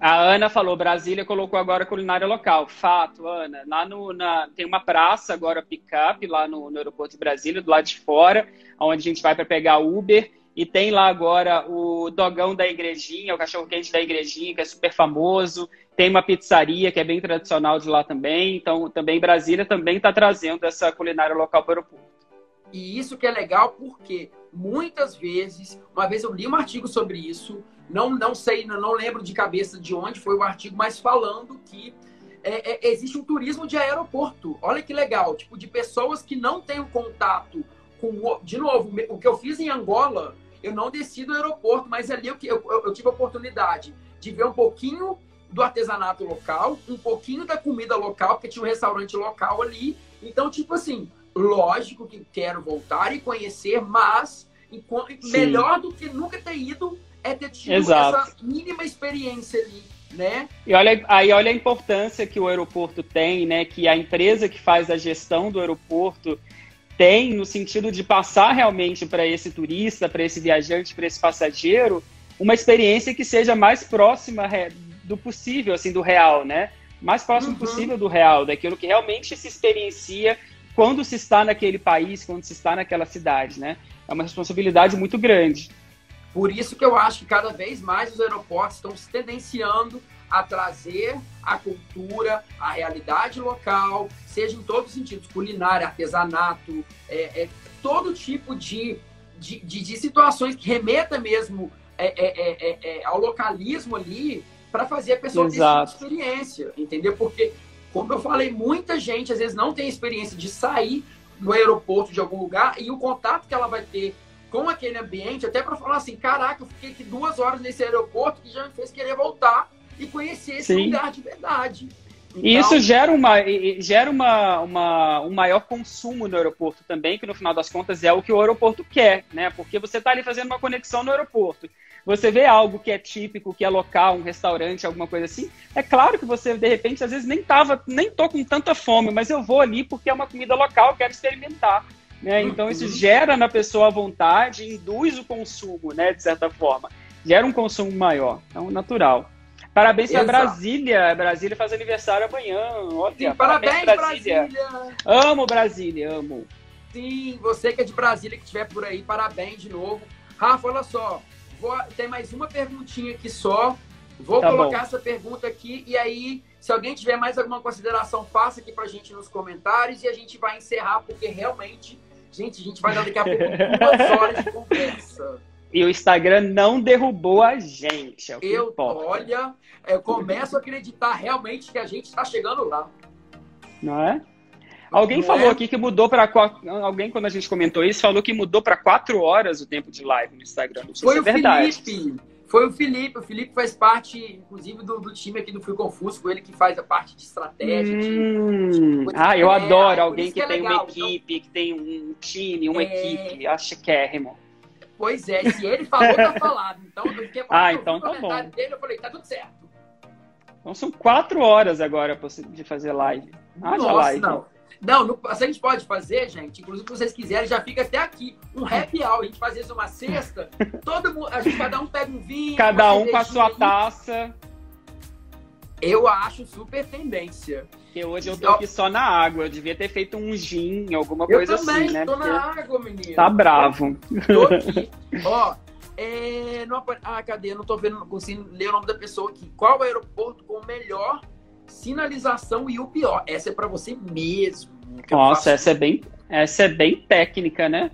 A Ana falou, Brasília colocou agora culinária local. Fato, Ana. Lá no, na, tem uma praça agora, pick-up, lá no, no aeroporto de Brasília, do lado de fora, onde a gente vai para pegar Uber e tem lá agora o dogão da igrejinha, o cachorro-quente da igrejinha, que é super famoso. Tem uma pizzaria que é bem tradicional de lá também. Então, também Brasília também está trazendo essa culinária local para o aeroporto. E isso que é legal porque muitas vezes, uma vez eu li um artigo sobre isso, não, não sei, não lembro de cabeça de onde foi o artigo, mas falando que é, é, existe um turismo de aeroporto. Olha que legal, tipo, de pessoas que não têm contato com. De novo, o que eu fiz em Angola eu não desci do aeroporto, mas ali eu, eu, eu tive a oportunidade de ver um pouquinho do artesanato local, um pouquinho da comida local, porque tinha um restaurante local ali. Então, tipo assim, lógico que quero voltar e conhecer, mas melhor do que nunca ter ido é ter tido Exato. essa mínima experiência ali. Né? E olha, aí olha a importância que o aeroporto tem, né? Que a empresa que faz a gestão do aeroporto tem no sentido de passar realmente para esse turista, para esse viajante, para esse passageiro, uma experiência que seja mais próxima do possível, assim, do real, né? Mais próximo uhum. possível do real, daquilo que realmente se experiencia quando se está naquele país, quando se está naquela cidade, né? É uma responsabilidade muito grande. Por isso que eu acho que cada vez mais os aeroportos estão se tendenciando a trazer a cultura, a realidade local, seja em todos os sentidos, culinária, artesanato, é, é todo tipo de, de, de, de, situações que remeta mesmo é, é, é, é ao localismo ali para fazer a pessoa Exato. ter essa experiência, entendeu? Porque como eu falei, muita gente às vezes não tem experiência de sair no aeroporto de algum lugar e o contato que ela vai ter com aquele ambiente, até para falar assim, caraca, eu fiquei aqui duas horas nesse aeroporto que já me fez querer voltar e conhecer esse Sim. lugar de verdade. Então... E isso gera, uma, gera uma, uma, um maior consumo no aeroporto também, que no final das contas é o que o aeroporto quer, né? Porque você está ali fazendo uma conexão no aeroporto. Você vê algo que é típico, que é local, um restaurante, alguma coisa assim. É claro que você, de repente, às vezes nem tava, nem tô com tanta fome, mas eu vou ali porque é uma comida local, quero experimentar. Né? Então isso uhum. gera na pessoa a vontade, induz o consumo, né? De certa forma. Gera um consumo maior. Então, natural. Parabéns para Brasília. Brasília faz aniversário amanhã. Olha, Sim, parabéns, parabéns Brasília. Brasília. Amo Brasília, amo. Sim, você que é de Brasília, que estiver por aí, parabéns de novo. Rafa, olha só. Vou, tem mais uma perguntinha aqui só. Vou tá colocar bom. essa pergunta aqui e aí, se alguém tiver mais alguma consideração, faça aqui pra gente nos comentários e a gente vai encerrar, porque realmente, gente, a gente vai dar daqui a pouco duas <laughs> horas de conversa. E o Instagram não derrubou a gente. É eu, importa. olha, eu começo a acreditar realmente que a gente está chegando lá. Não é? Alguém não falou é? aqui que mudou para alguém quando a gente comentou isso falou que mudou para quatro horas o tempo de live no Instagram. Foi é o verdade. Felipe. Foi o Felipe. O Felipe faz parte, inclusive, do, do time aqui do Fui Confuso. Ele que faz a parte de estratégia. Hum. De... Ah, eu é, adoro alguém que, é tem legal. uma equipe, então... que tem um time, uma é... equipe. Acho que é, irmão. Pois é, se ele falou, tá falado. Então, eu fiquei ah, então tá bom. dele, eu falei, tá tudo certo. Então são quatro horas agora de fazer live. Haja Nossa, live. não. Não, no, a gente pode fazer, gente, inclusive se vocês quiserem, já fica até aqui. Um happy hour. A gente faz isso uma sexta, <laughs> todo mundo, a gente, cada um pega um vinho. Cada um com a sua taça. Eu acho super tendência. Porque hoje eu tô aqui só na água. Eu devia ter feito um gin, alguma eu coisa assim, né? Tô Porque na água, menino. Tá bravo. Tô aqui. <laughs> Ó, é, não, ah, cadê? Eu não tô vendo, não consigo ler o nome da pessoa aqui. Qual o aeroporto com melhor sinalização e o pior? Essa é para você mesmo. Nossa, essa é bem, essa é bem técnica, né?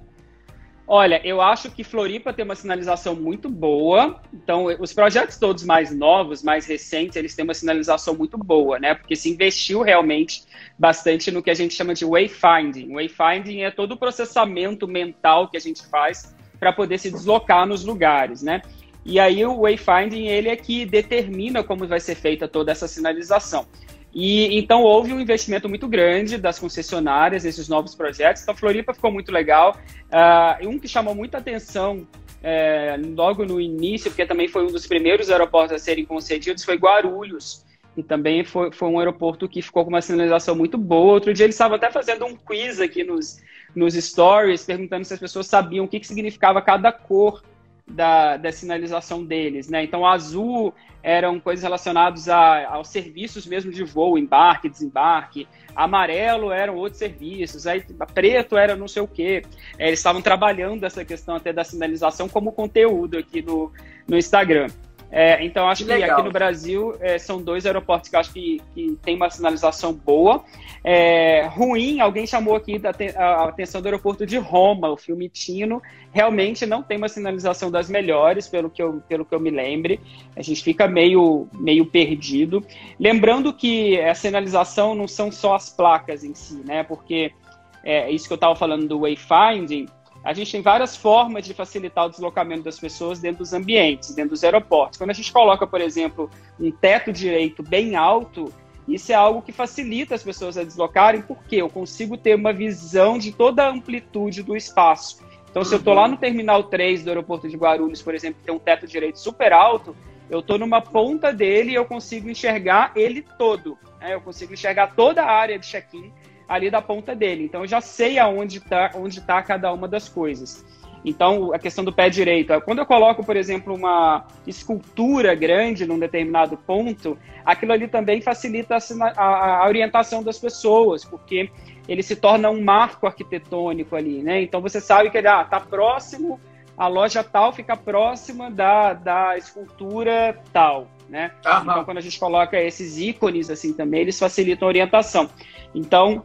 Olha, eu acho que Floripa tem uma sinalização muito boa. Então, os projetos todos mais novos, mais recentes, eles têm uma sinalização muito boa, né? Porque se investiu realmente bastante no que a gente chama de wayfinding. Wayfinding é todo o processamento mental que a gente faz para poder se deslocar nos lugares, né? E aí o wayfinding ele é que determina como vai ser feita toda essa sinalização. E então houve um investimento muito grande das concessionárias nesses novos projetos. Então, Floripa ficou muito legal. Uh, um que chamou muita atenção é, logo no início, porque também foi um dos primeiros aeroportos a serem concedidos, foi Guarulhos. E também foi, foi um aeroporto que ficou com uma sinalização muito boa. Outro dia eles estavam até fazendo um quiz aqui nos, nos stories, perguntando se as pessoas sabiam o que, que significava cada cor da, da sinalização deles, né? Então, azul eram coisas relacionadas a, aos serviços mesmo de voo, embarque, desembarque. Amarelo eram outros serviços. Aí, preto era não sei o quê. É, eles estavam trabalhando essa questão até da sinalização como conteúdo aqui no, no Instagram. É, então, acho que, que aqui no Brasil é, são dois aeroportos que eu acho que, que tem uma sinalização boa. É, ruim, alguém chamou aqui da, a atenção do aeroporto de Roma, o filme Tino. Realmente não tem uma sinalização das melhores, pelo que eu, pelo que eu me lembre. A gente fica meio, meio perdido. Lembrando que a sinalização não são só as placas em si, né? Porque é isso que eu estava falando do wayfinding a gente tem várias formas de facilitar o deslocamento das pessoas dentro dos ambientes, dentro dos aeroportos. Quando a gente coloca, por exemplo, um teto direito bem alto, isso é algo que facilita as pessoas a deslocarem, porque eu consigo ter uma visão de toda a amplitude do espaço. Então, se eu estou lá no Terminal 3 do aeroporto de Guarulhos, por exemplo, que tem um teto direito super alto, eu estou numa ponta dele e eu consigo enxergar ele todo. Né? Eu consigo enxergar toda a área de check-in ali da ponta dele. Então eu já sei aonde está onde tá cada uma das coisas. Então, a questão do pé direito. Quando eu coloco, por exemplo, uma escultura grande num determinado ponto, aquilo ali também facilita a, a, orientação das pessoas, porque ele se torna um marco arquitetônico ali, né? Então você sabe que ele ah, tá próximo, a loja tal fica próxima da, da escultura tal, né? Então quando a gente coloca esses ícones assim também, eles facilitam a orientação. Então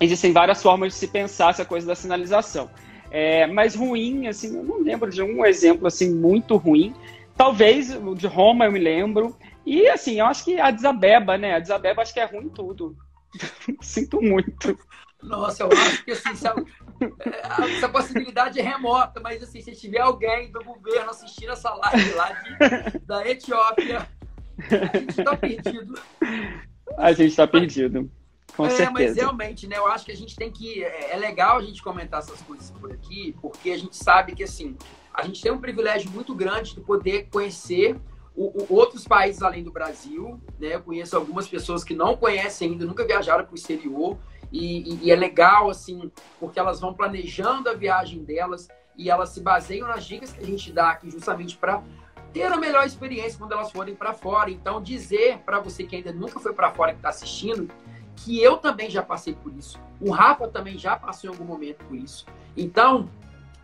existem várias formas de se pensar essa coisa da sinalização. É, mas ruim, assim, eu não lembro de um exemplo assim muito ruim. Talvez o de Roma eu me lembro. E assim, eu acho que a Desabeba, né? A Desabeba acho que é ruim tudo. <laughs> Sinto muito. Nossa, eu acho que assim, essa possibilidade é remota, mas assim, se tiver alguém do governo assistindo essa live lá de, da Etiópia, a gente está perdido. A gente está perdido. Com é, certeza. mas realmente, né? Eu acho que a gente tem que. É, é legal a gente comentar essas coisas por aqui, porque a gente sabe que assim, a gente tem um privilégio muito grande de poder conhecer o, o, outros países além do Brasil. Né? Eu conheço algumas pessoas que não conhecem ainda, nunca viajaram para o exterior. E, e, e, é legal, assim, porque elas vão planejando a viagem delas e elas se baseiam nas dicas que a gente dá aqui justamente para ter a melhor experiência quando elas forem para fora. Então, dizer para você que ainda nunca foi para fora, que está assistindo, que eu também já passei por isso. O Rafa também já passou em algum momento por isso. Então,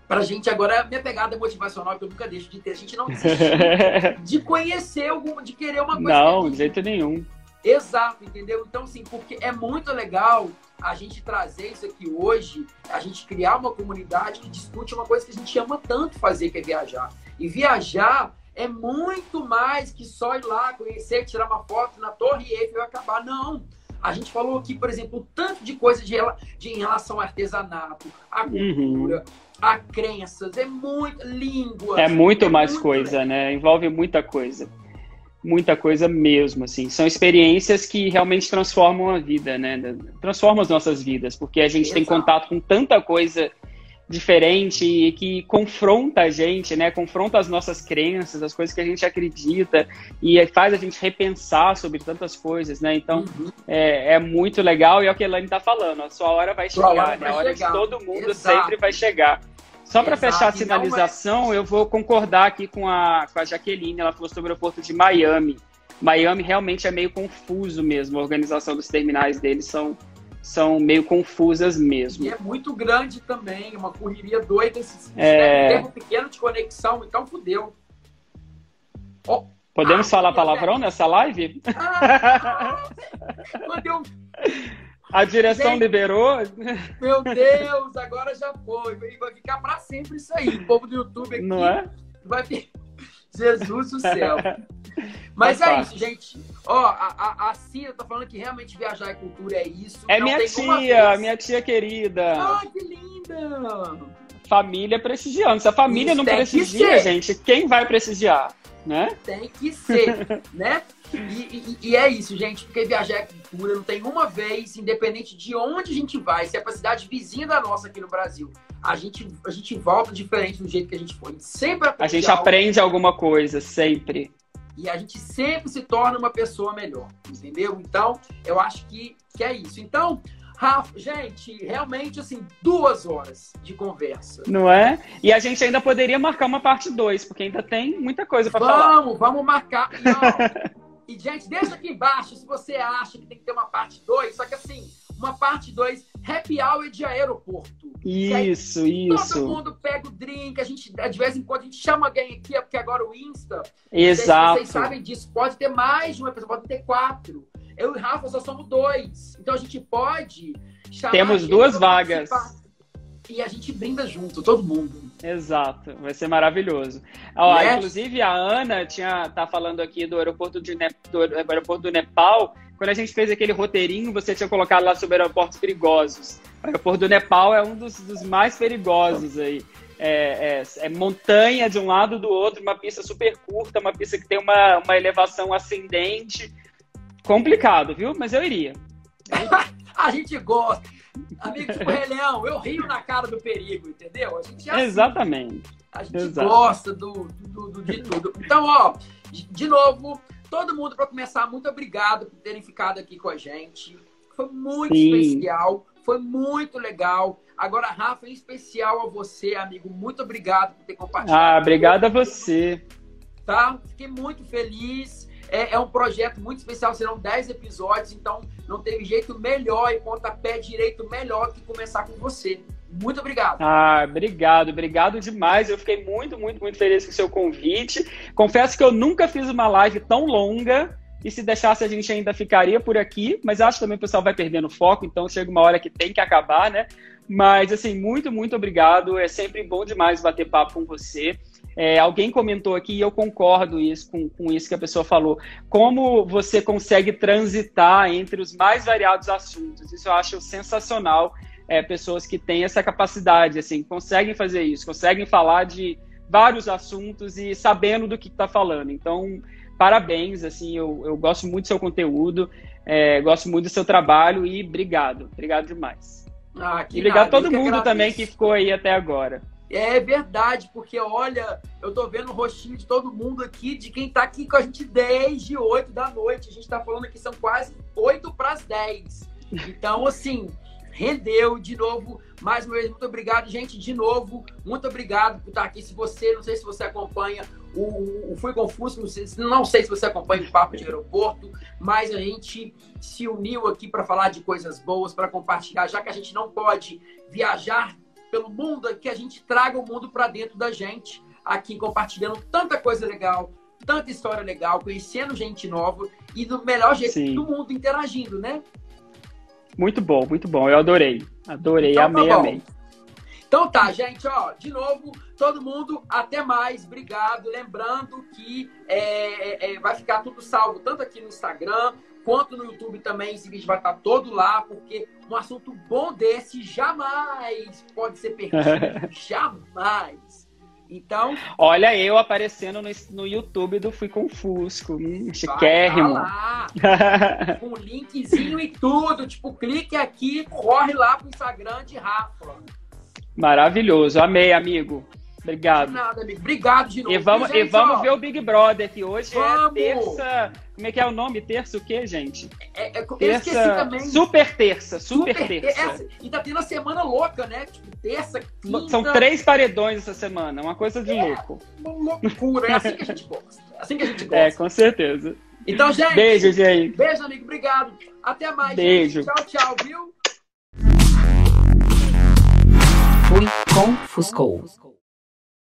para a gente agora, minha pegada motivacional, que eu nunca deixo de ter, a gente não desiste <laughs> de conhecer algum, de querer uma coisa. Não, de jeito nenhum. Exato, entendeu? Então, assim, porque é muito legal a gente trazer isso aqui hoje, a gente criar uma comunidade que discute uma coisa que a gente ama tanto fazer, que é viajar. E viajar é muito mais que só ir lá, conhecer, tirar uma foto na Torre Eiffel e acabar. Não. A gente falou aqui, por exemplo, tanto de coisa de, de, em relação ao artesanato, à cultura, uhum. a crenças, é muito língua. É muito é mais muito coisa, né? Envolve muita coisa muita coisa mesmo, assim. São experiências que realmente transformam a vida, né? Transformam as nossas vidas, porque a gente Exato. tem contato com tanta coisa diferente e que confronta a gente, né? Confronta as nossas crenças, as coisas que a gente acredita e faz a gente repensar sobre tantas coisas, né? Então uhum. é, é, muito legal e é o que a Elaine tá falando. A sua hora vai chegar, hora né? a hora chegar. de todo mundo Exato. sempre vai chegar. Só para fechar a é sinalização, é... eu vou concordar aqui com a, com a Jaqueline, ela falou sobre o aeroporto de Miami. Miami realmente é meio confuso mesmo, a organização dos terminais deles são, são meio confusas mesmo. E é muito grande também, uma correria doida, esse é... tempo pequeno de conexão, então fudeu. Oh. Podemos ah, falar palavrão nessa live? Ah, <laughs> a direção Gente, liberou. Meu Deus, agora já foi. Vai ficar para sempre isso aí. O povo do YouTube aqui Não é? vai Jesus do céu. <laughs> Mas é isso, gente. Ó, a, a, a Cia tá falando que realmente viajar é cultura, é isso. É Não minha tia, minha tia querida. Ah, que linda! Família prestigiando. Se a família isso não prestigia, gente, quem vai prestigiar? Né? Tem que ser, <laughs> né? E, e, e, é isso, gente, porque viajar é cultura, não tem uma vez, independente de onde a gente vai, se é pra cidade vizinha da nossa aqui no Brasil, a gente, a gente volta diferente do jeito que a gente foi. Sempre A gente algo. aprende alguma coisa, sempre. E a gente sempre se torna uma pessoa melhor, entendeu? Então, eu acho que, que é isso. Então, Rafa, gente, realmente, assim, duas horas de conversa. Não é? E a gente ainda poderia marcar uma parte 2, porque ainda tem muita coisa para falar. Vamos, vamos marcar. Não, <laughs> E, gente, deixa aqui embaixo se você acha que tem que ter uma parte 2. Só que assim, uma parte 2, happy hour de aeroporto. Isso, aí, isso. Todo mundo pega o drink, a gente, de vez em quando, a gente chama alguém aqui, porque agora o Insta. Exato. Vocês, vocês sabem disso. Pode ter mais de uma pessoa, pode ter quatro. Eu e Rafa só somos dois. Então a gente pode chamar. Temos duas vagas. E a gente brinda junto, todo mundo. Exato, vai ser maravilhoso. Ó, yes. Inclusive, a Ana tinha, tá falando aqui do aeroporto, de ne, do aeroporto do Nepal. Quando a gente fez aquele roteirinho, você tinha colocado lá sobre aeroportos perigosos. O aeroporto do Nepal é um dos, dos mais perigosos aí. É, é, é, montanha de um lado do outro, uma pista super curta, uma pista que tem uma, uma elevação ascendente. Complicado, viu? Mas eu iria. <laughs> a gente gosta. Amigo, tipo Rei Leão, eu rio na cara do perigo, entendeu? A gente é Exatamente. A gente Exato. gosta do, do, do, de tudo. Então, ó, de novo, todo mundo, para começar, muito obrigado por terem ficado aqui com a gente. Foi muito Sim. especial, foi muito legal. Agora, Rafa, em especial a você, amigo, muito obrigado por ter compartilhado. Ah, obrigado a você. Tá? Fiquei muito feliz. É, é, um projeto muito especial, serão 10 episódios, então não teve jeito melhor e pontapé direito melhor que começar com você. Muito obrigado. Ah, obrigado, obrigado demais. Eu fiquei muito, muito, muito feliz com o seu convite. Confesso que eu nunca fiz uma live tão longa. E se deixasse, a gente ainda ficaria por aqui, mas acho que também o pessoal vai perdendo foco, então chega uma hora que tem que acabar, né? Mas, assim, muito, muito obrigado. É sempre bom demais bater papo com você. É, alguém comentou aqui, e eu concordo isso, com, com isso que a pessoa falou, como você consegue transitar entre os mais variados assuntos. Isso eu acho sensacional. É, pessoas que têm essa capacidade, assim, conseguem fazer isso, conseguem falar de vários assuntos e sabendo do que está falando. Então, parabéns, assim, eu, eu gosto muito do seu conteúdo, é, gosto muito do seu trabalho e obrigado, obrigado demais. Ah, e obrigado a todo mundo também que ficou aí até agora. É verdade, porque olha, eu tô vendo o rostinho de todo mundo aqui, de quem tá aqui com a gente desde 8 da noite. A gente tá falando que são quase 8 para as 10. Então, assim, rendeu de novo. Mais uma vez, muito obrigado, gente. De novo, muito obrigado por estar aqui. Se você, não sei se você acompanha o, o Fui Confuso, não sei, não sei se você acompanha o Papo de Aeroporto, mas a gente se uniu aqui para falar de coisas boas, para compartilhar, já que a gente não pode viajar pelo mundo, que a gente traga o mundo para dentro da gente, aqui compartilhando tanta coisa legal, tanta história legal, conhecendo gente nova e do melhor jeito Sim. do mundo interagindo, né? Muito bom, muito bom. Eu adorei. Adorei, então, tá amei, tá amei. Então tá, gente, ó, de novo, todo mundo, até mais, obrigado. Lembrando que é, é, é, vai ficar tudo salvo, tanto aqui no Instagram quanto no YouTube também. Esse vídeo vai estar todo lá, porque um assunto bom desse jamais pode ser perdido. <laughs> jamais. Então. Olha eu aparecendo no, no YouTube do Fui com Fusco. Hum, chiquérrimo. Lá, com linkzinho e tudo. Tipo, clique aqui, corre lá pro Instagram de Rafa. Maravilhoso. Amei, amigo. Obrigado. De nada, amigo. Obrigado de novo. E vamos, gente, e vamos ver o Big Brother, que hoje é vamos. é terça. Como é que é o nome? Terça o quê, gente? É, é, terça, também. Super terça, super, super terça. Essa, e tá tendo a semana louca, né? Tipo, terça, quinta. São três paredões essa semana, uma coisa de é, louco. Uma loucura, é assim que a gente gosta. É assim que a gente gosta. É, com certeza. Então, gente. Beijo, gente. Beijo, amigo. Obrigado. Até mais. Beijo. Gente. Tchau, tchau, viu? Fui com Fuscou.